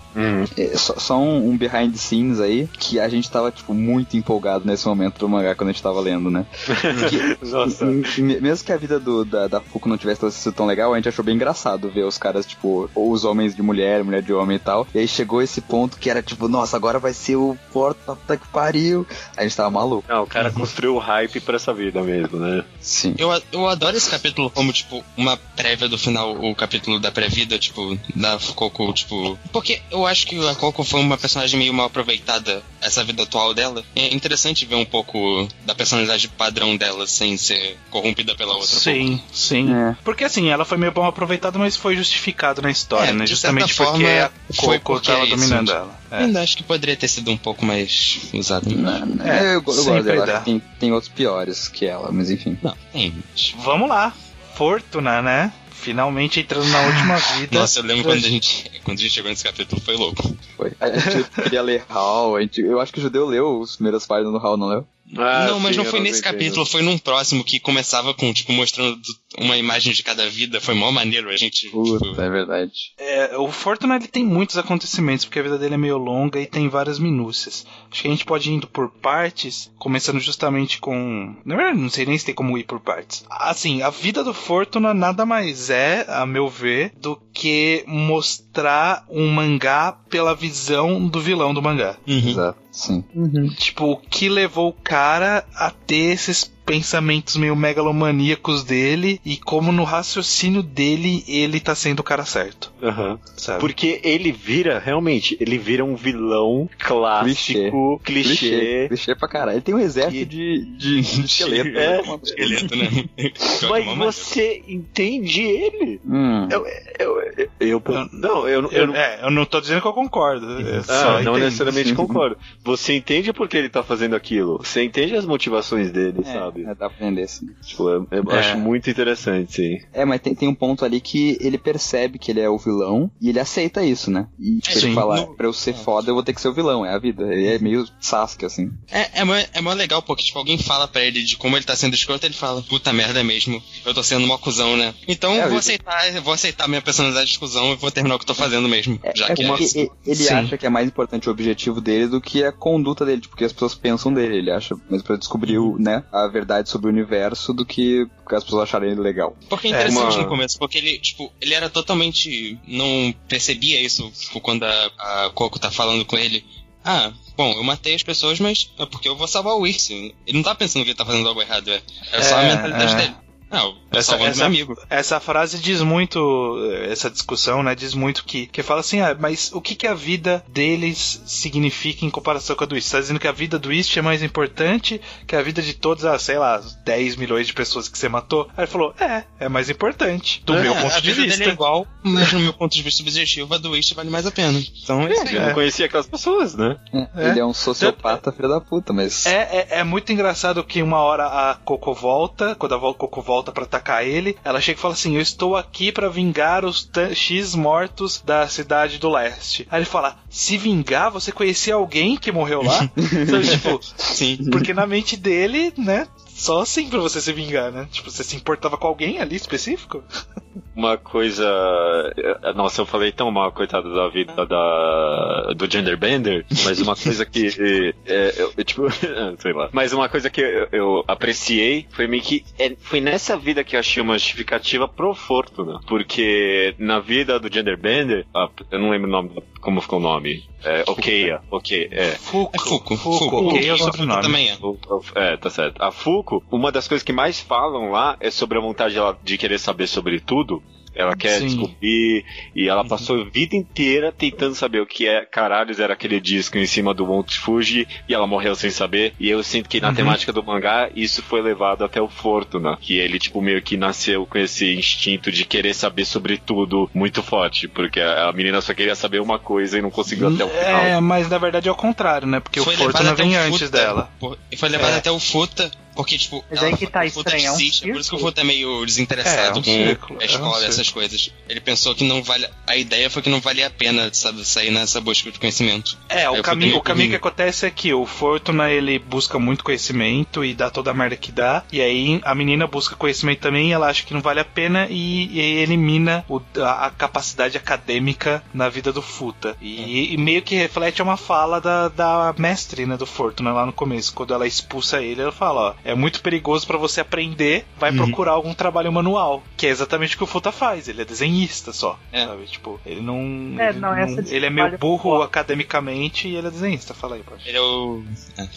Hum. é, só, só um, um behind the scenes aí, que a gente tava, tipo, muito empolgado nesse momento do mangá quando a gente tava lendo, né? Nossa. M- m- Mesmo que a vida do, da, da Fuku não tivesse sido tão legal, a gente achou bem engraçado ver os caras, tipo, ou os homens de mulher, mulher de homem e tal. E aí chegou esse ponto que era tipo, nossa, agora vai ser o Porta puta que pariu. A gente tava maluco. Não, o cara construiu o hype pra essa vida mesmo, né? Sim. Eu, eu adoro esse capítulo como, tipo, uma prévia do final, o capítulo da pré-vida, tipo, da Coco, tipo. Porque eu acho que a Coco foi uma personagem meio mal aproveitada, essa vida atual dela. É interessante ver um pouco da personalidade padrão dela sem ser corrompida pela outra. Sim, sim. É. Porque assim, ela foi meio bom aproveitada, mas foi justificado na história, É, né? Justamente porque a foi Coco porque tava é isso, dominando ela. Eu É. ainda acho que poderia ter sido um pouco mais usado. Não, É, eu, eu gosto dela, tem, tem outros piores que ela, mas enfim. não tem. Vamos lá. Fortuna, né? Finalmente entrando na última vida. Nossa, eu lembro quando a gente, quando a gente chegou nesse capítulo, foi louco. Foi. A gente queria ler Hall, a gente, eu acho que o judeu leu os primeiras páginas do Hall, não leu? Ah, não, mas sim, não foi nesse entendo. capítulo, foi num próximo que começava com, tipo, mostrando uma imagem de cada vida. Foi mó maneiro, a gente. Puta, tipo, é verdade. É, o Fortuna ele tem muitos acontecimentos, porque a vida dele é meio longa e tem várias minúcias. Acho que a gente pode ir indo por partes, começando justamente com. Na verdade, não sei nem se tem como ir por partes. Assim, a vida do Fortuna nada mais é, a meu ver, do que mostrar um mangá pela visão do vilão do mangá. uhum. Exato, sim. Uhum. Tipo, o que levou o cara a ter esses pensamentos meio megalomaníacos dele e como no raciocínio dele ele tá sendo o cara certo, Aham. sabe? Porque ele vira, realmente, ele vira um vilão clássico, clichê. Clichê, clichê pra caralho. Ele tem um exército de, de, de esqueleto. É. né? Esqueleto, né? Mas você entende ele? Hum. Eu, eu, eu, eu- Eu- não, eu, eu, Eu, não. é, eu não tô dizendo que eu concordo. eu Ah, só não entendo. necessariamente concordo. Você entende por que ele tá fazendo aquilo. Você entende as motivações dele, sabe? É, dá pra entender, sim. Tipo, eu, eu É. acho muito interessante, sim. É, mas tem, tem um ponto ali que ele percebe que ele é o vilão e ele aceita isso, né? E tipo, Sim. ele fala, No- pra eu ser foda eu vou ter que ser o vilão, é a vida. Ele é meio Sasuke, assim. É, é, mó, é mó legal, porque, tipo, alguém fala pra ele de como ele tá sendo escroto, ele fala, puta merda mesmo, eu tô sendo mó cuzão, né? Então É, vou aceitar, eu vou aceitar minha personalidade de cuzão e vou terminar o que eu tô fazendo mesmo. É, já é que porque é isso. ele Sim. acha que é mais importante o objetivo dele do que a conduta dele, tipo, o que as pessoas pensam dele. Ele acha mais pra descobrir o, né, a verdade sobre o universo do que as pessoas acharem ele legal. Porque é interessante uma- no começo, porque ele, tipo, ele era totalmente. não percebia isso tipo, quando a, a Coco tá falando com ele. Ah, bom, eu matei as pessoas, mas é porque eu vou salvar o Irse. Ele não tá pensando que ele tá fazendo algo errado, é, é só a É, mentalidade é. dele. Não, tô Essa- essa- amigo. Essa frase diz muito, essa discussão, né? Diz muito que, que fala assim, ah, mas o que, que a vida deles significa em comparação com a do East? Tá dizendo que a vida do East é mais importante que a vida de todas as, sei lá, 10 milhões de pessoas que você matou? Aí ele falou, é, é mais importante, do É, meu a ponto de vida dele vista. é igual, mas no meu ponto de vista subjetivo, a do East vale mais a pena. Então é aí. Eu não conhecia aquelas pessoas, né? É. Ele é um sociopata, filho da puta, mas. É, é, é muito engraçado que uma hora a Coco volta, quando a Coco volta volta para atacar ele, ela chega e fala assim: Eu estou aqui para vingar os X mortos da cidade do leste. Aí ele fala: Se vingar, você conhecia alguém que morreu lá? então, tipo, Sim. porque na mente dele, né? Só assim pra você se vingar, né? Tipo, você se importava com alguém ali específico? Uma coisa. Nossa, eu falei tão mal, coitado da vida da, do Genderbender, mas uma coisa que. É, eu, tipo, sei lá. Mas uma coisa que eu, eu apreciei foi meio que. É, foi nessa vida que eu achei uma justificativa pro Fortuna. Porque na vida do Genderbender, ah, eu não lembro o nome, como ficou o nome. É, Okeia, ok, é. Fuco. É Fuco. Fuco, ok é o sobrenome. também é. É, tá certo. A Fuco, uma das coisas que mais falam lá é sobre a vontade de querer saber sobre tudo. Ela quer Sim. descobrir e ela passou a vida inteira tentando saber o que é caralhos era aquele disco em cima do Monte Fuji e ela morreu sem saber. E eu sinto que na Uhum. temática do mangá isso foi levado até o Fortuna, que ele tipo meio que nasceu com esse instinto de querer saber sobre tudo muito forte, porque a menina só queria saber uma coisa e não conseguiu até o final. É, mas na verdade é o contrário, né? Porque Foi o Fortuna vem o antes dela. e foi levado É. até o Futa, porque, tipo, Mas ela- aí que tá estranho, é um é por isso que o. Futa é meio É, desinteressado é um com círculo, a é um escola, essas coisas. Ele pensou que não vale. A ideia foi que não valia a pena, sabe, sair nessa busca de conhecimento. É, o caminho, o caminho que acontece é que o Fortuna ele busca muito conhecimento e dá toda a merda que dá, e aí a menina busca conhecimento também, e ela acha que não vale a pena e, e aí elimina o- a, a capacidade acadêmica na vida do Futa. E, e meio que reflete uma fala da, da mestre, né, do Fortuna lá no começo, quando ela expulsa ele, ela fala, ó, é muito perigoso pra você aprender, vai Uhum. procurar algum trabalho manual, que é exatamente o que o Futa faz, ele é desenhista só, É. sabe? Tipo, ele não... É, ele, não, essa de ele é meio burro academicamente e ele é desenhista, fala aí, pode. Ele é o.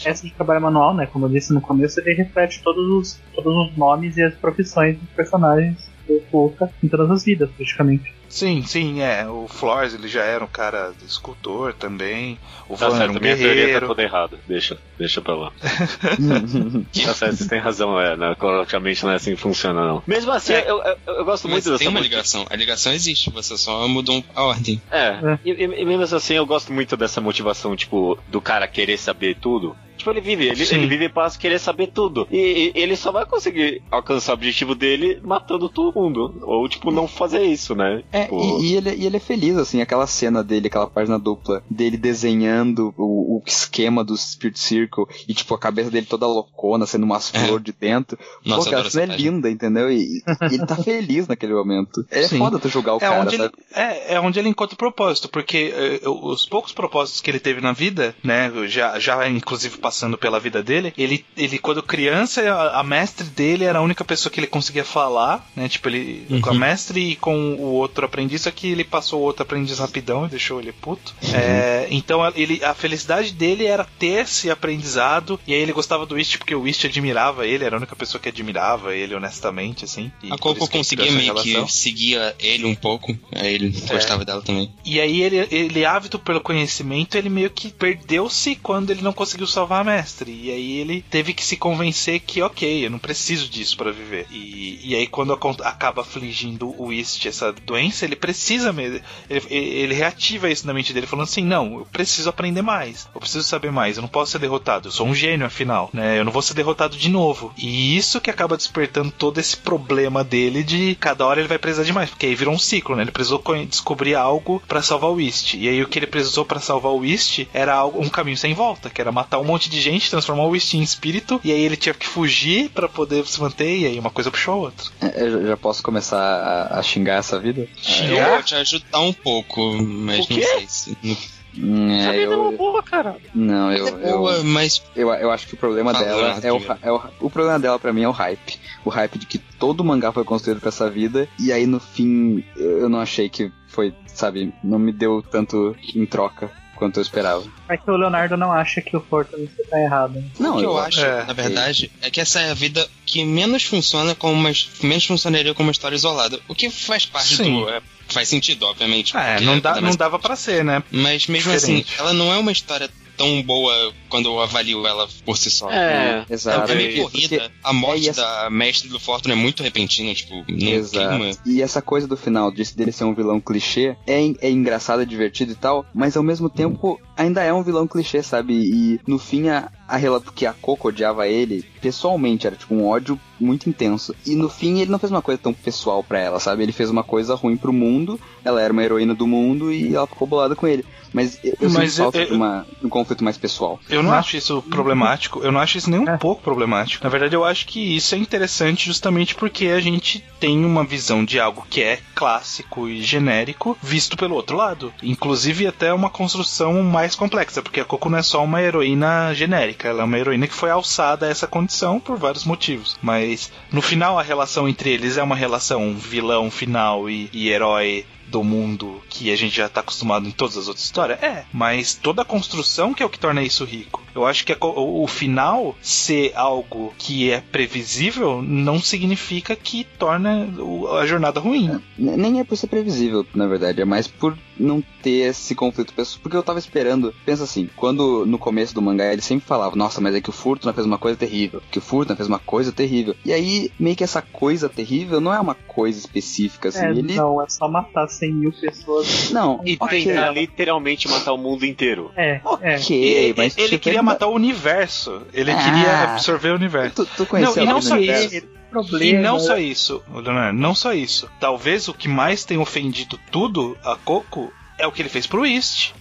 Essa de trabalho manual, né? Como eu disse no começo, ele reflete todos os, todos os nomes e as profissões dos personagens do Fuka em todas as vidas, praticamente. Sim, sim, é. O Flores, ele já era um cara escultor também. O Tá Van era certo, um minha teoria tá guerreiro. toda errada. Deixa, deixa pra lá. Tá certo, você tem razão, é, né? Cronologicamente não é assim que funciona, não. Mesmo assim, É. eu, eu, eu gosto Mas muito dessa tem uma motiva- ligação. A ligação existe, você só mudou a ordem. É, e, e- e mesmo assim eu gosto muito dessa motivação, tipo, do cara querer saber tudo. Tipo, ele vive, ele, Sim. ele vive para querer saber tudo. E, e ele só vai conseguir alcançar o objetivo dele matando todo mundo. Ou, tipo, não fazer isso, né? É, Tipo, e, e ele, e ele é feliz, assim, aquela cena dele, aquela página dupla, dele desenhando o, o esquema do Spirit Circle e, tipo, a cabeça dele toda loucona, sendo umas É. flores de dentro. Nossa, Pô, aquela cena é página. linda, entendeu? E, e ele tá feliz naquele momento. É Sim. foda tu julgar o É cara, onde, ele, sabe? é, é onde ele encontra o propósito, porque eh, os poucos propósitos que ele teve na vida, né, já, já inclusive passando pela vida dele, ele, ele quando criança, a, a mestre dele era a única pessoa que ele conseguia falar, né, tipo, ele Uhum. com a mestre e com o outro aprendiz, só que ele passou outro aprendiz rapidão e deixou ele puto. É, então ele, a felicidade dele era ter esse aprendizado, e aí ele gostava do Whist porque o Whist admirava ele, era a única pessoa que admirava ele honestamente, assim. A Coco conseguia meio que seguia ele um pouco, aí ele É. gostava dela também. E aí ele, ele ávido pelo conhecimento, ele meio que perdeu-se quando ele não conseguiu salvar a mestre. E aí ele teve que se convencer que, ok, eu não preciso disso pra viver. E, e aí quando acon- acaba afligindo o Whist essa doença, ele precisa mesmo. Ele, ele reativa isso na mente dele, falando assim: não, eu preciso aprender mais, eu preciso saber mais, eu não posso ser derrotado, eu sou um gênio afinal, né? Eu não vou ser derrotado de novo. E isso que acaba despertando todo esse problema dele de cada hora ele vai precisar de mais, porque aí virou um ciclo, né? Ele precisou descobrir algo pra salvar o Whist. E aí o que ele precisou pra salvar o Whist era algo, um caminho sem volta, que era matar um monte de gente, transformar o Whist em espírito, e aí ele tinha que fugir pra poder se manter, e aí uma coisa puxou a outra. É, Eu já- já posso começar a, a xingar essa vida? Eu vou te ajudar um pouco, mas não sei se. Não, Hum, essa É, vida é uma eu, boa, cara. não, eu, é boa, eu, mas eu, eu acho que o problema Fala, dela é o, é o. O problema dela pra mim é o hype. O hype de que todo mangá foi construído pra essa vida, e aí no fim eu eu não achei que foi, sabe, não me deu tanto em troca quanto eu esperava. É que o Leonardo não acha que o Fortaleza tá errado. né? Não, o que eu, acho, é, na verdade, é que essa é a vida que menos funciona como uma, menos funcionaria como uma história isolada. O que faz parte Sim. do. é, faz sentido, obviamente. É, não, dá, é não dava pra ser, né? Mas mesmo Diferente. assim, ela não é uma história tão boa quando eu avalio ela por si só. É, Exato. É meio Porque- corrida. A morte é, essa- da mestre do Fortune é muito repentina, tipo, não Exato. E essa coisa do final, de, dele ser um vilão clichê, é, é engraçado, é divertido e tal, mas ao mesmo tempo ainda é um vilão clichê, sabe? E no fim a, a relato que a Coco odiava ele, pessoalmente, era tipo um ódio muito intenso. E no fim ele não fez uma coisa tão pessoal para ela, sabe? Ele fez uma coisa ruim pro mundo, ela era uma heroína do mundo e ela ficou bolada com ele. Mas eu, eu Mas sinto falta eu- de uma, um conflito mais pessoal. Eu não acho isso problemático, eu não acho isso nem um É. pouco problemático. Na verdade, eu acho que isso é interessante justamente porque a gente tem uma visão de algo que é clássico e genérico visto pelo outro lado. Inclusive até uma construção mais complexa, porque a Coco não é só uma heroína genérica, ela é uma heroína que foi alçada a essa condição por vários motivos. Mas no final a relação entre eles é uma relação vilão final e, e herói do mundo que a gente já tá acostumado em todas as outras histórias? É, mas toda a construção que é o que torna isso rico. Eu acho que a co- o, o final ser algo que é previsível não significa que torna o- a jornada ruim. N- Nem é por ser previsível, na verdade, é mais por não ter esse conflito pessoal. Porque eu tava esperando, pensa assim, quando no começo do mangá ele sempre falava, nossa, mas é que o Furtuna fez uma coisa terrível, que o Furtuna fez uma coisa terrível. E aí, meio que essa coisa terrível não é uma coisa específica, assim, É, ele... não, é só matar 100 mil pessoas. Não, E ok, tentar literalmente matar o mundo inteiro. É, é. ok, E- mas ele tipo, queria matar o universo. Ele Ah. queria absorver o universo. Tu, tu Não, e a não só Universo? isso. Problema. E não só isso, Leonardo, não só isso. Talvez o que mais tenha ofendido tudo a Coco é o que ele fez pro East.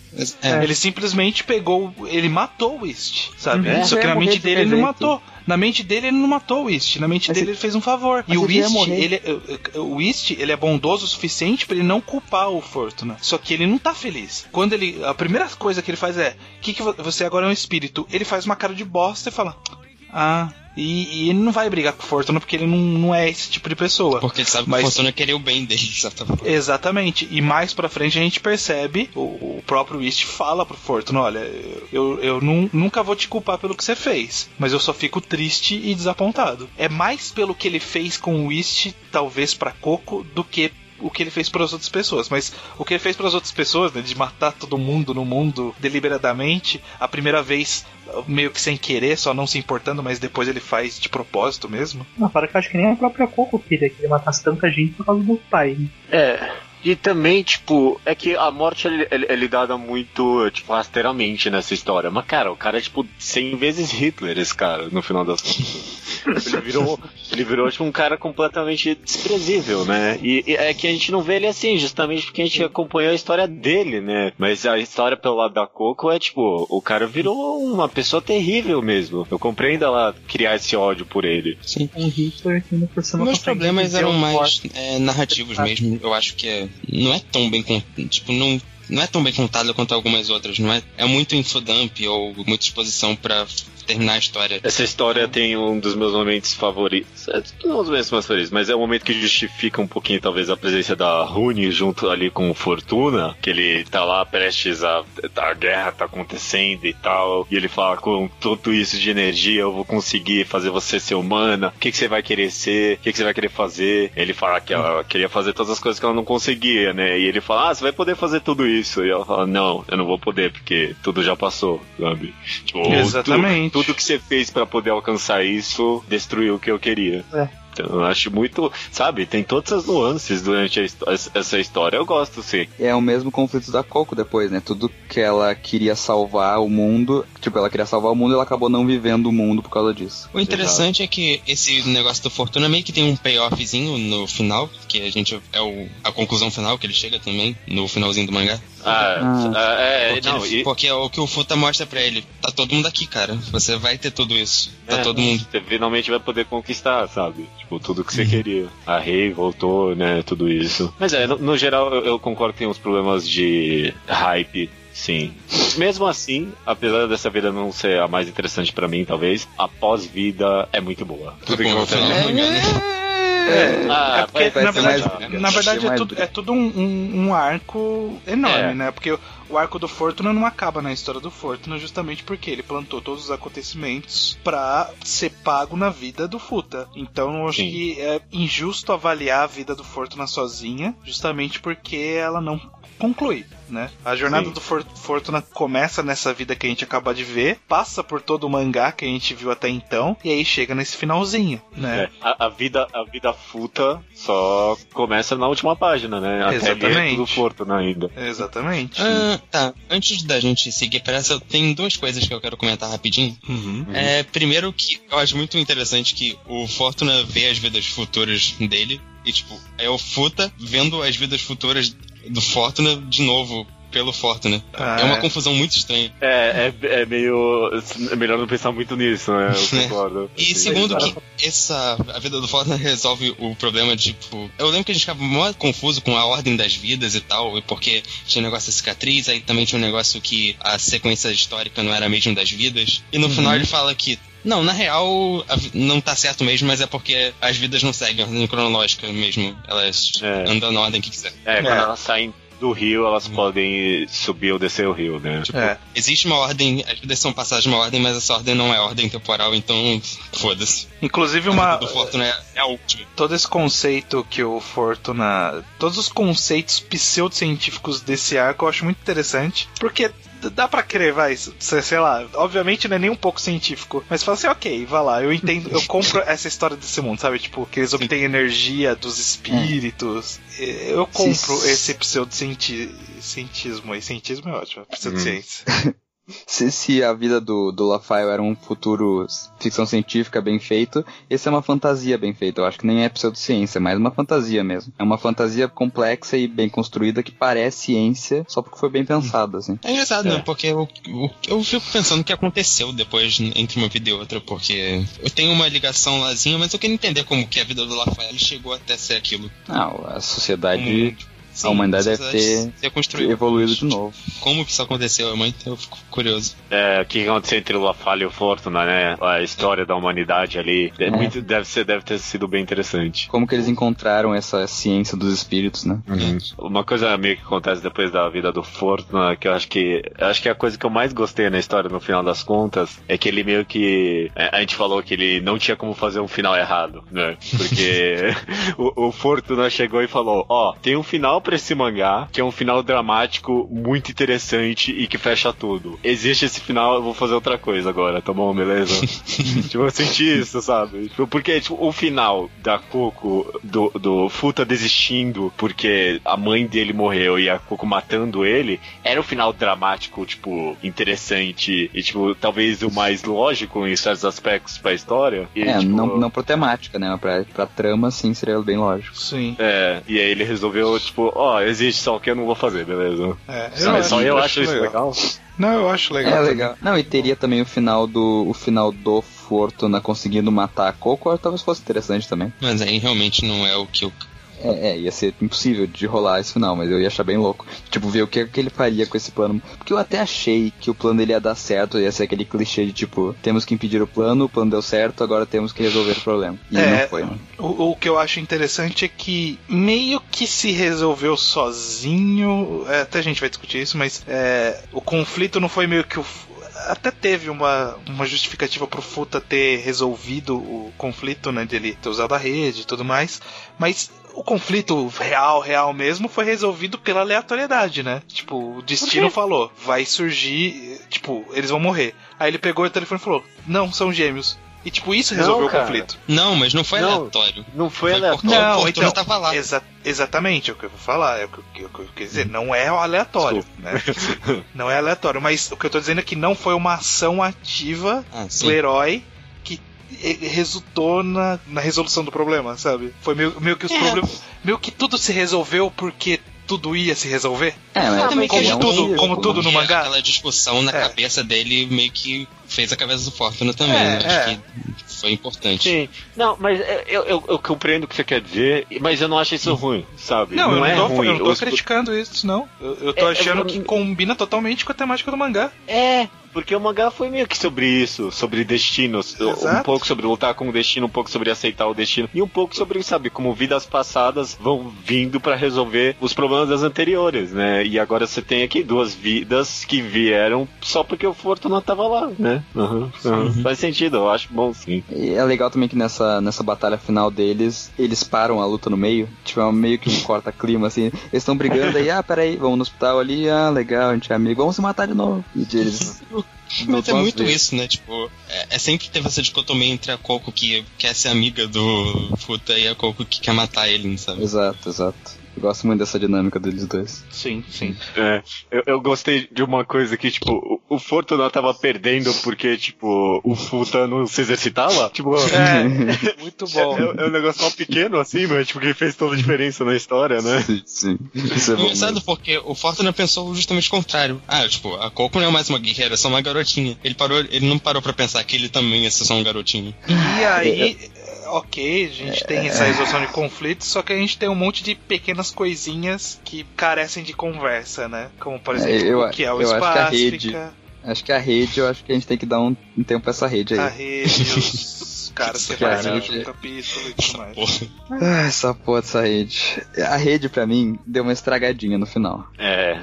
É, Ele simplesmente pegou. Ele matou o East, sabe? Uhum. Só que na ia mente dele ele não matou. Na mente dele ele não matou o East. Na mente Mas dele ele- ele fez um favor. Mas E o morrer. ele, o East, ele é bondoso o suficiente pra ele não culpar o Fortuna. Só que ele não tá feliz. Quando ele. A primeira coisa que ele faz é: que, que vo- você agora é um espírito? Ele faz uma cara de bosta e fala: Ah. E, e ele não vai brigar com o Fortuna porque ele não, não é esse tipo de pessoa. Porque ele sabe Mas- que o Fortuna queria o bem dele, de certa forma. Exatamente. E mais pra frente a gente percebe, o, o próprio East fala pro Fortuna, olha, eu, eu nun- nunca vou te culpar pelo que você fez, mas eu só fico triste e desapontado. É mais pelo que ele fez com o East, talvez pra Coco, do que o que ele fez para as outras pessoas, mas o que ele fez para as outras pessoas, né, de matar todo mundo no mundo deliberadamente, a primeira vez meio que sem querer, só não se importando, mas depois ele faz de propósito mesmo. Não, para que eu acho que nem a própria Coco queria que ele matasse tanta gente por causa do pai. É. E também, tipo, é que a morte é, é- é lidada muito, tipo, rasteiramente nessa história. Mas, cara, o cara é, tipo, 100 vezes Hitler, esse cara, no final das contas. Ele virou, ele virou, tipo, um cara completamente desprezível, né? E, e é que a gente não vê ele assim, justamente porque a gente acompanhou a história dele, né? Mas a história pelo lado da Coco é, tipo, o cara virou uma pessoa terrível mesmo. Eu compreendo ela criar esse ódio por ele. Sim. Um Hitler que ainda por cima Meus problemas eram mais é, narrativos mesmo. Eu acho que é- não é tão bem tipo não não é tão bem contada quanto algumas outras, não é? É muito infodump ou muita exposição pra terminar a história. Essa história tem um dos meus momentos favoritos. É, não os meus favoritos, mas é o momento que justifica um pouquinho, talvez, a presença da Rune junto ali com o Fortuna. Que ele tá lá prestes a. A guerra tá acontecendo e tal. E ele fala: com tudo isso de energia, eu vou conseguir fazer você ser humana. O que, que você vai querer ser? O que, que você vai querer fazer? Ele fala que ela queria fazer todas as coisas que ela não conseguia, né? E ele fala: Ah, você vai poder fazer tudo isso. E ela fala: Não, eu não vou poder, porque tudo já passou, sabe? Tipo, Exatamente. Tu- tudo que você fez pra poder alcançar isso destruiu o que eu queria. É. Então, eu acho muito, sabe, tem todas as nuances durante essa história. Eu gosto, sim. É o mesmo conflito da Coco depois, né? Tudo que ela queria salvar o mundo, tipo, ela queria salvar o mundo e ela acabou não vivendo o mundo por causa disso. O interessante é que esse negócio do Fortuna meio que tem um payoffzinho no final, que a gente é o, a conclusão final que ele chega também no finalzinho do mangá. Ah, Ah. ah, é, Porque, não, ele- e, porque é o que o Futa mostra pra ele. Tá todo mundo aqui, cara. Você vai ter tudo isso. Tá É. todo mundo. você finalmente vai poder conquistar, sabe? Tipo, tudo que você Uhum. queria. A Rei voltou, né? Tudo isso. Mas é, no, no geral, eu, eu concordo que tem uns problemas de hype. Sim. Mesmo assim, apesar dessa vida não ser a mais interessante pra mim, talvez, a pós-vida é muito boa. Tudo que acontece. mangá, né? É, Ah, é porque, na verdade, mais- na verdade é, tudo, é tudo um, um- um arco enorme, É. né? Porque o, arco do Fortuna não acaba na história do Fortuna justamente porque ele plantou todos os acontecimentos pra ser pago na vida do Futa. Então eu acho Sim. que é injusto avaliar a vida do Fortuna sozinha, justamente porque ela não conclui. né? A jornada Sim. do For- Fortuna começa nessa vida que a gente acaba de ver, passa por todo o mangá que a gente viu até então, e aí chega nesse finalzinho, né? É, a, a vida, a vida futa só começa na última página, né? Até Exatamente. tudo Fortuna ainda. Exatamente. Ah, tá. Antes da gente seguir para essa, tem duas coisas que eu quero comentar rapidinho. Uhum. É, primeiro que eu acho muito interessante que o Fortuna vê as vidas futuras dele e, tipo, é o Futa vendo as vidas futuras do Fortuna de novo pelo Fortuna. Ah, é uma é. confusão muito estranha. É, é, é meio. É melhor não pensar muito nisso, né? Eu concordo. E segundo que essa a vida do Fortuna resolve o problema, tipo, eu lembro que a gente ficava mó confuso com a ordem das vidas e tal, e porque tinha o negócio da cicatriz, aí também tinha um negócio que a sequência histórica não era a mesma das vidas. E no final ele fala que não, na real, não tá certo mesmo, mas é porque as vidas não seguem a ordem cronológica mesmo. Elas É. andam na ordem que quiser. É, quando É. elas saem do rio, elas podem subir ou descer o rio, né? Tipo, É. existe uma ordem, as vidas são passadas numa ordem, mas essa ordem não é ordem temporal, então foda-se. Inclusive A uma do Fortuna é, é a última. todo esse conceito que o Fortuna, todos os conceitos pseudocientíficos desse arco eu acho muito interessante, porque dá pra crer, vai, se- sei lá, obviamente não é nem um pouco científico, mas fala assim, ok, vai lá, eu entendo, eu compro essa história desse mundo, sabe? Tipo, que eles obtêm energia dos espíritos. Eu compro Se- esse pseudocientismo aí. Cientismo é ótimo, pseudociência. Se, se a vida do, do Lafael era um futuro ficção científica bem feito, esse é uma fantasia bem feita. Eu acho que nem é pseudociência, é mais uma fantasia mesmo. É uma fantasia complexa e bem construída que parece ciência, só porque foi bem pensada, assim. É engraçado, É. né? Porque eu, eu, eu fico pensando o que aconteceu depois entre uma vida e outra, porque eu tenho uma ligação lázinha, mas eu quero entender como que a vida do Rafael chegou até ser aquilo. Ah, a Como, sociedade sim, a humanidade deve ter evoluído de novo. Como que isso aconteceu? É muito, eu fico curioso. É, o que aconteceu entre o Lafalha e o Fortuna, né? A história da humanidade ali. É É. muito, deve, ser, deve ter sido bem interessante. Como que eles encontraram essa ciência dos espíritos, né? Uma coisa meio que acontece depois da vida do Fortuna, que eu acho que eu acho que a coisa que eu mais gostei na história no final das contas é que ele meio que é, a gente falou que ele não tinha como fazer um final errado, né? Porque o, o Fortuna chegou e falou: "Ó, tem um final pra esse mangá, que é um final dramático muito interessante e que fecha tudo. Existe esse final, eu vou fazer outra coisa agora, tá bom, beleza?" tipo, eu senti isso, sabe? Tipo, porque tipo, o final da Coco, do, do Futa desistindo porque a mãe dele morreu e a Coco matando ele, era um final dramático, tipo, interessante e, tipo, talvez o mais lógico em certos aspectos pra história. E, é, tipo, não, não pra temática, né? Pra, pra trama, sim, seria bem lógico. Sim. É, e aí ele resolveu, tipo, ó, existe, só que eu não vou fazer, beleza? É, Só, só eu acho isso legal. Não, eu acho legal. É legal. Não, e teria também o final do o final do Fortuna conseguindo matar a Coco, talvez fosse interessante também. Mas aí realmente não é o que eu. É, é, ia ser impossível de rolar esse final, mas eu ia achar bem louco. Tipo, ver o que, que ele faria com esse plano. Porque eu até achei que o plano dele ia dar certo, ia ser aquele clichê de tipo, temos que impedir o plano, o plano deu certo, agora temos que resolver o problema. E É. não foi, né? O, o que eu acho interessante é que meio que se resolveu sozinho. é, até a gente vai discutir isso, mas é, o conflito não foi meio que o. Até teve uma, uma justificativa pro Futa ter resolvido o conflito, né? Dele ter usado a rede e tudo mais. Mas o conflito real, real mesmo, foi resolvido pela aleatoriedade, né? Tipo, o destino falou, vai surgir. Tipo, eles vão morrer. Aí ele pegou o telefone e falou: Não, são gêmeos. E tipo, isso Não, resolveu o cara. conflito. Não, mas não foi Não. aleatório. Não foi, Foi aleatório. porque Não, o então, tava lá. Exa- exatamente, é o que eu vou falar, é o que, eu- que eu- quis dizer, não é aleatório, né? Não é aleatório, mas o que eu tô dizendo é que não foi uma ação ativa Ah, do herói resultou na, na resolução do problema, sabe? Foi meio, meio que os É. problemas. Meio que tudo se resolveu porque tudo ia se resolver. É, mas Também como tudo- como né? tudo no mangá. Aquela discussão na É. cabeça dele meio que fez a cabeça do Fortuna também. É, né? Acho é. que foi importante. Sim, não, mas é, eu, eu, eu compreendo o que você quer dizer, mas eu não acho isso ruim, sabe? Não, eu é não tô, ruim. eu não tô Os- criticando isso, não. Eu, eu tô É, achando eu- que combina totalmente com a temática do mangá. É, porque o mangá foi meio que sobre isso, sobre destinos, um Exato. pouco sobre lutar com o destino, um pouco sobre aceitar o destino e um pouco sobre, sabe, como vidas passadas vão vindo pra resolver os problemas das anteriores, né? E agora você tem aqui duas vidas que vieram só porque o Fortuna tava lá, né? Uhum, uhum. Faz sentido, eu acho bom sim. E é legal também que nessa, nessa batalha final deles, eles param a luta no meio. Tipo, é meio que um corta-clima, assim. Eles estão brigando aí, ah, peraí, vamos no hospital ali, ah, legal, a gente é amigo, vamos se matar de novo. E eles. Mas lutam é muito vezes. isso, né? Tipo, é, é sempre teve essa dicotomia entre a Coco que quer ser amiga do Futa e a Coco que quer matar ele, sabe? Exato, exato. Eu gosto muito dessa dinâmica deles dois. Sim, sim. É, eu, eu gostei de uma coisa que, tipo, o, o Fortuna tava perdendo porque, tipo, o Futa não se exercitava. Tipo, É, muito bom. É, é um negócio tão pequeno assim, mas tipo, que fez toda a diferença na história, né? Sim, sim. Isso é bom. Engraçado mesmo. porque o Fortuna pensou justamente o contrário. Ah, tipo, a Coco não é mais uma guerreira, é só uma garotinha. Ele parou, ele não parou pra pensar que ele também ia ser só um garotinho. E aí, ok, a gente tem essa resolução de conflitos, só que a gente tem um monte de pequenas coisinhas que carecem de conversa, né? Como, por É, exemplo, eu- o que é o eu acho que a espaço, rede- Acho que a rede, eu acho que a gente tem que dar um, um tempo pra essa rede aí. a rede, os caras que no rede- último capítulo e tudo mais. Porra. Ah, essa porra dessa rede. A rede, pra mim, deu uma estragadinha no final. É.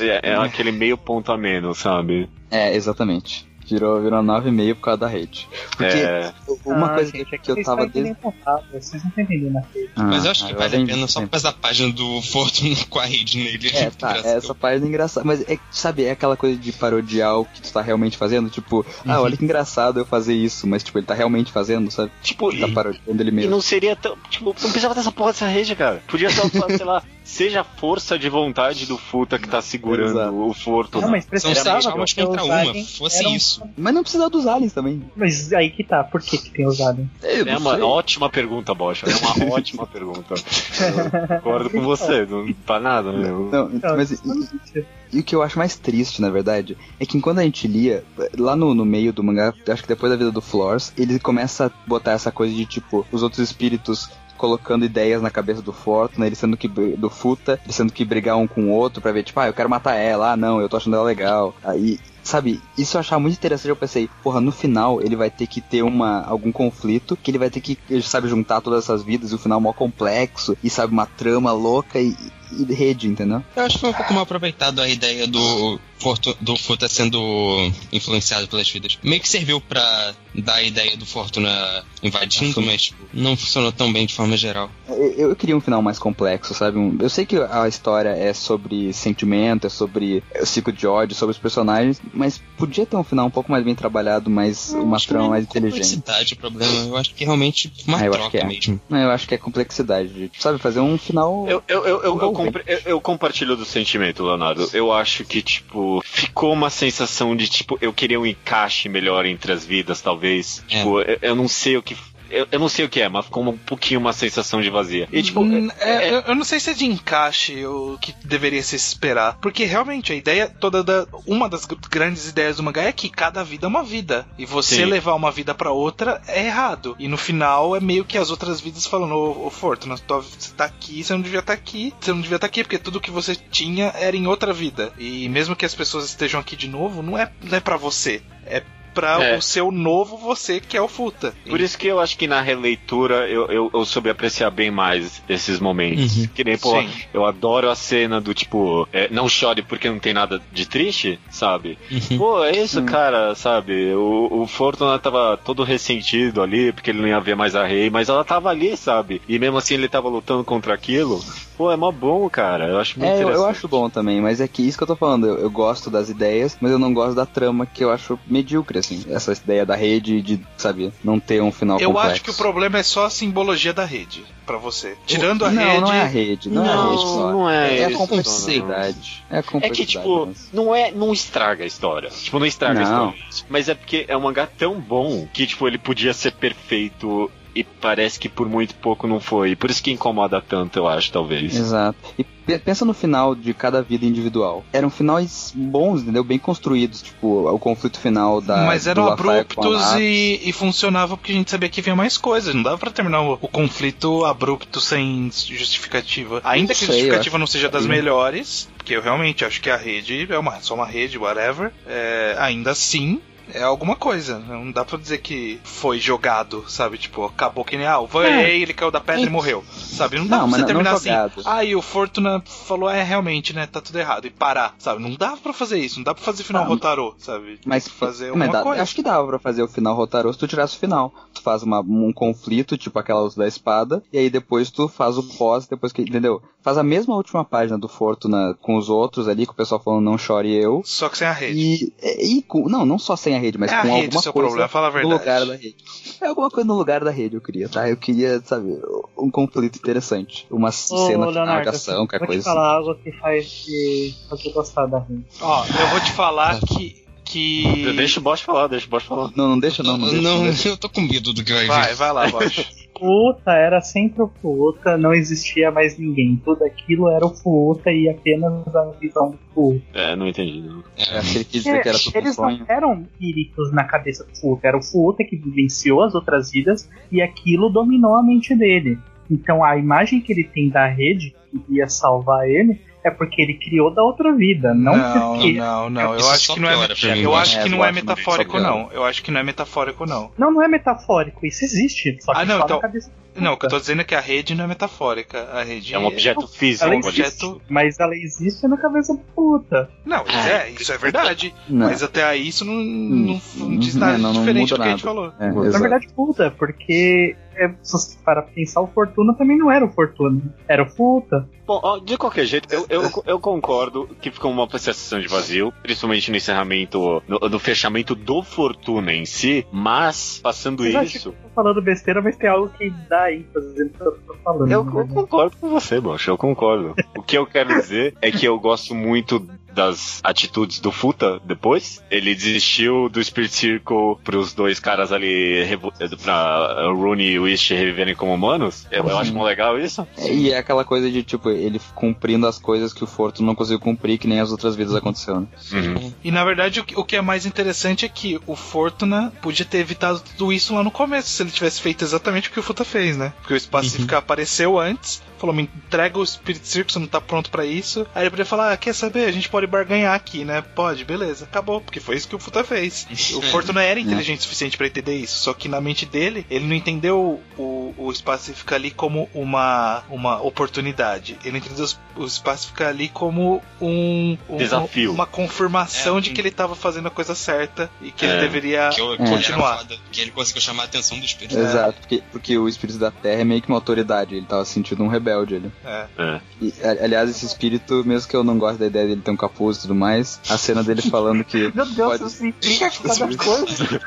É, é aquele meio ponto a menos, sabe? É, exatamente. Virou, virou 9,5 por causa da rede. Porque É. uma Ah, coisa gente, que, é que eu tava desde. contato, Vocês não estão entendendo a rede. Mas eu Ah, acho que eu vale a pena só por causa da página do Fortuna com a rede nele. É, tá, essa página é engraçada. Mas, é, sabe, é aquela coisa de parodiar o que tu tá realmente fazendo? Tipo, ah, olha que engraçado eu fazer isso, mas, tipo, ele tá realmente fazendo, sabe? Tipo, Ele tá e, parodiando ele e mesmo. não seria tão. Tipo, não precisava dessa porra dessa rede, cara. Podia só, sei lá, seja a força de vontade do Futa que tá segurando Exato. o Fortuna. Não, mas São precisava, seis almas porque contra uma, fosse eram- isso. Mas não precisa dos aliens também. Mas aí que tá, por que, que tem os aliens? Eu É uma sei. ótima pergunta, Bocha. É uma ótima pergunta. Eu concordo com você, não tá nada, né? Não, Não, mas isso não existe. E o que eu acho mais triste, na verdade, é que enquanto a gente lia, lá no, no meio do mangá, acho que depois da vida do Flores, ele começa a botar essa coisa de tipo, os outros espíritos colocando ideias na cabeça do Fortuna, ele sendo que do Futa, ele sendo que brigar um com o outro pra ver, tipo, ah, eu quero matar ela, ah, não, eu tô achando ela legal. Aí, sabe, isso eu achava muito interessante, eu pensei, porra, no final ele vai ter que ter uma algum conflito, que ele vai ter que, sabe, juntar todas essas vidas e o final mó complexo, e sabe, uma trama louca e, e rede, entendeu? Eu acho que foi um pouco mal aproveitado a ideia do, Fortu do Futa sendo influenciado pelas vidas. Meio que serviu pra dar a ideia do Fortuna invadindo, mas tipo, não funcionou tão bem de forma geral. Eu, eu queria um final mais complexo, sabe? Eu sei que a história é sobre sentimento, é sobre o ciclo de ódio, sobre os personagens, mas podia ter um final um pouco mais bem trabalhado, mais Eu uma acho que trama é mais inteligente. complexidade o problema. Eu acho que realmente uma Ah, troca é. mesmo. Não, eu acho que é complexidade, de, sabe? Fazer um final. Eu, eu, eu, eu. Compre- eu- eu compartilho do sentimento, Leonardo. Eu acho que, tipo, ficou uma sensação de, tipo, eu queria um encaixe melhor entre as vidas, talvez. É. Tipo, eu, eu não sei o que. Eu, eu não sei o que é, mas ficou um pouquinho uma sensação de vazia. E, tipo, Hum, é- é, eu, eu não sei se é de encaixe o que deveria se esperar. Porque realmente a ideia toda da. Uma das gr- grandes ideias do mangá é que cada vida é uma vida. E você Sim. levar uma vida pra outra é errado. E no final é meio que as outras vidas falando: Ô, ô Fortuna, tua- você tá aqui, você não devia estar aqui. Você não devia estar aqui, porque tudo que você tinha era em outra vida. E mesmo que as pessoas estejam aqui de novo, não é, não é pra você. É pra É. o seu novo você, que é o Futa. Por isso que eu acho que na releitura eu, eu, eu soube apreciar bem mais esses momentos. Uhum. Que nem, pô, Sim. eu adoro a cena do tipo, é, não chore porque não tem nada de triste, sabe? Uhum. Pô, é isso, Hum. cara, sabe? O, o Fortuna tava todo ressentido ali, porque ele não ia ver mais a Rei, mas ela tava ali, sabe? E mesmo assim ele tava lutando contra aquilo. Pô, é mó bom, cara. Eu acho muito É, eu, eu acho bom também, mas é que isso que eu tô falando, eu, eu gosto das ideias, mas eu não gosto da trama que eu acho medíocre, assim. Essa ideia da rede de, sabe, não ter um final Eu complexo. acho que o problema é só a simbologia da rede, pra você. Tirando a não, rede. não é a rede, não, é a Não, rede só. não é É a complexidade. É a É complexidade. que, tipo, mas- não é. Não estraga a história. Tipo, não estraga a Não. história. Mas é porque é um mangá tão bom que, tipo, ele podia ser perfeito e parece que por muito pouco não foi. Por isso que incomoda tanto, eu acho, talvez. Exato. E pe- pensa no final de cada vida individual. Eram finais bons, entendeu? Bem construídos, tipo, o conflito final da. Mas eram a abruptos e, e funcionava porque a gente sabia que vinha mais coisas. Não dava pra terminar o, o conflito abrupto sem justificativa. Ainda Não que a sei, eu justificativa não seja que das sim. melhores, porque eu realmente acho que a rede é uma, só uma rede, whatever. é, ainda assim. É alguma coisa, não dá pra dizer que foi jogado, sabe? Tipo, acabou que nem, ah, o Van É. ele caiu da pedra e É. morreu, sabe? Não dá Não, pra você terminar assim. Ah, e o Fortuna falou, é, realmente, né, tá tudo errado, e parar, sabe? Não dá pra fazer isso, não dá pra fazer final Ah, Rotarô, sabe? Mas fazer mas uma dá- coisa. acho que dava pra fazer o final Rotarô se tu tirasse o final. Tu faz uma- um conflito, tipo aquela da espada, e aí depois tu faz o pós, depois que. Entendeu? Faz a mesma última página do Fortuna com os outros ali, com o pessoal falando não chore eu. Só que sem a rede. E, e com- não, não só sem a rede, mas é a com rede alguma seu coisa problema, fala a no verdade. lugar da rede. É alguma coisa no lugar da rede eu queria, tá? Eu queria, sabe, um conflito interessante. Uma Ô, cena Leonardo, de ação, qualquer vou coisa te assim. falar algo que faz te fazer gostar da rede. Ó, eu vou te falar que. Que... Deixa o boss falar, deixa o boss falar. Não, não deixa não, não deixa. não deixa. eu tô com medo do que vai Vai, vir. vai lá, Bosch. Fuuta era sempre o Fuuta, não existia mais ninguém. Tudo aquilo era o Fuuta e apenas a visão do Fuuta. É, não entendi. Não. É, que ele quis dizer que era tudo um Eles sonho. não eram espíritos na cabeça do Fuuta, era o Fuuta que vivenciou as outras vidas e aquilo dominou a mente dele. Então a imagem que ele tem da rede que ia salvar ele é porque ele criou da outra vida, não, não, porque. não, não. Eu acho que não é. Eu eu acho que É, não é metafórico, não. Eu acho que não é metafórico, não. Não, não é metafórico, isso existe. Só que Ah, não, só então- na cabeça Não, o que eu tô dizendo é que a rede não é metafórica. A rede É um objeto físico. Ela um objeto- mas ela existe na cabeça do Fuuta. Não, mas é, isso é verdade. Não. Mas até aí isso não, não, não diz É, nada não- não diferente do que a gente nada. falou. É, Na exato. verdade, Fuuta, porque é, se para pensar, o Fortuna também não era o Fortuna, era o Fuuta. Bom, ó, de qualquer jeito, eu, eu, eu concordo que ficou uma sensação de vazio, principalmente no encerramento, no, no fechamento do Fortuna em si, mas, passando que isso, falando besteira, mas tem algo que dá ênfase no que eu tô falando. eu, eu verdade. concordo com você, Bosch, eu concordo. O que eu quero dizer é que eu gosto muito das atitudes do Futa depois. Ele desistiu do Spirit Circle pros dois caras ali, revo- pra Rooney e Wish reviverem como humanos. Eu, eu acho muito legal isso. É, E é aquela coisa de, tipo, ele cumprindo as coisas que o Fortuna não conseguiu cumprir, que nem as outras vidas aconteceram. né? Uhum. E na verdade o que, o que é mais interessante é que o Fortuna podia ter evitado tudo isso lá no começo, se ele tivesse feito exatamente o que o Futa fez, né? Porque o Spacifica apareceu antes, falou: me entrega o Spirit Circle, você não tá pronto pra isso. Aí ele podia falar: ah, quer saber? A gente pode barganhar aqui, né? Pode, beleza, acabou, porque foi isso que o Futa fez. O Fortuna era inteligente o suficiente pra entender isso, só que na mente dele, ele não entendeu o, o Spacifica ali como uma, uma oportunidade. Ele entendeu o Spacifica ali como um, um- Desafio. uma confirmação É, de que ele tava fazendo a coisa certa e que É. ele deveria Que, eu, que É. ele continuar. foda, que ele conseguiu chamar a atenção do espírito. Exato, porque, porque o espírito da Terra é meio que uma autoridade, ele tava sentindo um rebelde ali. É. É. E, aliás, esse espírito, mesmo que eu não goste da ideia dele ter um capuz e tudo mais, a cena dele falando que. Meu Deus, Pode- isso implica cada coisa.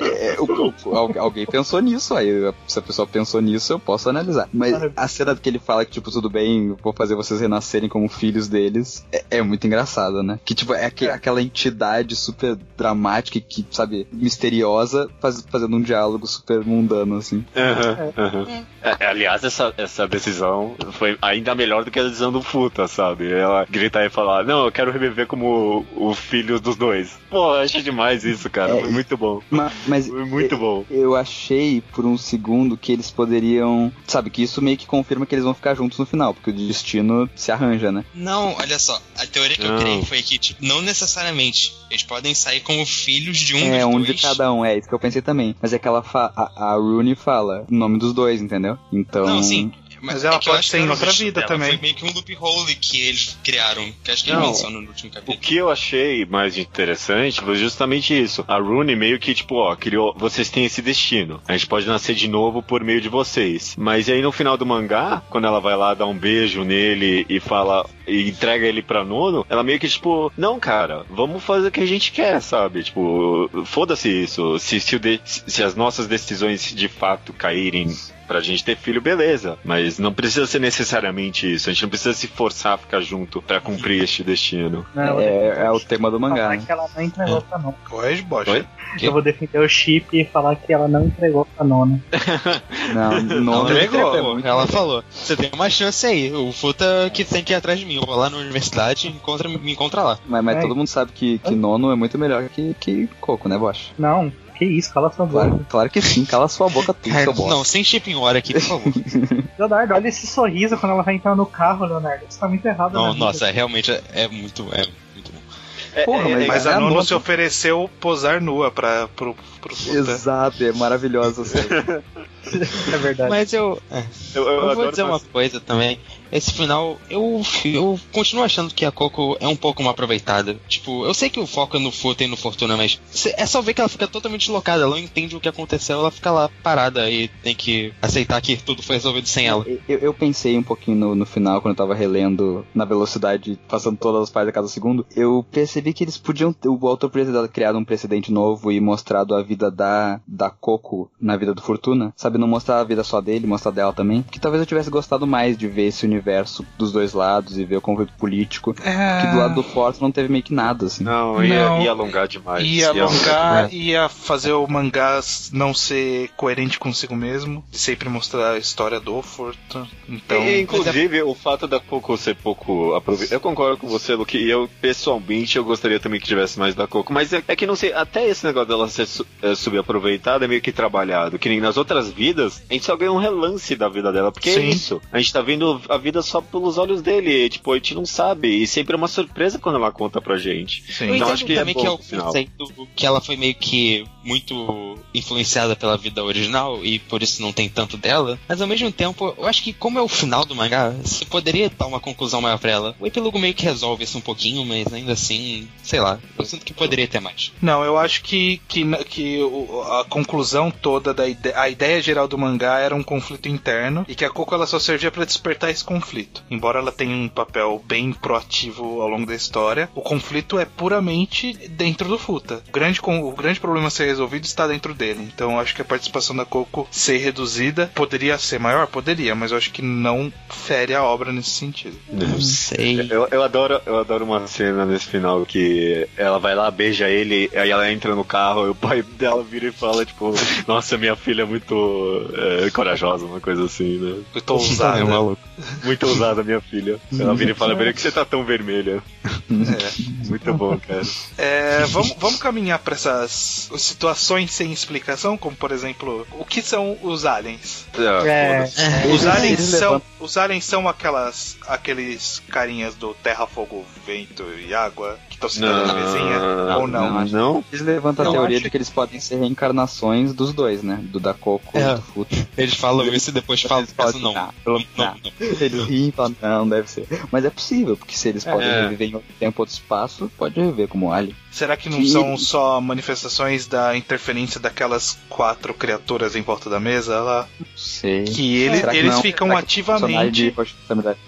É, o- o- al- alguém pensou nisso, aí se a pessoa pensou nisso, eu posso analisar. Mas a cena que ele fala que, tipo, tudo bem, vou fazer vocês renascerem como filhos deles, é, é muito engraçada, né? Que, tipo, é, aque- aquela entidade super dramática e que, sabe, misteriosa, faz- fazendo um diálogo super mundano, assim. Aham, aham. É, aliás, essa, essa decisão foi ainda melhor do que a decisão do Futa, sabe? Ela gritar e falar, não, eu quero reviver como o, o filho dos dois. Pô, eu achei demais isso, cara. É, Foi muito bom. Ma- Mas, Foi muito bom. Eu achei por um segundo que eles poderiam. Sabe, que isso meio que confirma que eles vão ficar juntos no final, porque o destino se arranja, né? Não, olha só, a teoria que Não. eu criei foi que, tipo, não necessariamente. Eles podem sair como filhos de um é, dos um dois. de cada um, é isso que eu pensei também. Mas é que ela fa a, a Rooney fala o nome dos dois, entendeu? Então. Não, sim. Mas ela é pode ser em o outra vida dela, também. Foi meio que um loophole que eles criaram, que acho que Não. ele menciona no último O capítulo. que eu achei mais interessante foi justamente isso. A Rooney meio que, tipo, ó, criou. Vocês têm esse destino. A gente pode nascer de novo por meio de vocês. Mas aí no final do mangá, quando ela vai lá dar um beijo nele e fala. E entrega ele pra Nono, ela meio que, tipo, não, cara, vamos fazer o que a gente quer, sabe? Tipo, foda-se isso. Se, se, o de- se as nossas decisões de fato caírem pra gente ter filho, beleza. Mas não precisa ser necessariamente isso. A gente não precisa se forçar a ficar junto pra cumprir este destino. Não, É, é o tema do mangá, falar né? que ela não entregou pra nona. Oi, bosta. Oi? Que? Eu vou defender o chip e falar que ela não entregou pra nona. Não, Não não entregou. Ela falou: você tem uma chance aí. O Futa que tem que ir atrás de mim. Eu vou lá na universidade e encontra, me encontra lá. Mas, mas É. todo mundo sabe que, que nono é muito melhor que, que coco, né, Bosch? Não, que isso, cala sua boca. Claro, claro que sim, cala sua boca tu, seu bosta. não, sem chip em hora aqui, por favor. Leonardo, olha esse sorriso quando ela vai entrar no carro, Leonardo. Isso tá muito errado. Não, na vida. nossa, realmente é, é muito, é. É, Porra, é, mas- é- Mas É a nona. se ofereceu posar nua pra, pro, pro. Exato, é maravilhoso. É verdade. Mas eu, é, eu, eu eu vou dizer uma coisa também. Esse final, eu, eu continuo achando que a Coco é um pouco mal aproveitada. Tipo, eu sei que o foco é no Futa e no Fortuna, mas é só ver que ela fica totalmente deslocada. Ela não entende o que aconteceu, ela fica lá parada e tem que aceitar que tudo foi resolvido sem ela. Eu, eu pensei um pouquinho no, no final, quando eu tava relendo na velocidade, passando todas as partes a cada segundo. Eu percebi que eles podiam. ter- O autor podia ter criado um precedente novo e mostrado a vida da, da Coco na vida do Fortuna. Sabe, não mostrar a vida só dele, mostrar dela também. Que talvez eu tivesse gostado mais de ver esse universo dos dois lados e ver o conflito político. É... Que do lado do Fortuna não teve meio que nada, assim. Não, ia, Não. ia alongar demais. Ia alongar alongar, demais. ia fazer o mangá não ser coerente consigo mesmo, sempre mostrar a história do Fortuna. Então, E, inclusive, o fato da Coco ser pouco aproveitada. Eu concordo com você, Luke, e eu, pessoalmente, eu gostaria também que tivesse mais da Coco. Mas é, é que não sei, até esse negócio dela ser su- é, subaproveitada é meio que trabalhado. Que nem nas outras vidas, a gente só ganha um relance da vida dela. Porque Sim. é isso. A gente tá vendo a vida só pelos olhos dele. E, tipo, a gente não sabe. E sempre é uma surpresa quando ela conta pra gente. sim. Eu Então, entendo acho que é também bom que é o que ela foi meio que muito influenciada pela vida original e por isso não tem tanto dela. Mas ao mesmo tempo, eu acho que como é o final do mangá, você poderia dar uma conclusão maior pra ela. O epílogo meio que resolve isso um pouquinho, mas ainda assim, sei lá, eu sinto que poderia ter mais. Não, eu acho que, que, que a conclusão toda da ide a ideia geral do mangá era um conflito interno e que a Coco ela só servia pra despertar esse conflito. Embora ela tenha um papel bem proativo ao longo da história, o conflito é puramente dentro do Futa. O grande, o grande problema a ser resolvido está dentro dele. Então eu acho que a participação da Coco ser reduzida poderia ser maior? Poderia, mas eu acho que não fere a obra nesse sentido. Não sei. Eu, eu adoro, eu adoro uma cena nesse final que ela vai lá, beija ele, aí ela entra no carro e o pai dela vira e fala, tipo, nossa, minha filha é muito é, corajosa, uma coisa assim, né? Eu tô ousado. É maluco. Muito ousada, minha filha. Ela vira e fala, por que você tá tão vermelha? É. Muito bom, cara. É, vamos, vamos caminhar para essas situações sem explicação, como por exemplo, o que são os aliens? É, Os Eles- aliens são, os aliens são aquelas, aqueles carinhas do terra, fogo, vento e água que estão citando na mesinha? Ou não? não, acho- Não? Eles levantam Não, a teoria acho de que eles podem ser reencarnações dos dois, né? Do da Coco É. e do Futo. Eles falam isso e depois falam, podem- não. Ah, não. não, não. Eles riem e falam, não, deve ser. Mas é possível, porque se eles podem É. reviver em outro tempo, outro espaço, pode reviver como alien. Será que não Que- são só manifestações da interferência daquelas quatro criaturas em volta da mesa lá? Não sei. Que ele- Será que eles não? ficam Será ativamente. de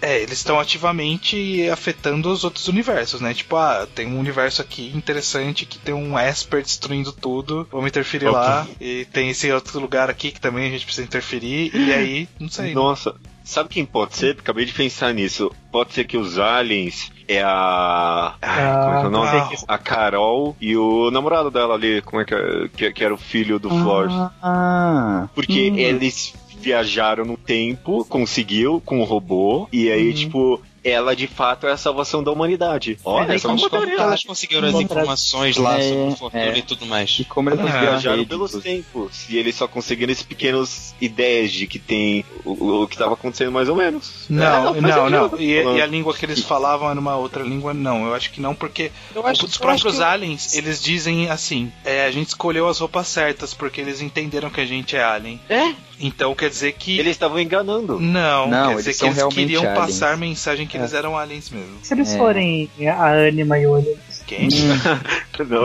É, eles estão ativamente afetando os outros universos, né? Tipo, ah, tem um universo aqui interessante que tem um Esper destruindo tudo, vamos interferir Opa. lá. E tem esse outro lugar aqui que também a gente precisa interferir. E aí, não sei. Nossa, sabe quem pode ser? Acabei de pensar nisso. Pode ser que os aliens é a. Ai, como é que é o nome? Ah, A Carol e o namorado dela ali, como é que é? Que, que era o filho do Flores. Ah, Porque hum. eles viajaram no tempo, conseguiu com o robô, e aí, Uhum. tipo, ela de fato é a salvação da humanidade. Olha, essa é como Como elas conseguiram as informações lá É, sobre o Fortuna é. e tudo mais? E como eles Ah, Viajaram rede, pelos tempos. E eles só conseguiram esses pequenos ideias de que tem o, o que estava acontecendo mais ou menos. Não, É, não, sentido. não. E, Falando. e a língua que eles falavam era uma outra língua? Não, eu acho que não, porque Eu os próprios aliens, eles dizem assim, é, a gente escolheu as roupas certas porque eles entenderam que a gente é alien. É? Então quer dizer que... Eles estavam enganando. Não, Não, quer eles dizer que eles queriam aliens. passar mensagem que É. eles eram aliens mesmo. Se eles É. forem a Anima e o Olho. Quem? Não.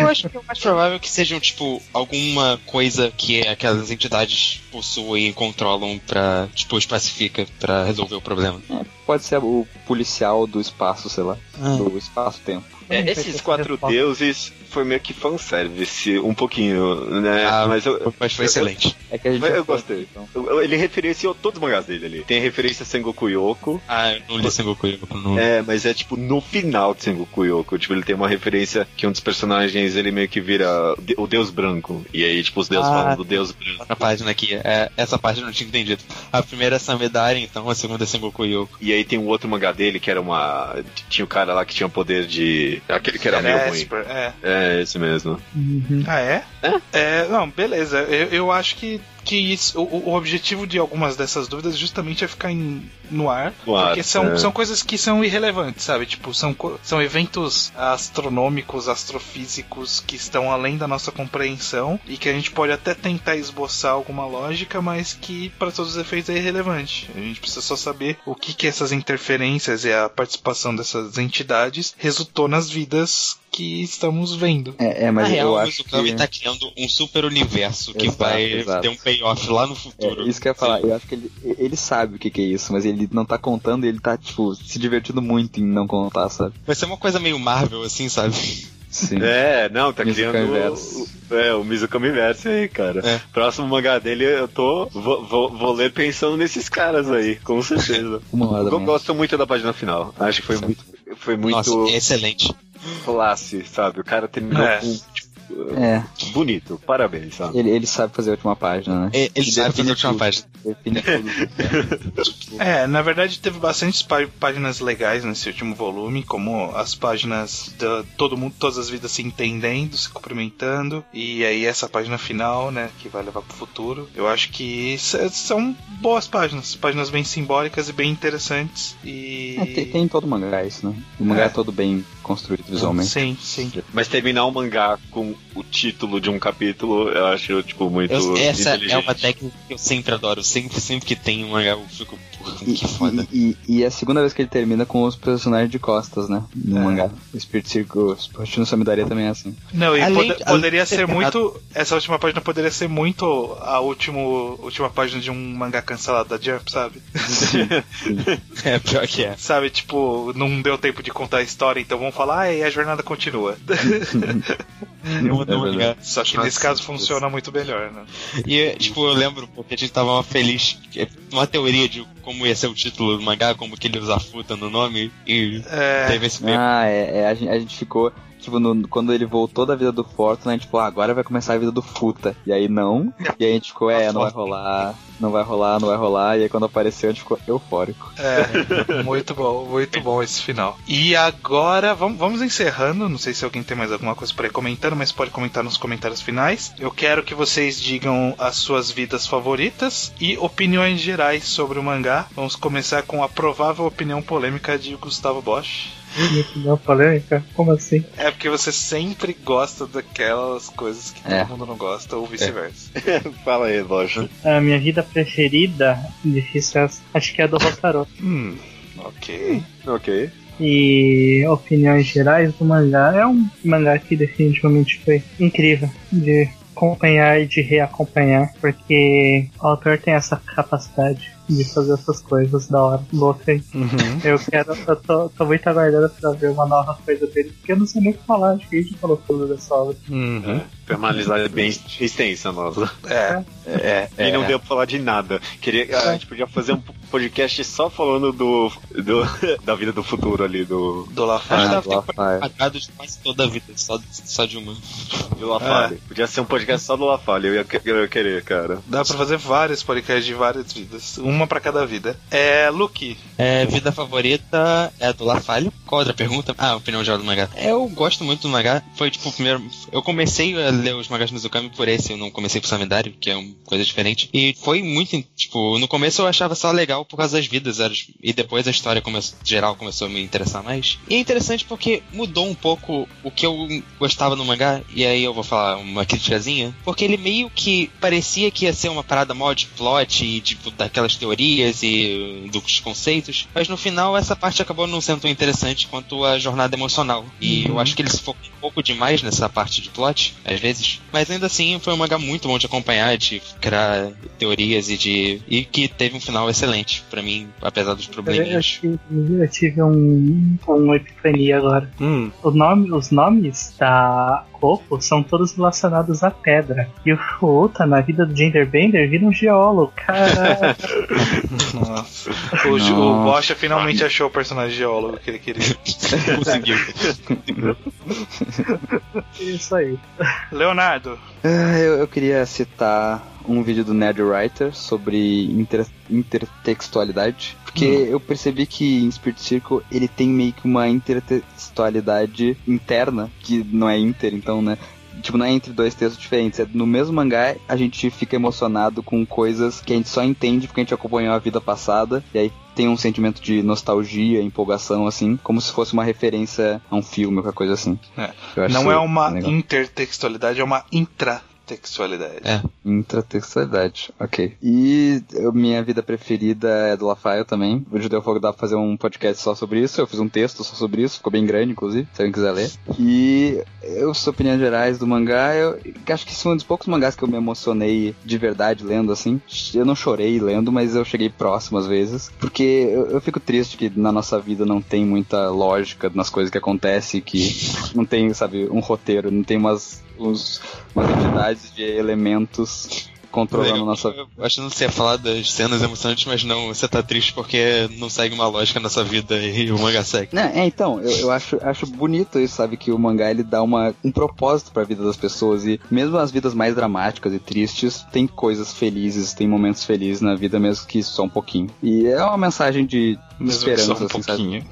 Eu acho que é o mais provável que sejam, tipo, alguma coisa que aquelas entidades possuem e controlam pra, tipo, os pacifica pra resolver o problema. pode ser o policial do espaço, sei lá. Ah. Do espaço-tempo. É, esses quatro deuses foi meio que fanservice, um pouquinho, né? Ah, mas eu, Mas foi excelente. É que a gente eu gostei. então. eu- ele referenciou todos os mangás dele ali. Tem referência a Sengoku Yoko. Ah, eu não li Sengoku Yoko. Não... É, mas é tipo no final de Sengoku Yoko. Tipo, ele tem uma referência que um dos personagens ele meio que vira o deus branco. E aí, tipo, os deuses Ah. falam do deus branco. Outra página aqui, é, essa página eu não tinha entendido. A primeira é Samedari, então a segunda é Sengoku Yoko. E aí tem um outro mangá dele que era uma. Tinha o cara lá que tinha poder de. Aquele que era meio ruim. Esper, é. É, esse mesmo. Uhum. Ah, é? É, não, beleza. Eu, eu acho que, que isso, o, o objetivo de algumas dessas dúvidas justamente é ficar em- no ar. Ar, porque são, é. são coisas que são irrelevantes, sabe? Tipo, são, são eventos astronômicos, astrofísicos que estão além da nossa compreensão e que a gente pode até tentar esboçar alguma lógica, mas que para todos os efeitos é irrelevante. A gente precisa só saber o que, que essas interferências e a participação dessas entidades resultou nas vidas que estamos vendo. É, é, mas Na real, eu o acho Mizukami que... tá criando um super universo que Exato, vai exato. ter um payoff lá no futuro. É, isso que eu ia falar, eu acho que ele, ele sabe o que, que é isso, mas ele não tá contando e ele tá, tipo, se divertindo muito em não contar, sabe? Vai ser uma coisa meio Marvel, assim, sabe? Sim. É, não, tá criando. Verso. O, é, o Mizukami Verso aí, cara. É. Próximo mangá dele eu tô. Vou, vou, vou ler pensando nesses caras aí, com certeza. Uma hora da Eu gosto muito da página final. Acho que foi muito. Foi muito Nossa, é excelente. Classe, sabe? O cara terminou É. com. Tipo, É, bonito, parabéns, sabe? ele, ele sabe fazer a última página, né? É, Ele sabe fazer a última tudo. página. Define tudo. É, na verdade teve bastantes pá- páginas legais nesse último volume, como as páginas de todo mundo, todas as vidas se entendendo, se cumprimentando, e aí essa página final, né, que vai levar pro futuro. Eu acho que s- são boas páginas, páginas bem simbólicas e bem interessantes. E É, tem, tem em todo mangá isso, né? O mangá é, É. todo bem construído visualmente. Sim, sim. Mas terminar um mangá com o título de um capítulo, eu acho, tipo, muito. Eu- essa é uma técnica que eu sempre adoro. Sempre, sempre que tem um mangá, eu fico, puta, E, que foda. e, e- e é a segunda vez que ele termina com os personagens de costas, né? No É. mangá. Spirit Circle, o Samidaria também é assim. Não, e Além- pode- além poderia ser pegado- muito. Essa última página poderia ser muito a último, última página de um mangá cancelado da Jump, sabe? É, pior que é. Sabe, tipo, não deu tempo de contar a história, então vamos falar, ah, e a jornada continua. Eu vou dar um verdade. mangá. Só que Nossa, nesse caso funciona muito melhor, né? E, tipo, eu lembro porque a gente tava feliz. Uma teoria de como ia ser o título do mangá, como que ele usa futa no nome, e É, teve esse meio. Ah, é, é, a, gente, a gente ficou. Tipo, no- quando ele voltou da vida do gente falou, ah, agora vai começar a vida do Futa. E aí não. E aí a gente ficou, é, não vai rolar, não vai rolar, não vai rolar. E aí quando apareceu, a gente ficou eufórico. é, muito bom, muito bom esse final. E agora, vamos, vamos encerrando. Não sei se alguém tem mais alguma coisa para ir comentando, mas pode comentar nos comentários finais. Eu quero que vocês digam as suas vidas favoritas e opiniões gerais sobre o mangá. Vamos começar com a provável opinião polêmica de Gustavo Bosch. Minha opinião polêmica? Como assim? É porque você sempre gosta daquelas coisas que É. todo mundo não gosta, ou vice-versa. Fala aí, Bocha. A minha vida preferida, difícil essa, acho que é a do Rotarô. Hum, ok. Ok. E opiniões gerais do mangá é um mangá que definitivamente foi incrível de acompanhar e de reacompanhar, porque o autor tem essa capacidade de fazer essas coisas da hora. Louca aí. Uhum. Eu quero, eu tô, tô muito aguardando pra ver uma nova coisa dele, porque eu não sei nem o que falar, acho que a gente falou tudo dessa obra. Uhum. Foi uma análise bem extensa, nossa. É, é, E é. não deu pra falar de nada. Queria, a gente podia fazer um podcast só falando do, do da vida do futuro ali, do, Do Acho Lafayette. que Ah, tempo Lafayette. de quase toda a vida, só, só de uma. do Lafale. Podia ser um podcast só do Lafale, eu ia, eu ia querer, cara. Dá pra fazer vários podcasts de várias vidas. Uma pra cada vida. É, Luke. É, vida favorita é a do Lafalho. Qual outra pergunta? Ah, opinião geral do mangá. Eu gosto muito do mangá. Foi tipo o primeiro. Eu comecei a ler os mangás Mizukami por esse, eu não comecei por Samidari, que é uma coisa diferente. E foi muito. Tipo, no começo eu achava só legal por causa das vidas. E depois a história começou, geral começou a me interessar mais. E é interessante porque mudou um pouco o que eu gostava no mangá. E aí eu vou falar uma criticazinha. Porque ele meio que parecia que ia ser uma parada mó de plot e tipo daquelas teorias teorias e dos conceitos, mas no final essa parte acabou não sendo tão interessante quanto a jornada emocional. E eu acho que ele se focou um pouco demais nessa parte de plot, às vezes. Mas ainda assim foi um mangá muito bom de acompanhar, de criar teorias e de. e que teve um final excelente para mim, apesar dos Eu, probleminhas. tive, eu tive um, uma epifania agora. Hum. O nome, os nomes da Coco são todos relacionados à pedra. E o Fuuta, na vida do Genderbender, vira um geólogo. Caralho. Nossa. O, Ju- o Bocha finalmente achou o personagem geólogo que ele queria. Conseguiu. Isso aí. Leonardo, Ah, eu, eu queria citar um vídeo do Nerd Writer sobre inter- intertextualidade. Porque eu percebi que em Spirit Circle ele tem meio que uma intertextualidade interna, que não é inter, então, né? Tipo, não é entre dois textos diferentes. É no mesmo mangá a gente fica emocionado com coisas que a gente só entende porque a gente acompanhou a vida passada. E aí tem um sentimento de nostalgia, empolgação, assim, como se fosse uma referência a um filme ou qualquer coisa assim. É. Não é uma legal. intertextualidade, é uma intratextualidade. É. Intratextualidade, ok. E eu- minha vida preferida é do Lafael também. O Judeu Fogo dá pra fazer um podcast só sobre isso. Eu fiz um texto só sobre isso, ficou bem grande, inclusive, se alguém quiser ler. E eu sou opiniões gerais do mangá. Eu acho que esse é um dos poucos mangás que eu me emocionei de verdade lendo, assim. Eu não chorei lendo, mas eu cheguei próximo às vezes. Porque eu, eu fico triste que na nossa vida não tem muita lógica nas coisas que acontecem, que não tem, sabe, um roteiro, não tem umas, uns, umas entidades de elementos controlando Legal. nossa Eu achando que você ia falar das cenas emocionantes, mas não, você tá triste porque não segue uma lógica nessa vida e o manga segue. Né, é, então, eu, eu acho, acho bonito isso, sabe? Que o mangá ele dá uma, um propósito pra vida das pessoas e mesmo as vidas mais dramáticas e tristes, tem coisas felizes, tem momentos felizes na vida, mesmo que só um pouquinho. E é uma mensagem de Mesmo que esperança, só um assim, sabe? pouquinho.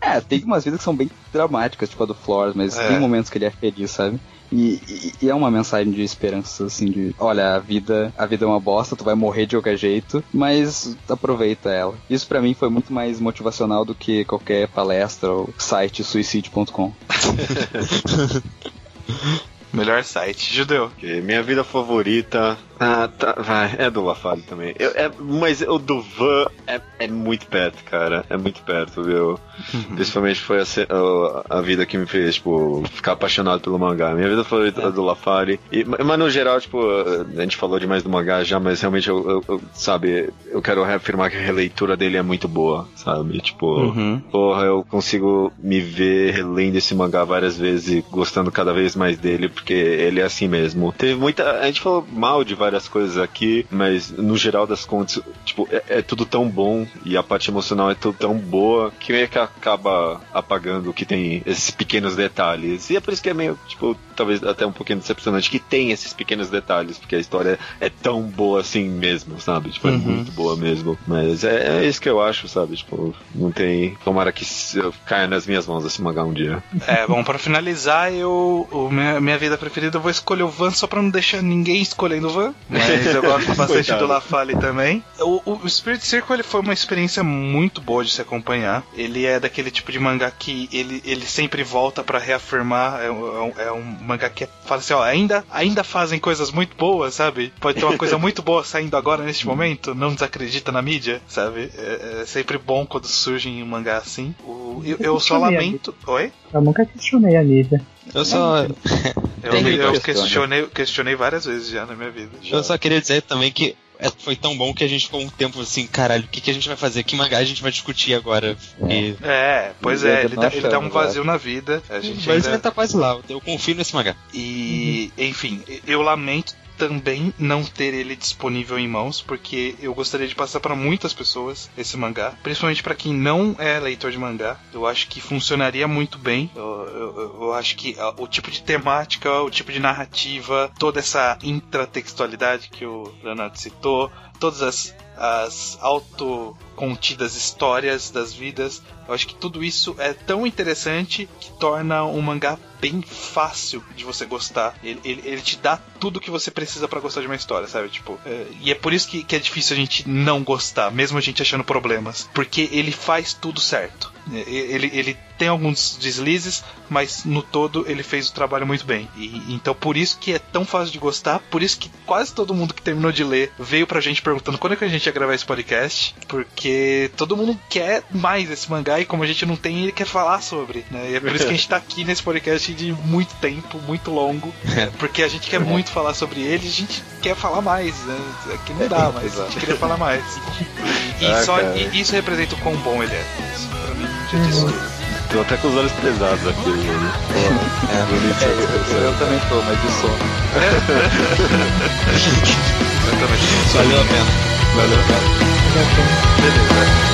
É, tem umas vidas que são bem dramáticas, tipo a do Flores, mas É. tem momentos que ele é feliz, sabe? E, e- e é uma mensagem de esperança, assim, de olha, a vida, a vida é uma bosta, tu vai morrer de qualquer jeito, mas aproveita ela. Isso pra mim foi muito mais motivacional do que qualquer palestra ou site suicide.com. Melhor site. Judeu. Minha vida favorita. Ah, tá, vai, é do Lafale também. Eu- é- mas o do Van é, é muito perto, cara. É muito perto, viu? Principalmente foi a, a- a vida que me fez, tipo, ficar apaixonado pelo mangá. Minha vida favorita é do Lafari. E, ma- mas no geral, tipo, a gente falou demais do mangá já, mas realmente eu, eu- eu- sabe, eu quero reafirmar que a releitura dele é muito boa, sabe? Tipo, Uhum. porra, eu consigo me ver relendo esse mangá várias vezes e gostando cada vez mais dele, porque ele é assim mesmo. Teve muita. A gente falou mal de várias coisas aqui, mas no geral das contas, tipo, é, é tudo tão bom e a parte emocional é tudo tão boa que meio que acaba apagando que tem esses pequenos detalhes. E é por isso que é meio, tipo, talvez até um pouquinho decepcionante que tem esses pequenos detalhes, porque a história é tão boa assim mesmo, sabe? Tipo, é Uhum. muito boa mesmo. Mas é, é isso que eu acho, sabe? Tipo, não tem. Tomara que caia nas minhas mãos esse mangá um dia. É, bom, pra finalizar, eu. O minha, minha vida preferida, eu vou escolher o Van só pra não deixar ninguém escolhendo o Van. Mas eu gosto bastante Coitado. do LaFale também. O, o Spirit Circle ele foi uma experiência muito boa de se acompanhar. Ele é daquele tipo de mangá que ele, ele sempre volta pra reafirmar. É, um- é um mangá que é- fala assim: ó, ainda, ainda fazem coisas muito boas, sabe? Pode ter uma coisa muito boa saindo agora neste momento, não desacredita na mídia, sabe? É, é sempre bom quando surge um mangá assim. O- eu, eu só lamento. Oi? Eu nunca questionei a mídia. Eu só, Eu, eu questionei, questionei várias vezes já na minha vida. eu só queria dizer também que foi tão bom que a gente ficou um tempo assim, caralho, o que, que a gente vai fazer? Que mangá a gente vai discutir agora? E, É, pois é, ele dá, ele dá um vazio na vida. A gente mas ainda... ele tá quase lá, eu confio nesse mangá. E, enfim, eu lamento também não ter ele disponível em mãos, porque eu gostaria de passar para muitas pessoas esse mangá, principalmente para quem não é leitor de mangá. Eu acho que funcionaria muito bem. Eu, eu- eu acho que ah, o tipo de temática, o tipo de narrativa, toda essa intratextualidade que o Leonardo citou, todas as, as autocontidas histórias das vidas, eu acho que tudo isso é tão interessante que torna um mangá bem fácil de você gostar. Ele, ele, ele te dá tudo que você precisa pra gostar de uma história, sabe? Tipo, é, e é por isso que, que é difícil a gente não gostar, mesmo a gente achando problemas. Porque ele faz tudo certo. Ele, ele tem alguns deslizes, mas no todo ele fez o trabalho muito bem. E, então por isso que é tão fácil de gostar, por isso que quase todo mundo que terminou de ler veio pra gente perguntando quando é que a gente ia gravar esse podcast, porque todo mundo quer mais esse mangá e como a gente não tem, ele quer falar sobre, né? E é por isso que a gente tá aqui nesse podcast de muito tempo, muito longo, porque a gente quer muito falar sobre ele, a gente quer falar mais, né? Aqui não dá, mas a gente queria falar mais. E, Ah, só e isso representa o quão bom ele é. Isso pra mim já disse. Tô até com os olhos pesados aqui, mano. É, Bonito. eu, eu também tô, mas de sono. Valeu a pena. Valeu, cara. Beleza.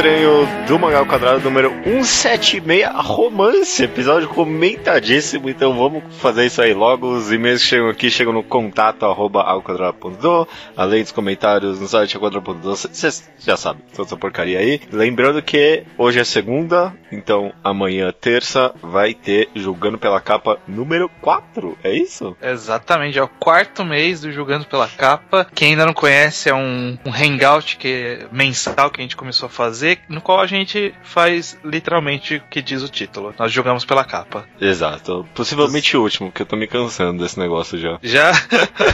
Estranho do Mangá ao Quadrado número 176, romance, episódio comentadíssimo, então vamos fazer isso aí logo. Os e-mails que chegam aqui chegam no contato arroba alquadrado.do, além dos comentários no site alquadrado.do, vocês já sabem, toda essa porcaria aí. Lembrando que hoje é segunda, então amanhã, terça, vai ter Julgando pela Capa número 4, é isso? Exatamente, é o quarto mês do Julgando pela Capa. Quem ainda não conhece, é um, um hangout que é mensal que a gente começou a fazer, no qual a gente faz literalmente o que diz o título. Nós julgamos pela capa. Exato, possivelmente o último, porque eu tô me cansando desse negócio já. Já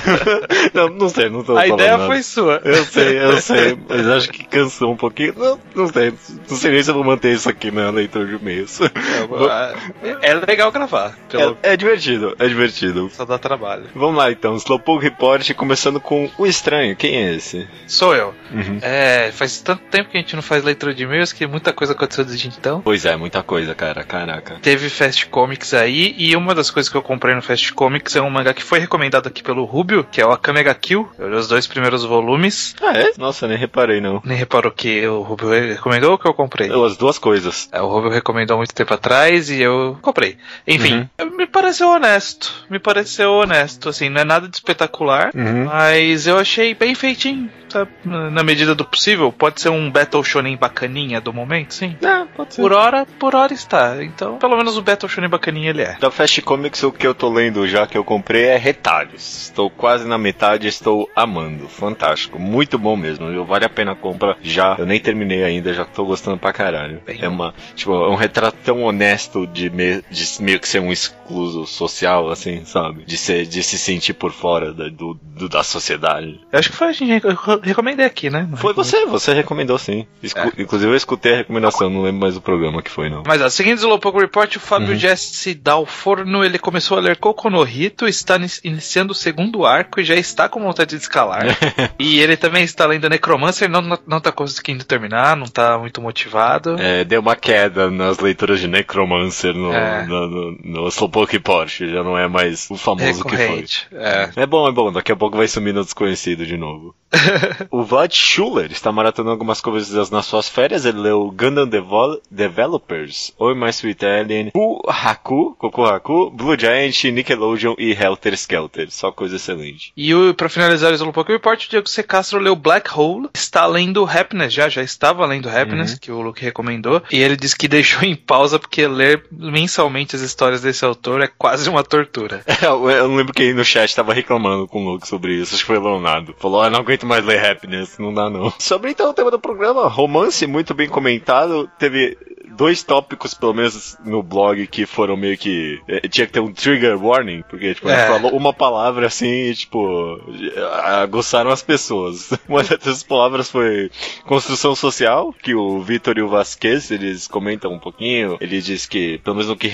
não, não sei, não tô a ideia nada. foi sua. Eu sei, eu sei, mas acho que cansou um pouquinho. Não, não sei, não sei nem se eu vou manter isso aqui na leitura de e-mails. É, é legal gravar, pelo É, é divertido, é divertido. só dá trabalho. Vamos lá então, Slowpoke Report, começando com o estranho. Quem é esse? Sou eu. Uhum. É, faz tanto tempo que a gente não faz leitura de que muita coisa aconteceu desde então. Pois é, muita coisa, cara, caraca. Teve Fast Comics aí, e uma das coisas que eu comprei no Fast Comics é um mangá que foi recomendado aqui pelo Rubio, que é o Akame ga Kill. Eu li os dois primeiros volumes. Ah, é? Nossa, nem reparei não. Nem reparou que o Rubio recomendou ou que eu comprei? Eu, as duas coisas. É, o Rubio recomendou há muito tempo atrás e eu comprei. Enfim, Uhum. me pareceu honesto. Me pareceu honesto, assim, não é nada de espetacular, Uhum. mas eu achei bem feitinho, sabe? Na na medida do possível. Pode ser um Battle Shonen bacaninha do momento, sim. É, pode ser. Por hora, por hora está. Então, pelo menos o Battle Shonen bacaninha ele é. Da Fast Comics, o que eu tô lendo já que eu comprei é Retalhos. Estou quase na metade, estou amando. Fantástico. Muito bom mesmo. viu? Vale a pena a compra já. Eu nem terminei ainda, já tô gostando pra caralho. Bem é uma, tipo, é um retrato tão honesto de, me- de meio que ser um excluso social, assim, sabe? De, ser, de se sentir por fora da, do, do- da sociedade. Eu acho que foi a gente eu recomendei aqui, né? Não Foi recomendei. você, você recomendou sim. Escu- É. Inclusive eu escutei a recomendação, não lembro mais o programa que foi, não. Mas ó, seguindo o Slowpoke Report, o Fábio Uhum. Jesse Dalforno, ele começou a ler Koku no Hito, está ni- iniciando o segundo arco e já está com vontade de escalar. e ele também está lendo Necromancer, não, não, tá conseguindo terminar, não tá muito motivado. É, deu uma queda nas leituras de Necromancer no, É. no, no, no Slowpoke Porsche, já não é mais o famoso que foi. Recorrente. É. É bom, é bom, daqui a pouco vai sumir no desconhecido de novo. o Vlad Schuller está maratonando algumas coisas nas suas férias, ele leu Gundam Devol- Developers, Oi My Sweet Alien, Fu Haku, Koku Haku, Blue Giant, Nickelodeon e Helter Skelter, só coisa excelente. E o, pra finalizar o Slowpoke Report, o Diego C. Castro leu Black Hole, está lendo Happiness, já, já estava lendo Happiness, Uhum. que o Luke recomendou, e ele disse que deixou em pausa porque ler mensalmente as histórias desse autor é quase uma tortura. Eu, eu não lembro quem no chat tava reclamando com o Luke sobre isso, acho que foi Leonardo. Falou, ah, não aguento mais ler Happiness, não dá não. Sobre então o tema do programa, romance muito bem comentado, teve dois tópicos, pelo menos no blog, que foram meio que. eh, Tinha que ter um trigger warning, porque, tipo, É. falou uma palavra assim e, tipo, aguçaram as pessoas. Uma dessas palavras foi construção social, que o Vitor e o Vasquez, eles comentam um pouquinho. Ele diz que, pelo menos no que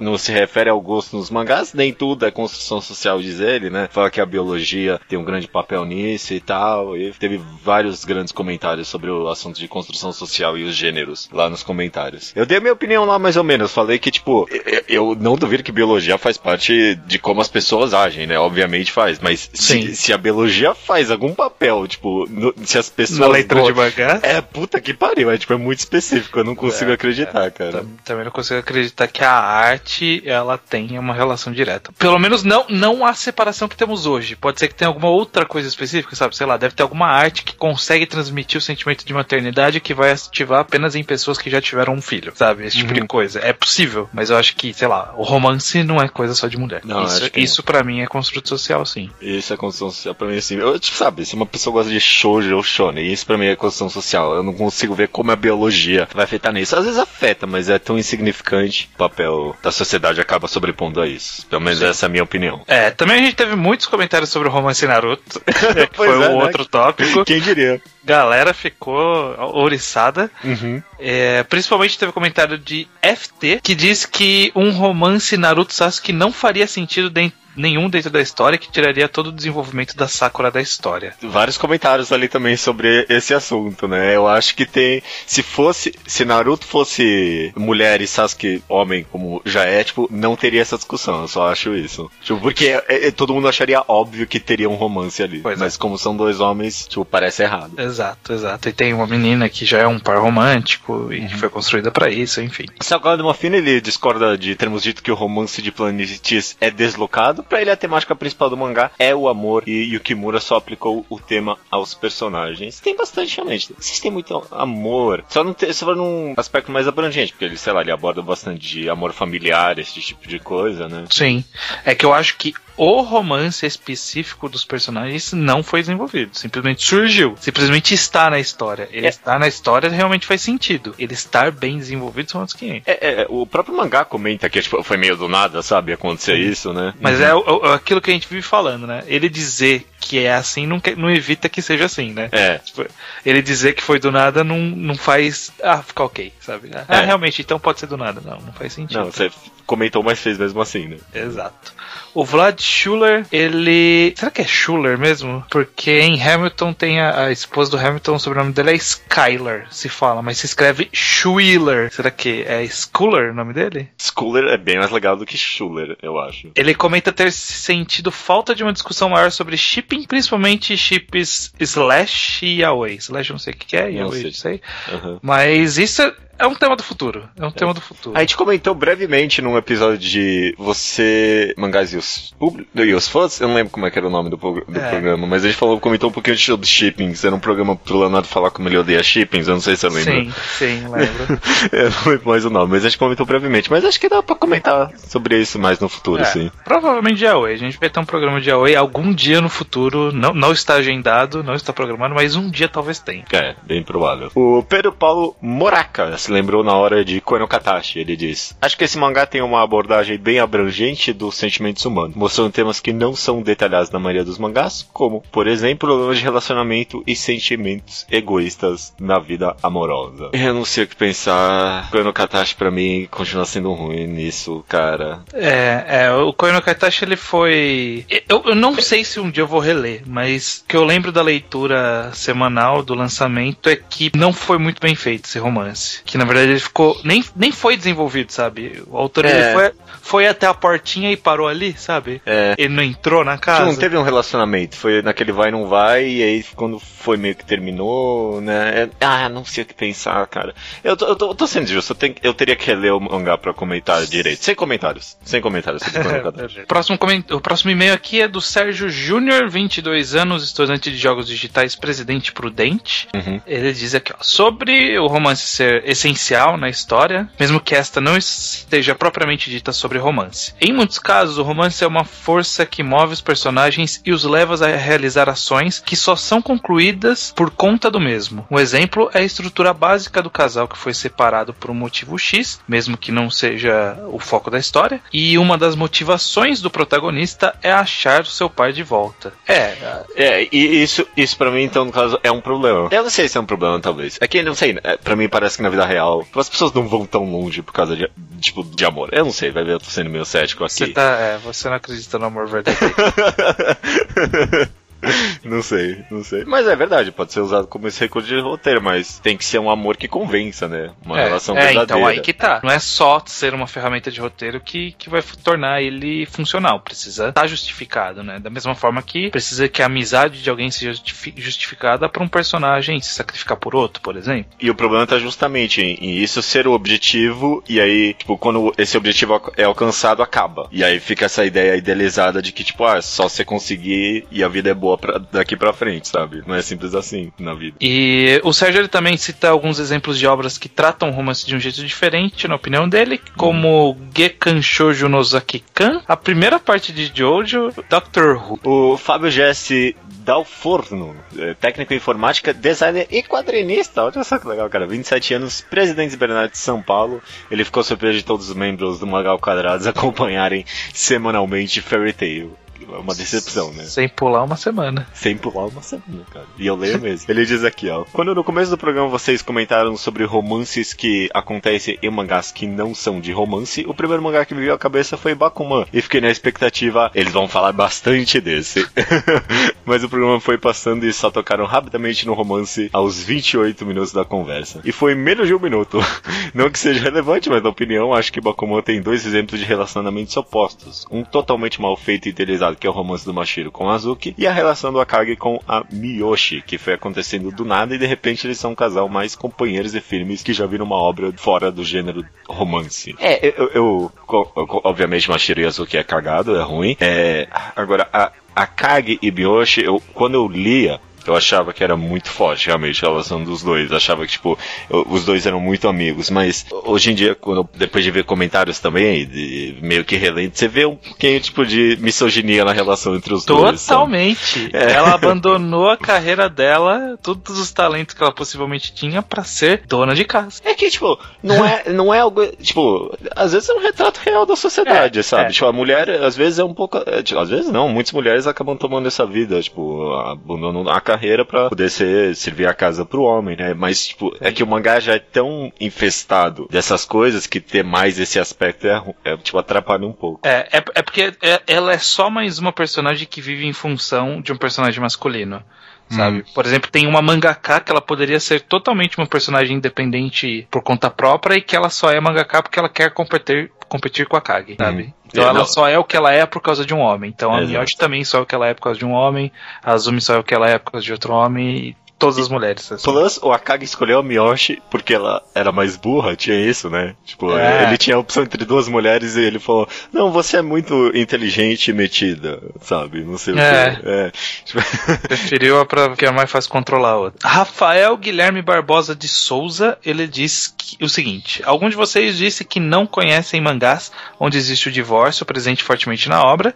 no se refere ao gosto nos mangás, nem tudo é construção social, diz ele, né? Fala que a biologia tem um grande papel nisso e tal. E teve vários grandes comentários sobre o assunto de construção social e os gêneros lá nos comentários. Eu dei a minha opinião lá mais ou menos. Falei que, tipo, eu- não duvido que biologia faz parte de como as pessoas agem, né? Obviamente faz. Mas se, se a biologia faz algum papel, tipo, no- se as pessoas. Na leitura de mangá. É, puta que pariu. É, tipo, é muito específico. Eu não consigo É, acreditar, cara. Tam- Também não consigo acreditar que a arte ela tenha uma relação direta. Pelo menos não, não a separação que temos hoje. Pode ser que tenha alguma outra coisa específica, sabe? Sei lá, deve ter alguma arte que consegue transmitir o sentimento de maternidade que vai ativar apenas em pessoas que já tiveram um filho, sabe? Esse tipo de coisa. É possível, mas eu acho que, sei lá, o romance não é coisa só de mulher. Não, isso que isso para mim é construto social, sim. Isso é construção social pra mim, assim. Eu, tipo, sabe, se uma pessoa gosta de shoujo ou shonen, isso pra mim é construção social. Eu não consigo ver como a biologia vai afetar nisso. Às vezes afeta, mas é tão insignificante. O papel da sociedade acaba sobrepondo a isso. Pelo menos essa é a minha opinião. É, também a gente teve muitos comentários sobre o romance Naruto, que foi é, um né? outro tópico. Quem diria? Galera ficou ouriçada. Uhum. É, principalmente teve comentário de FT que diz que um romance Naruto Sasuke não faria sentido den- nenhum dentro da história que tiraria todo o desenvolvimento da Sakura da história. Vários comentários ali também sobre esse assunto, né? Eu acho que tem. Se fosse. Se Naruto fosse mulher e Sasuke homem, como já é, tipo, não teria essa discussão. Eu só acho isso. Tipo, porque é- é- todo mundo acharia óbvio que teria um romance ali. Pois é. Mas como são dois homens, tipo, parece errado. Exato, exato. E tem uma menina que já é um par romântico e Uhum. que foi construída pra isso, enfim. Salgado de Mofina, ele discorda de termos dito que o romance de planetis é deslocado. Pra ele, a temática principal do mangá é o amor e Yukimura só aplicou o tema aos personagens. Tem bastante, realmente. Têm muito amor. Só não tem, só num aspecto mais abrangente, porque ele, sei lá, ele aborda bastante de amor familiar, esse tipo de coisa, né? Sim. É que eu acho que o romance específico dos personagens não foi desenvolvido. Simplesmente surgiu. Simplesmente está na história. Ele É. está na história realmente faz sentido. Ele estar bem desenvolvido são outros 500. É, é, o próprio mangá comenta que tipo, foi meio do nada, sabe? Acontecer isso, né? Mas é, o- o- aquilo que a gente vive falando, né? Ele dizer que é assim não, que- não evita que seja assim, né? É. Tipo, ele dizer que foi do nada não, não faz. Ah, fica ok, sabe? Ah, É. realmente, então pode ser do nada. Não, não faz sentido. Não, você comentou, mas fez mesmo assim, né? Exato. O Vlad Schuller, ele. Será que é Schuller mesmo? Porque em Hamilton tem a, a esposa do Hamilton, o sobrenome dele é Skylar, se fala, mas se escreve Schuiller. Será que é Schuller o nome dele? Schooler é bem mais legal do que Schuller, eu acho. Ele comenta ter sentido falta de uma discussão maior sobre shipping, principalmente chips Slash e Yaoi. Slash eu não sei o que é, Não Yaoi sei. não sei. Aham. Mas isso é, é um tema do futuro. É um tema do futuro. A gente comentou brevemente num episódio de você, mangás e os, pub- e os fãs, eu não lembro como é que era o nome do, pro- do É. programa, mas a gente falou, comentou um pouquinho sobre shippings, era um programa pro Leonardo falar como ele odeia shippings, eu não sei se você lembra. Sim, sim, lembro. eu não lembro mais o nome, mas a gente comentou brevemente, mas acho que dá pra comentar sobre isso mais no futuro, É, sim. Provavelmente de Yaoi. A gente vai ter um programa de Yaoi algum dia no futuro. Não, não está agendado, não está programado, mas um dia talvez tenha. É, bem provável. O Pedro Paulo Moraca se lembrou na hora de Kono. Ele diz: Acho que esse mangá tem uma abordagem bem abrangente dos sentimentos humanos, mostrando temas que não são detalhados na maioria dos mangás, como, por exemplo, problemas de relacionamento e sentimentos egoístas na vida amorosa. Eu não sei o que pensar. Kono Katashi pra mim continua sendo ruim nisso, cara. É, é, o Koino Kaitachi ele foi. Eu, eu não sei se um dia eu vou reler, mas o que eu lembro da leitura semanal do lançamento é que não foi muito bem feito esse romance. Que na verdade ele ficou. Nem, nem foi desenvolvido, sabe? O autor É. ele foi, foi até a portinha e parou ali, sabe? É. Ele não entrou na casa. não teve um relacionamento, foi naquele vai não vai, e aí quando foi meio que terminou, né? é- ah, não sei o que pensar, cara. Eu tô, eu tô, eu tô sendo justo, eu, tenho- eu teria que reler o mangá pra comentar direito. Sem comentários, sem comentários. Próximo coment... O próximo e-mail aqui é do Sérgio Júnior, 22 anos, estudante de jogos digitais, presidente prudente. Uhum. Ele diz aqui, ó, sobre o romance ser essencial na história, mesmo que esta não esteja propriamente dita sobre romance. Em muitos casos, o romance é uma força que move os personagens e os leva a realizar ações que só são concluídas por conta do mesmo. Um exemplo é a estrutura básica do casal que foi separado por um motivo X, mesmo que não seja o foco da história, e uma das motivações do protagonista é achar o seu pai de volta. É, É, e isso, isso pra mim, então, no caso, é um problema. Eu não sei se é um problema, talvez. É que, não sei, é, pra mim parece que na vida real, as pessoas não vão tão longe por causa de, tipo, de amor. Eu não sei, vai ver, eu sendo meio cético aqui. você tá, é, você não acredita no amor verdadeiro. não sei, não sei. Mas é verdade, pode ser usado como esse recurso de roteiro, mas tem que ser um amor que convença, né? Uma é, relação é, verdadeira. então aí que tá. Não é só ser uma ferramenta de roteiro que, que vai tornar ele funcional. Precisa estar justificado, né? Da mesma forma que precisa que a amizade de alguém seja justifi- justificada para um personagem se sacrificar por outro, por exemplo. E o problema tá justamente em, em isso ser o objetivo, e aí, tipo, quando esse objetivo é alcançado, acaba. E aí fica essa ideia idealizada de que, tipo, ah, só você conseguir e a vida é boa pra- daqui pra frente, sabe? Não é simples assim na vida. E o Sérgio ele também cita alguns exemplos de obras que tratam o romance de um jeito diferente, na opinião dele, como Gekan Shoujo no Zaki-kan, a primeira parte de Jojo, Doctor Who. O Fábio Jesse Dalforno, é, técnico em informática, designer e quadrinista. Olha só que legal, cara. 27 anos, presidente Bernardo de São Paulo. Ele ficou surpreso de todos os membros do Magal Quadrados acompanharem semanalmente Fairy Tail. É uma decepção, né? Sem pular uma semana. Sem pular uma semana, cara. E eu leio mesmo. Ele diz aqui, ó. Quando no começo do programa vocês comentaram sobre romances que acontecem em mangás que não são de romance, o primeiro mangá que me veio à cabeça foi Bakuman. E fiquei na expectativa, eles vão falar bastante desse. Mas o programa foi passando e só tocaram rapidamente no romance aos 28 minutos da conversa. E foi menos de um minuto. Não que seja relevante, mas na opinião, acho que Bakuman tem dois exemplos de relacionamentos opostos. Um totalmente mal feito e idealizado, que é o romance do Mashiro com a Azuki, e a relação do Akagi com a Miyoshi, que foi acontecendo do nada e de repente eles são um casal mais companheiros e firmes que já viram uma obra fora do gênero romance. É, eu, eu- co- obviamente Mashiro e Azuki é cagado, é ruim. É, agora, a, Akagi e Miyoshi, eu, quando eu lia, eu achava que era muito forte, realmente, a relação dos dois. Eu achava que, tipo, eu- os dois eram muito amigos. Mas, hoje em dia, quando, depois de ver comentários também, de, meio que relento, você vê um pouquinho, tipo, de misoginia na relação entre os dois. sabe? Totalmente. É. Ela abandonou a carreira dela, todos os talentos que ela possivelmente tinha pra ser dona de casa. É que, tipo, não é, não é algo. Tipo, às vezes é um retrato real da sociedade, É, sabe? é. Tipo, a mulher, às vezes é um pouco. é, tipo, às vezes não, muitas mulheres acabam tomando essa vida, tipo, abandonando a carreira pra poder ser, servir a casa pro homem, né? Mas, tipo, é que o mangá já é tão infestado dessas coisas que ter mais esse aspecto é, é tipo, atrapalha um pouco. É, é, é porque é- ela é só mais uma personagem que vive em função de um personagem masculino. Sabe? Por exemplo, tem uma mangaka que ela poderia ser totalmente uma personagem independente por conta própria e que ela só é mangaka porque ela quer competir, competir com a Kage, sabe? Então É, ela não. só é o que ela é por causa de um homem. Então a. Miyoshi também só é o que ela é por causa de um homem, a Azumi só é o que ela é por causa de outro homem todas as mulheres. assim. Plus, o Akagi escolheu a Miyoshi porque ela era mais burra, tinha isso, né? Tipo, É. ele tinha a opção entre duas mulheres e ele falou: Não, você é muito inteligente e metida, sabe? Não sei o É. que. É. Tipo, Preferiu a pra que é mais fácil controlar a outra. Rafael Guilherme Barbosa de Souza, ele diz que- o seguinte: algum de vocês disse que não conhecem mangás onde existe o divórcio presente fortemente na obra.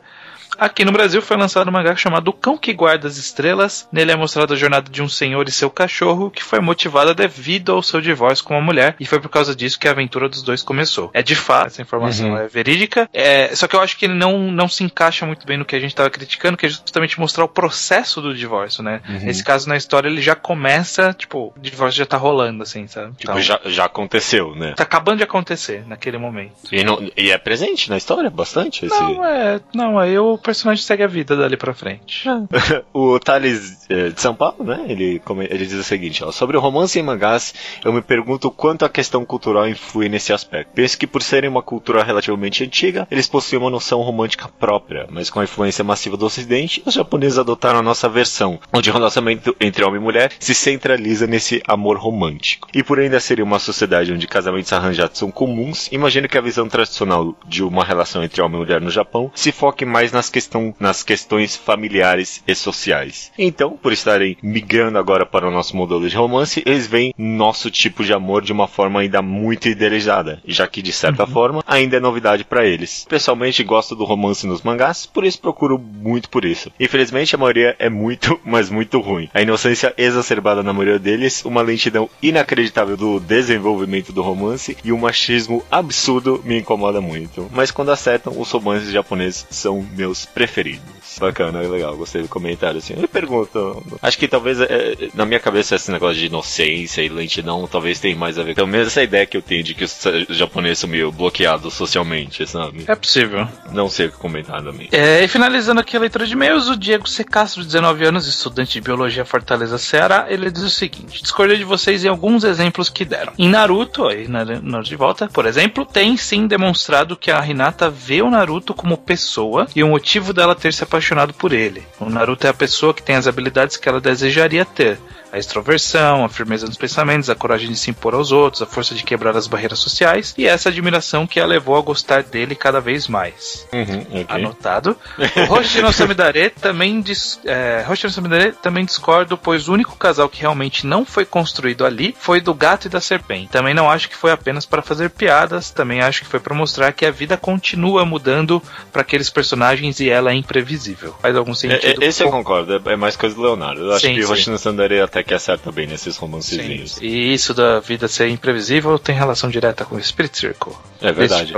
Aqui no Brasil foi lançado um mangá chamado O Cão que Guarda as Estrelas. Nele é mostrada a jornada de um senhor e seu cachorro, que foi motivada devido ao seu divórcio com uma mulher, e foi por causa disso que a aventura dos dois começou. É de fato, essa informação Uhum. é verídica, é, só que eu acho que ele não, não se encaixa muito bem no que a gente estava criticando, que é justamente mostrar o processo do divórcio, né? Uhum. Nesse caso, na história, ele já começa, tipo, o divórcio já tá rolando, assim, sabe? tipo, já, já aconteceu, né? Tá acabando de acontecer naquele momento. E, não- e é presente na história bastante esse. Não, é. Não, aí o personagem segue a vida dali pra frente. O Thales eh, de São Paulo, né? Ele, come- ele diz o seguinte: ó, sobre o romance em mangás, eu me pergunto quanto a questão cultural influi nesse aspecto. Penso que por serem uma cultura relativamente antiga, eles possuem uma noção romântica própria, mas com a influência massiva do Ocidente, os japoneses adotaram a nossa versão, onde o relacionamento entre homem e mulher se centraliza nesse amor romântico. E por ainda ser uma sociedade onde casamentos arranjados são comuns, imagino que a visão tradicional de uma relação entre homem e mulher no Japão se foque mais nas questão, nas questões familiares e sociais. Então, por estarem migrando agora para o nosso modelo de romance, eles veem nosso tipo de amor de uma forma ainda muito idealizada, já que de certa forma ainda é novidade para eles. Pessoalmente gosto do romance nos mangás, por isso procuro muito por isso. Infelizmente a maioria é muito, mas muito ruim. A inocência exacerbada na maioria deles, uma lentidão inacreditável do desenvolvimento do romance e um machismo absurdo me incomoda muito. Mas quando acertam, os romances japoneses são meus preferidos. Bacana, é legal, gostei do comentário assim. Eu pergunto, acho que talvez é, na minha cabeça esse negócio de inocência e lentidão talvez tenha mais a ver. Pelo menos essa ideia que eu tenho de que os japoneses são meio bloqueados socialmente, sabe? É possível. Não sei o que comentar também. É, e finalizando aqui a leitura de e-mails, o Diego C. Castro, 19 anos, estudante de Biologia Fortaleza, Ceará, ele diz o seguinte: discordei de vocês em alguns exemplos que deram. Em Naruto, aí na Naruto de volta, por exemplo, tem sim demonstrado que a Hinata vê o Naruto como pessoa e o motivo dela ter se apaixonado por ele. O Naruto é a pessoa que tem as habilidades que ela desejaria ter. A extroversão, a firmeza nos pensamentos, a coragem de se impor aos outros, a força de quebrar as barreiras sociais e essa admiração que a levou a gostar dele cada vez mais. Uhum, ok. Anotado. O Hoshino Samidare também, dis, é, Samidare também discordo, pois o único casal que realmente não foi construído ali foi do gato e da serpente. Também não acho que foi apenas para fazer piadas, também acho que foi para mostrar que a vida continua mudando para aqueles personagens e ela é imprevisível. Faz algum É, sentido? é, esse eu concordo, é, é mais coisa do Leonardo. Eu acho Sim, que o Hoshino Sandare até que acerta bem nesses Sim. romancezinhos. E isso da vida ser imprevisível tem relação direta com o Spirit Circle. É verdade.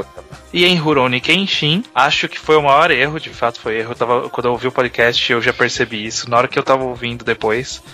E em Rurouni Kenshin, acho que foi o maior erro, de fato foi erro. Eu tava, quando eu ouvi o podcast, eu já percebi isso. Na hora que eu tava ouvindo depois.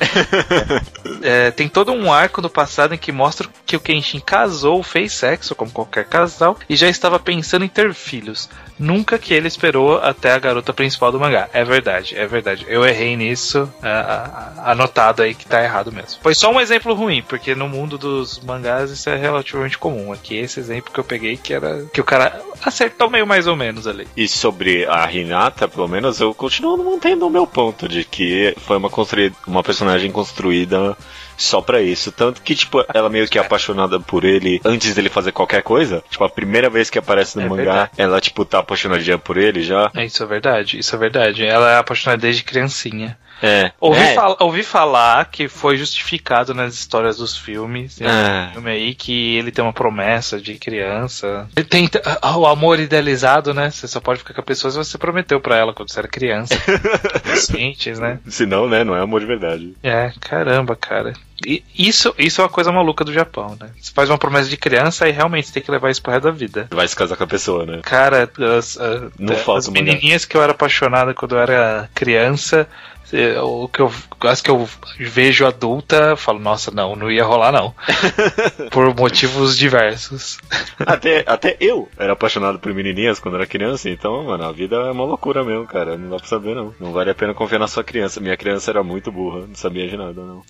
É, tem todo um arco do passado em que mostra que o Kenshin casou, fez sexo, como qualquer casal, e já estava pensando em ter filhos. Nunca que ele esperou até a garota principal do mangá. É verdade, é verdade. Eu errei nisso. ah, anotado aí que tá errado mesmo. Foi só um exemplo ruim, porque no mundo dos mangás isso é relativamente comum. Aqui esse exemplo que eu peguei que era que o cara acertou meio mais ou menos ali. E sobre a Hinata, pelo menos, eu continuo mantendo o meu ponto de que foi uma, construí uma personagem construída só pra isso. Tanto que, tipo, ela meio que é apaixonada por ele antes dele fazer qualquer coisa. Tipo, a primeira vez que aparece no É mangá, verdade. ela, tipo, tá apaixonadinha por ele já. É, isso é verdade, isso é verdade. Ela é apaixonada desde criancinha. É. Ouvi, é. fal- ouvi falar que foi justificado nas histórias dos filmes. Tem Ah. um filme aí que ele tem uma promessa de criança. Ele tem o amor idealizado, né? Você só pode ficar com a pessoa se você prometeu pra ela quando você era criança. Cientes, né? Senão, né, não é amor de verdade. É, caramba, cara. E isso, isso é uma coisa maluca do Japão, né? Você faz uma promessa de criança e realmente você tem que levar isso pro resto da vida. Vai se casar com a pessoa, né? Cara, as, Não as falta mangá. menininhas que eu era apaixonado quando eu era criança, o que eu, as que eu vejo adulta, eu falo, nossa, não, não ia rolar não. Por motivos diversos. Até, até eu era apaixonado por menininhas quando era criança, então, mano, a vida é uma loucura mesmo, cara. Não dá pra saber, não. Não vale a pena confiar na sua criança. Minha criança era muito burra, não sabia de nada, não.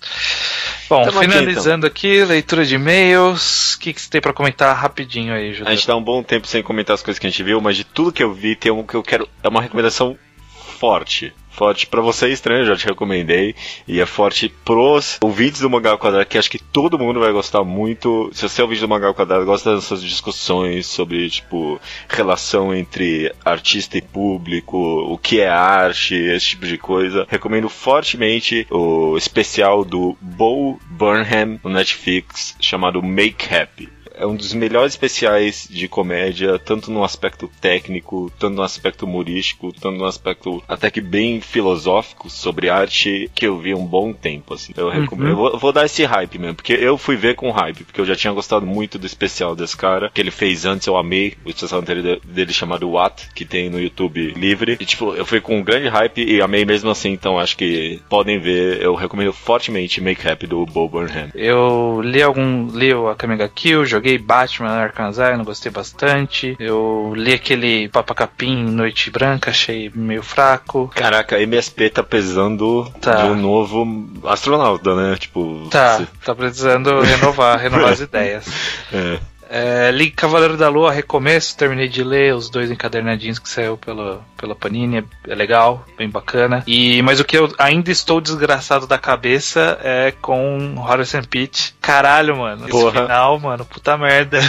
Bom, Tamo aqui, finalizando aqui, leitura de e-mails. O que, que você tem pra comentar rapidinho aí, Judeu? A gente tá um bom tempo sem comentar as coisas que a gente viu, mas de tudo que eu vi, tem um que eu quero. É uma recomendação forte. Forte pra você estranho, já te recomendei. E é forte pros ouvintes do Mangá Quadrado, que acho que todo mundo vai gostar muito. Se você é ouvinte do Mangá ao Quadrado, gosta dessas discussões sobre, tipo, relação entre artista e público, o que é arte, esse tipo de coisa. Recomendo fortemente o especial do Bo Burnham no Netflix, chamado Make Happy é um dos melhores especiais de comédia, tanto no aspecto técnico, tanto no aspecto humorístico, tanto no aspecto até que bem filosófico sobre arte que eu vi há um bom tempo, assim. Eu recomendo. Eu vou, vou dar esse hype mesmo, porque eu fui ver com hype, porque eu já tinha gostado muito do especial desse cara, que ele fez antes, eu amei o especial anterior de- dele chamado What, que tem no YouTube livre. E tipo, eu fui com um grande hype e amei mesmo assim, então acho que podem ver, eu recomendo fortemente Make Happy do Bo Burnham. Eu li algum. li o Akamiga Kill, joguei Batman Arkham Asylum, gostei bastante. Eu li aquele Papa Capim Noite Branca, achei meio fraco. Caraca, MSP tá pesando Tá. de um novo astronauta, né? Tipo, Tá, se- tá precisando renovar, renovar as ideias. é. É, li Cavaleiro da Lua, recomeço, terminei de ler os dois encadernadinhos que saiu pela, pela Panini, é, é legal, bem bacana. E, mas o que eu ainda estou desgraçado da cabeça é com Horace and Pete. Caralho, mano, esse Porra. final, mano, puta merda.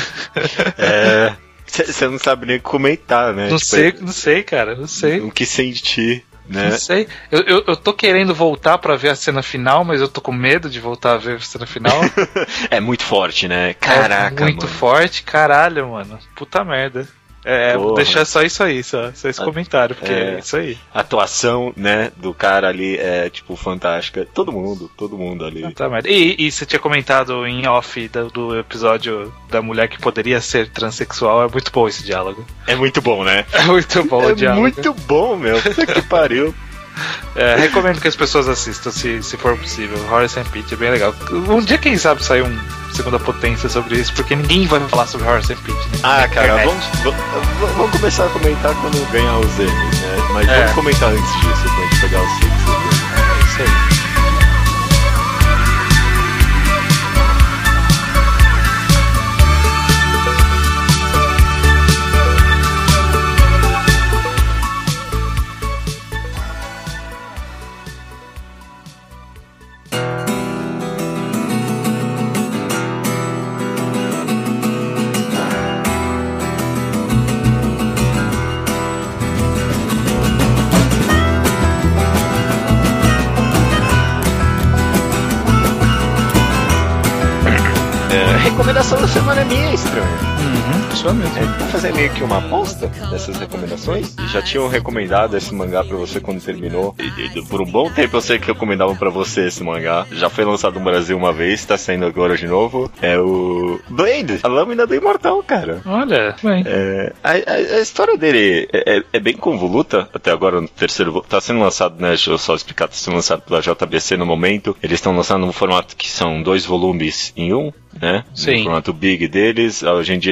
É. Você não sabe nem comentar, né? Não Tipo, sei, não sei, cara, não sei. O que sentir, né? Não sei. Eu, eu, eu tô querendo voltar pra ver a cena final, mas eu tô com medo de voltar a ver a cena final. É muito forte, né? Caraca, é muito mano. forte, caralho, mano. Puta merda. É, vou Porra. deixar só isso aí, só, só esse comentário, porque é. é. isso aí. A atuação, né, do cara ali é, tipo, fantástica. Todo mundo, todo mundo ali. Merda. E, e você tinha comentado em off do, do episódio da mulher que poderia ser transexual, é muito bom esse diálogo. É muito bom, né? É muito bom o É diálogo. muito bom, meu. Puta que pariu. É, recomendo que as pessoas assistam, se, se for possível. Horace and Pete é bem legal. Um dia, quem sabe, sair um Segunda Potência sobre isso, porque ninguém vai falar sobre Horace and Pete. Né? Ah, cara, vamos, vamos, vamos começar a comentar quando ganhar os Emmys, né? Mas É. vamos comentar antes disso, pra gente pegar os Six. É, recomendação da semana é minha, Uhum, sua mesmo. É, vou fazer meio que uma aposta dessas recomendações. Já tinham recomendado esse mangá pra você quando terminou. E, e por um bom tempo eu sei que recomendavam pra você esse mangá. Já foi lançado no Brasil uma vez, tá saindo agora de novo. É o Blade, a lâmina do imortal, cara. Olha, bem. É, a, a- a história dele é, é- é bem convoluta, até agora no terceiro tá sendo lançado, né, deixa eu só explicar, tá sendo lançado pela JBC no momento, eles estão lançando num formato que são dois volumes em um, né, Sim. no formato big deles, hoje em dia,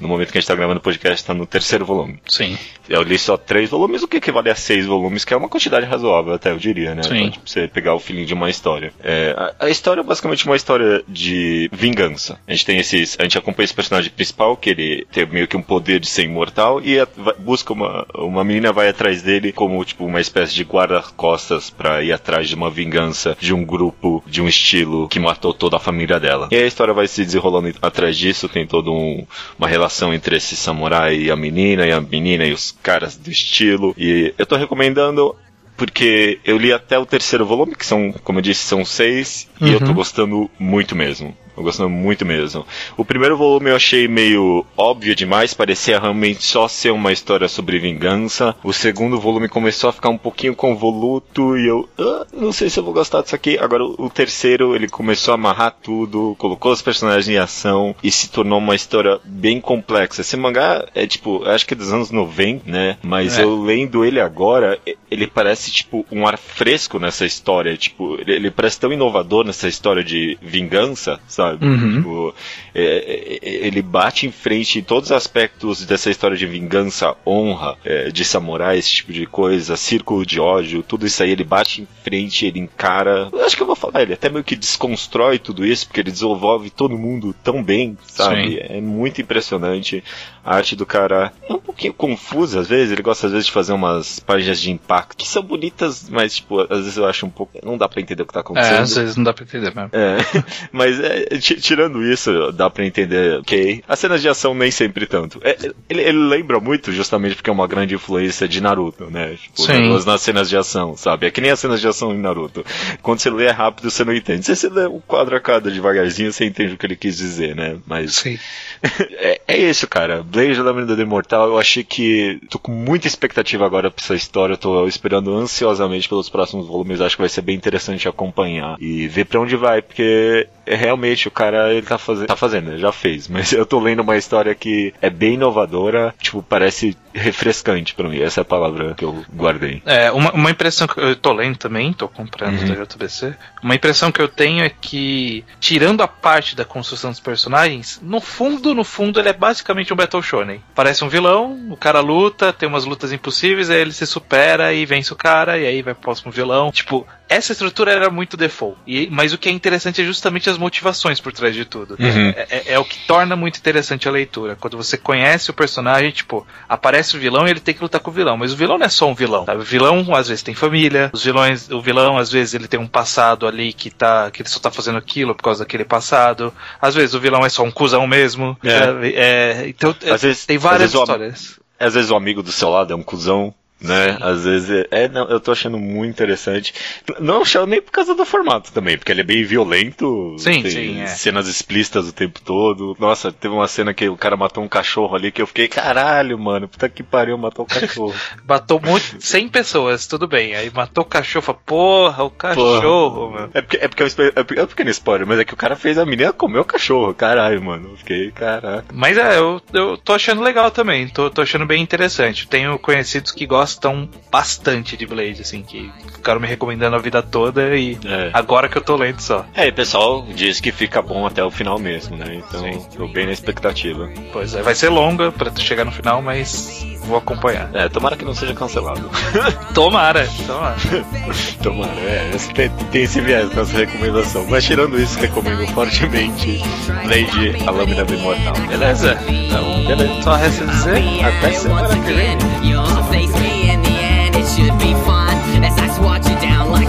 no momento que a gente tá gravando o podcast, tá no terceiro volume. Sim. Eu li só três volumes, o que equivale a seis volumes, que é uma quantidade razoável, até eu diria, né? Sim. Pra, tipo, você pegar o feeling de uma história. É, a, a história é basicamente uma história de vingança. A gente tem esses. A gente acompanha esse personagem principal, que ele tem meio que um poder de ser imortal, e a- vai- busca uma. Uma menina vai atrás dele como, tipo, uma espécie de guarda-costas pra ir atrás de uma vingança de um grupo, de um estilo que matou toda a família dela. E a história vai se desenrolando atrás disso, tem toda um, uma relação entre esse samurai e a menina, e a menina e os caras do estilo. E eu tô recomendando porque eu li até o terceiro volume, que são, como eu disse, são seis, e eu tô Uhum. gostando muito mesmo. Tô gostando muito mesmo. O primeiro volume eu achei meio óbvio demais, parecia realmente só ser uma história sobre vingança. O segundo volume começou a ficar um pouquinho convoluto e eu "Ah, não sei se eu vou gostar disso aqui. Agora o terceiro ele começou a amarrar tudo, colocou os personagens em ação e se tornou uma história bem complexa. Esse mangá é tipo, eu acho que é dos anos 90, né? Mas É. eu lendo ele agora, ele parece tipo um ar fresco nessa história. Tipo, ele, ele parece tão inovador nessa história de vingança, sabe? Uhum. Tipo, é, é, ele bate em frente em todos os aspectos dessa história de vingança, honra, é, de samurai, esse tipo de coisa, círculo de ódio, tudo isso aí ele bate em frente, ele encara. Eu acho que eu vou falar, ele até meio que desconstrói tudo isso, porque ele desenvolve todo mundo tão bem, sabe? Sim. É muito impressionante. A arte do cara é um pouquinho confusa às vezes, ele gosta às vezes de fazer umas páginas de impacto que são bonitas, mas tipo, às vezes eu acho um pouco. Não dá pra entender o que tá É, acontecendo. às vezes não dá pra entender mesmo. É, mas é, ti- tirando isso, dá pra entender, ok. As cenas de ação nem sempre tanto. É, ele, ele lembra muito, justamente porque é uma grande influência de Naruto, né? Tipo, Sim. nas, nas cenas de ação, sabe? É que nem as cenas de ação em Naruto. Quando você lê rápido, você não entende. Se você lê um quadro a cada devagarzinho, você entende o que ele quis dizer, né? Mas Sim. é, é isso, cara. Blade Lâmina do Imortal, eu achei que. tô com muita expectativa agora pra essa história. Tô esperando ansiosamente pelos próximos volumes. Acho que vai ser bem interessante acompanhar e ver pra onde vai, porque é realmente o cara ele tá, fazendo tá fazendo, já fez. Mas eu tô lendo uma história que é bem inovadora, tipo, parece refrescante pra mim. Essa é a palavra que eu guardei. É, uma, uma impressão que eu tô lendo também, tô comprando Uhum. da JBC. Uma impressão que eu tenho é que, tirando a parte da construção dos personagens, no fundo, no fundo, ele é basicamente um Battle Shonen. Parece um vilão, o cara luta, tem umas lutas impossíveis, aí ele se supera e vence o cara, e aí vai pro próximo vilão. Tipo, essa estrutura era muito default. E, mas o que é interessante é justamente as motivações por trás de tudo. Uhum. É, é- é o que torna muito interessante a leitura. Quando você conhece o personagem, tipo, aparece aparece o vilão e ele tem que lutar com o vilão. Mas o vilão não é só um vilão. Sabe? O vilão às vezes tem família, os vilões, o vilão às vezes ele tem um passado ali que tá que ele só tá fazendo aquilo por causa daquele passado. Às vezes o vilão é só um cuzão mesmo. É. sabe? É, então Às vezes- tem às várias vezes o am- histórias. Às vezes o amigo do seu lado é um cuzão, né? Às vezes é, é, não, eu tô achando muito interessante. Não nem por causa do formato também, porque ele é bem violento, Sim, tem sim, é. cenas explícitas o tempo todo. Nossa, teve uma cena que o cara matou um cachorro ali que eu fiquei, caralho, mano, puta que pariu, matou um cachorro. Matou muito, 100 pessoas, tudo bem. Aí matou o cachorro, porra, o cachorro, meu. é porque é porque é é porque- é um pequeno spoiler, mas é que o cara fez a menina comer o cachorro, caralho, mano. Eu fiquei, caraca. Mas é, eu, eu tô achando legal também, tô, tô achando bem interessante. Tenho conhecidos que gostam bastante de Blade, assim, que ficaram me recomendando a vida toda e É. agora que eu tô lendo só. É, e o pessoal diz que fica bom até o final mesmo, né? Então, Sim. tô bem na expectativa. Pois é, vai ser longa pra tu chegar no final, mas vou acompanhar. É, tomara que não seja cancelado. Tomara, tomara. Tomara, é, tem, tem esse viés nessa recomendação. Mas tirando isso, recomendo fortemente Blade, a Lâmina do Imortal. Beleza, então Beleza. só resta dizer até semana que vem. Should be fun. As I swat you down like